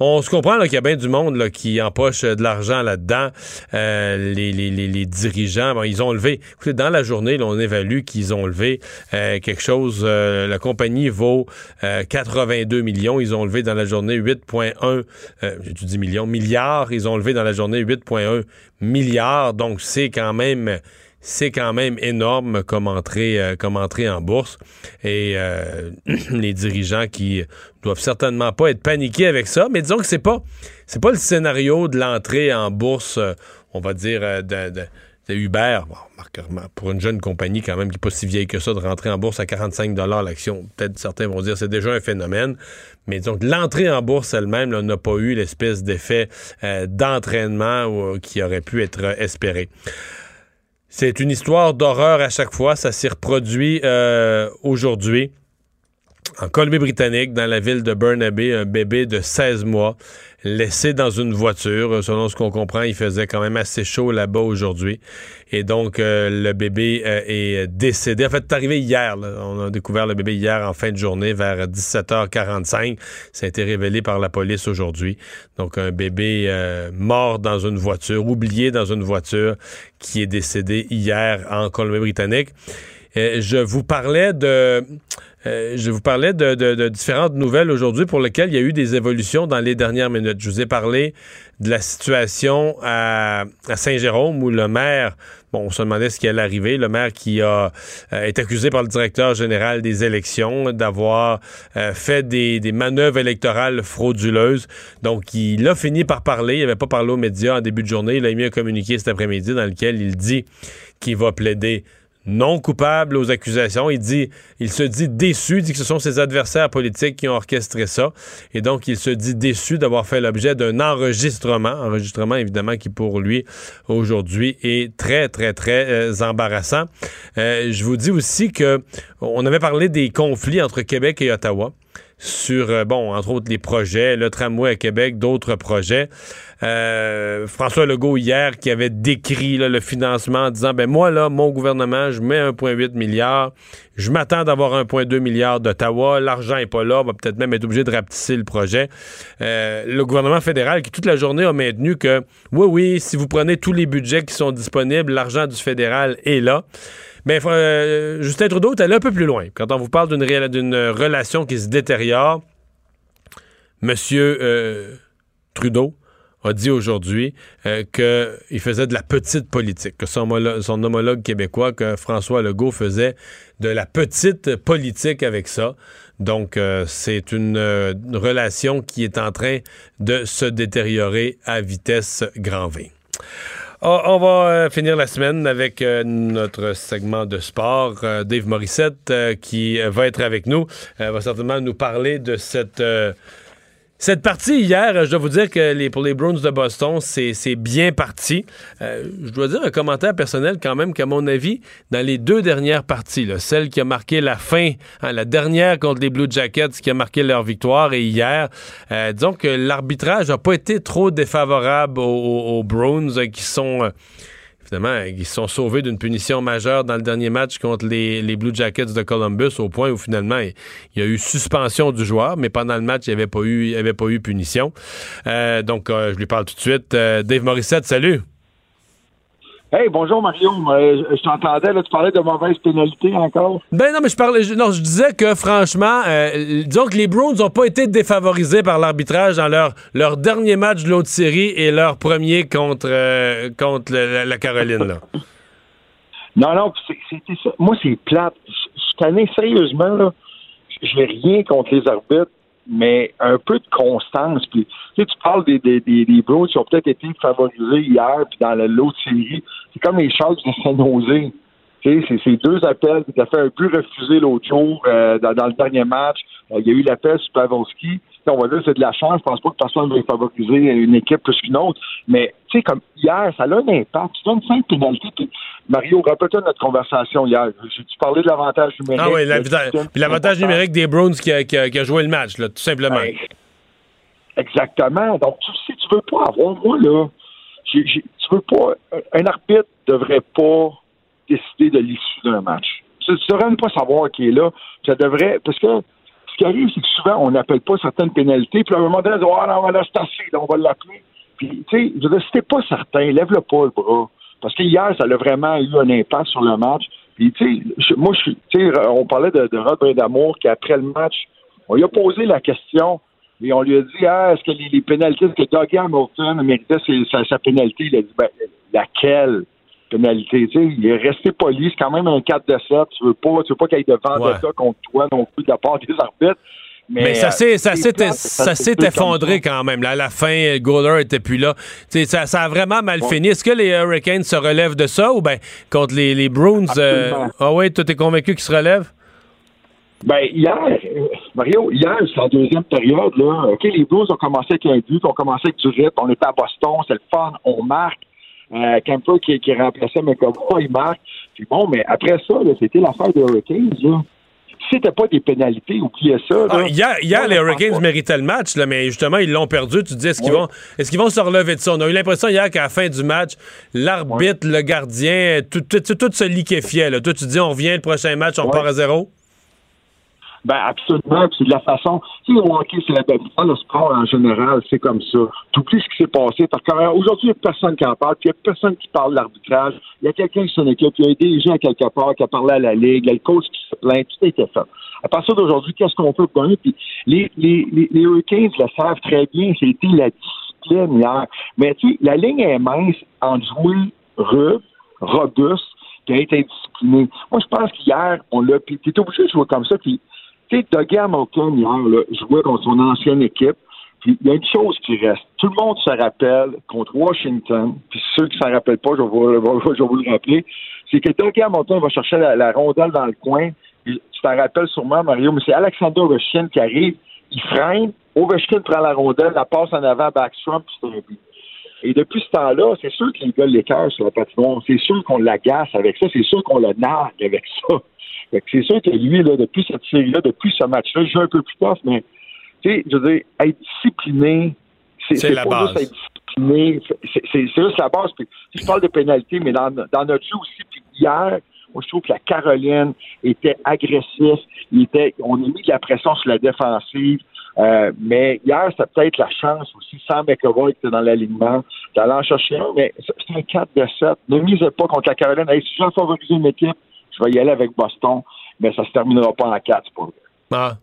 On se comprend qu'il y a bien du monde qui empoche de l'argent là-dedans. Euh, les, dirigeants, ils ont levé. Écoutez, dans la journée, on évalue qu'ils ont levé euh, quelque chose. Euh, la compagnie vaut 82 millions. Ils ont levé dans la journée 8,1. J'ai dit millions, milliards. Ils ont levé dans la journée 8,1 milliards. Donc c'est quand même c'est quand même énorme comme entrée, euh, comme entrée en bourse. Et euh, les dirigeants qui doivent certainement pas être paniqués avec ça, mais disons que c'est pas c'est pas le scénario de l'entrée en bourse, euh, on va dire, de, de, pour une jeune compagnie quand même qui n'est pas si vieille que ça, de rentrer en bourse à 45 l'action, peut-être certains vont dire c'est déjà un phénomène. Mais donc l'entrée en bourse elle-même n'a pas eu l'espèce d'effet d'entraînement qui aurait pu être espéré. C'est une histoire d'horreur à chaque fois. Ça s'est reproduit euh, aujourd'hui. En Colombie-Britannique, dans la ville de Burnaby, un bébé de 16 mois laissé dans une voiture. Selon ce qu'on comprend, il faisait quand même assez chaud là-bas aujourd'hui. Et donc, euh, le bébé euh, est décédé. En fait, c'est arrivé hier. On a découvert le bébé hier en fin de journée vers 17h45. Ça a été révélé par la police aujourd'hui. Donc, un bébé euh, mort dans une voiture, oublié dans une voiture, qui est décédé hier en Colombie-Britannique. Je vous parlais de euh, je vous parlais de, différentes nouvelles aujourd'hui pour lesquelles il y a eu des évolutions dans les dernières minutes. Je vous ai parlé de la situation à, Saint-Jérôme où le maire, bon, on se demandait ce qui allait arriver, le maire qui a euh, est accusé par le directeur général des élections d'avoir euh, fait des, des, manœuvres électorales frauduleuses. Donc, il a fini par parler. Il n'avait pas parlé aux médias en début de journée. Il a mis un communiqué cet après-midi dans lequel il dit qu'il va plaider non coupable aux accusations. Il dit, il se dit déçu, dit que ce sont ses adversaires politiques qui ont orchestré ça. Et donc, il se dit déçu d'avoir fait l'objet d'un enregistrement. Enregistrement, évidemment, qui pour lui, aujourd'hui, est très, très, très euh, embarrassant. Euh, je vous dis aussi que on avait parlé des conflits entre Québec et Ottawa sur, euh, bon, entre autres les projets, le tramway à Québec, d'autres projets. Euh, François Legault hier qui avait décrit le financement en disant, ben moi, là, mon gouvernement, je mets 1,8 milliard, je m'attends d'avoir 1,2 milliard d'Ottawa, l'argent est pas là, on va peut-être même être obligé de rapetisser le projet. Euh, le gouvernement fédéral qui toute la journée a maintenu que, oui, oui, si vous prenez tous les budgets qui sont disponibles, l'argent du fédéral est là. Mais euh, Justin Trudeau est allé un peu plus loin. Quand on vous parle d'une relation qui se détériore, Monsieur euh, Trudeau a dit aujourd'hui euh, qu'il faisait de la petite politique, que son homologue, québécois, que François Legault faisait de la petite politique avec ça. Donc, c'est une, relation qui est en train de se détériorer à vitesse grand V. Ah, on va euh, finir la semaine avec euh, notre segment de sport. Euh, Dave Morissette, qui va être avec nous, va certainement nous parler de cette cette partie hier, je dois vous dire que les, pour les Bruins de Boston, c'est bien parti. Euh, je dois dire un commentaire personnel quand même qu'à mon avis, dans les deux dernières parties, celle qui a marqué la fin, hein, la dernière contre les Blue Jackets qui a marqué leur victoire et hier, euh, disons que l'arbitrage n'a pas été trop défavorable aux, aux Browns euh, qui sont ils se sont sauvés d'une punition majeure dans le dernier match contre les, Blue Jackets de Columbus, au point où finalement il, y a eu suspension du joueur, mais pendant le match, il n'y avait, pas eu, avait pas eu punition. Euh, donc, euh, je lui parle tout de suite. Euh, Dave Morissette, salut. Hey, bonjour Mario. Euh, je t'entendais, là, tu parlais de mauvaises pénalités encore. Ben non, mais je parlais. non, je disais que franchement, euh, disons que les Browns n'ont pas été défavorisés par l'arbitrage dans leur, leur dernier match de l'autre série et leur premier contre, euh, contre la, Caroline. Là. non, non, c'était ça. Moi, c'est plate. Cette année, sérieusement, là, j'ai rien contre les arbitres. mais un peu de constance. Puis, tu, sais, tu parles des, des, des, des Browns qui ont peut-être été favorisés hier, puis dans l'autre série. C'est comme les Sharks de San sais, c'est ces deux appels qui ont fait un but refusé l'autre jour euh, dans, dans, le dernier match. Euh, il y a eu l'appel sur Pavelski on va dire c'est de la chance. Je pense pas que personne va favoriser une équipe plus qu'une autre. Mais, tu sais, comme hier, ça a un impact. Tu donnes cinq pénalités. Mario, rappelle-toi notre conversation hier. Tu parlais de l'avantage numérique. Ah oui, l'avantage numérique des Browns qui a, qui, a, joué le match, là, tout simplement. exactement. Donc, si tu veux pas avoir, moi, là, tu veux pas. Un arbitre devrait pas décider de l'issue d'un match. Tu devrais même pas savoir qui est là. Ça devrait. Parce que ce qui arrive, c'est que souvent, on n'appelle pas certaines pénalités, puis à un moment donné, on dit, ah non, là, c'est assez, on va l'appeler. Puis, tu sais, si pas certain, lève-le pas le bras. Parce que hier, ça a vraiment eu un impact sur le match. Puis, tu sais, moi, je on parlait de, de Rod Brindamour qui, après le match, on lui a posé la question, et on lui a dit, ah, est-ce que les, pénalités, est-ce que Doug Hamilton méritait sa, sa pénalité? Il a dit, ben, laquelle? pénalité? Tu sais, il est resté poli. C'est quand même un 4 de 7. Tu veux pas, tu veux pas qu'il y ait de vendetta contre toi non plus de la part des arbitres. Mais, ça s'est ça s'est effondré quand même. Là, à la fin, Goller était plus là. Ça, ça a vraiment mal fini. Est-ce que les Hurricanes se relèvent de ça ou bien contre les, les Bruins? Euh, ah oui, tu es convaincu qu'ils se relèvent? Ben, hier, Mario, hier, c'est en deuxième période, là. OK, les Bruins ont commencé avec un but, ont commencé avec du rythme, on était à Boston, c'est le fun, on marque. Euh, Camper qui, qui remplaçait McCoy, il marque. Puis bon, mais après ça, c'était l'affaire des Hurricanes. Là. C'était pas des pénalités, oubliez ça. Ah, hier, hier les Hurricanes méritaient le match, là, mais justement, ils l'ont perdu. Tu te dis, est-ce qu'ils vont, est qu'ils vont se relever de ça? On a eu l'impression hier qu'à la fin du match, l'arbitre, le gardien, tout, tout, tout, se liquéfiait. Là. Toi, tu dis, on revient le prochain match, on part à zéro? Ben absolument, c'est de la façon. Tu sais, le hockey, c'est la le sport en général, c'est comme ça. Tout plus ce qui s'est passé. Parce qu'aujourd'hui, il n'y a personne qui en parle, puis il n'y a personne qui parle de l'arbitrage. Il y a quelqu'un qui s'en occupe, il y a des gens quelque part qui a parlé à la Ligue, il y a le coach qui se plaint, tout a été fait. À partir d'aujourd'hui, qu'est-ce qu'on peut gagner? Puis les, les, les, les Hurricanes le savent très bien, c'était la discipline hier. Mais tu sais, la ligne est mince en jouer rude, robuste, et être indiscipliné. Moi, je pense qu'hier, on l'a. Puis, t'es obligé de jouer comme ça. Puis, tu sais, Doug Hamilton, hier, jouait contre son ancienne équipe. Puis il y a une chose qui reste. Tout le monde se rappelle contre Washington, puis ceux qui s'en rappellent pas, je vais, vous, le rappeler, c'est que Doug Hamilton va chercher la, rondelle dans le coin. tu t'en rappelles sûrement, Mario, mais c'est Alexander Ovechkin qui arrive, il freine, Ovechkin prend la rondelle, la passe en avant, backstrom, puis c'est un but. Et depuis ce temps-là, c'est sûr que les gars l'écœurent sur la patinoire. C'est sûr qu'on l'agace avec ça. C'est sûr qu'on le nargue avec ça c'est sûr que lui, là, depuis cette série-là, depuis ce match-là, je joue un peu plus tough, mais tu sais, je veux dire, être discipliné, c'est la pas base. Juste être discipliné, c'est juste la base. Puis, je parle de pénalité, mais dans, dans notre jeu aussi, puis hier, moi, je trouve que la Caroline était agressive. Il était, on a mis de la pression sur la défensive. Euh, mais hier, c'était peut-être la chance aussi, sans McAvoy qui était dans l'alignement, d'aller en chercher un, mais c'est un 4 de 7. Ne misez pas contre la Caroline. Hey, si je favoriser une équipe, je vais y aller avec Boston, mais ça se terminera pas en 4, c'est pas vrai. Ah.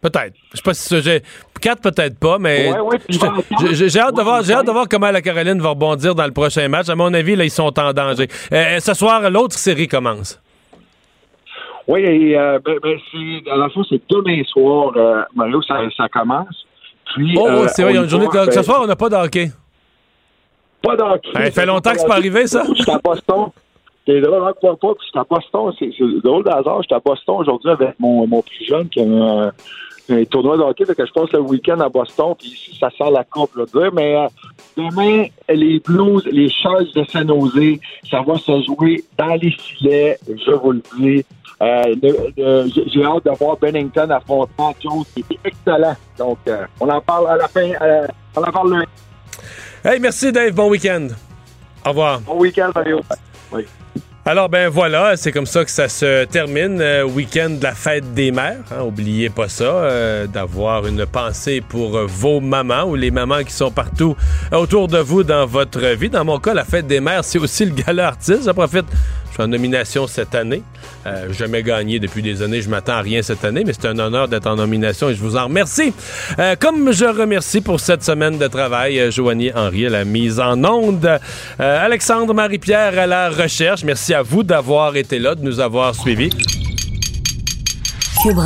Peut-être. Je sais pas si j'ai. 4 peut-être pas, mais j'ai hâte, de voir, j'ai hâte de voir comment la Caroline va rebondir dans le prochain match. À mon avis, là, ils sont en danger. Euh, euh, ce soir, l'autre série commence. Oui, euh, ben, ben, c'est, à la fois, c'est demain soir, Mario, ça, ça, commence. Puis, oh, oh c'est vrai, il y a une journée. De... Ce soir, on n'a pas de hockey. Pas de hockey. Ça fait longtemps que c'est pas arrivé, ça? Je suis à Boston. C'est drôle, hein, pas, pas, j'étais à Boston, c'est drôle d'hasard, j'étais à Boston aujourd'hui avec mon, mon plus jeune qui a un, un tournoi de hockey, que je passe le week-end à Boston, puis ici, ça sent la coupe, là, dire, mais euh, demain, les Blues, les Charles de saint Jose, ça va se jouer dans les filets, je vous le dis. Euh, J'ai hâte de voir Bennington affrontant Jones, qui est excellent. Donc, euh, on en parle à la fin, on en parle lundi. Hey, merci Dave, bon week-end. Au revoir. Bon week-end, Mario. Oui. Alors ben voilà, c'est comme ça que ça se termine, euh, week-end de la fête des mères. Hein, oubliez pas ça, euh, d'avoir une pensée pour euh, vos mamans ou les mamans qui sont partout autour de vous dans votre vie. Dans mon cas, la fête des mères, c'est aussi le gala artiste. Je profite suis en nomination cette année. Euh, jamais gagné depuis des années. Je m'attends à rien cette année, mais c'est un honneur d'être en nomination et je vous en remercie. Euh, comme je remercie pour cette semaine de travail euh, Joanie Henry à la mise en onde, euh, Alexandre Marie-Pierre à la recherche. Merci à vous d'avoir été là, de nous avoir suivis. Cube.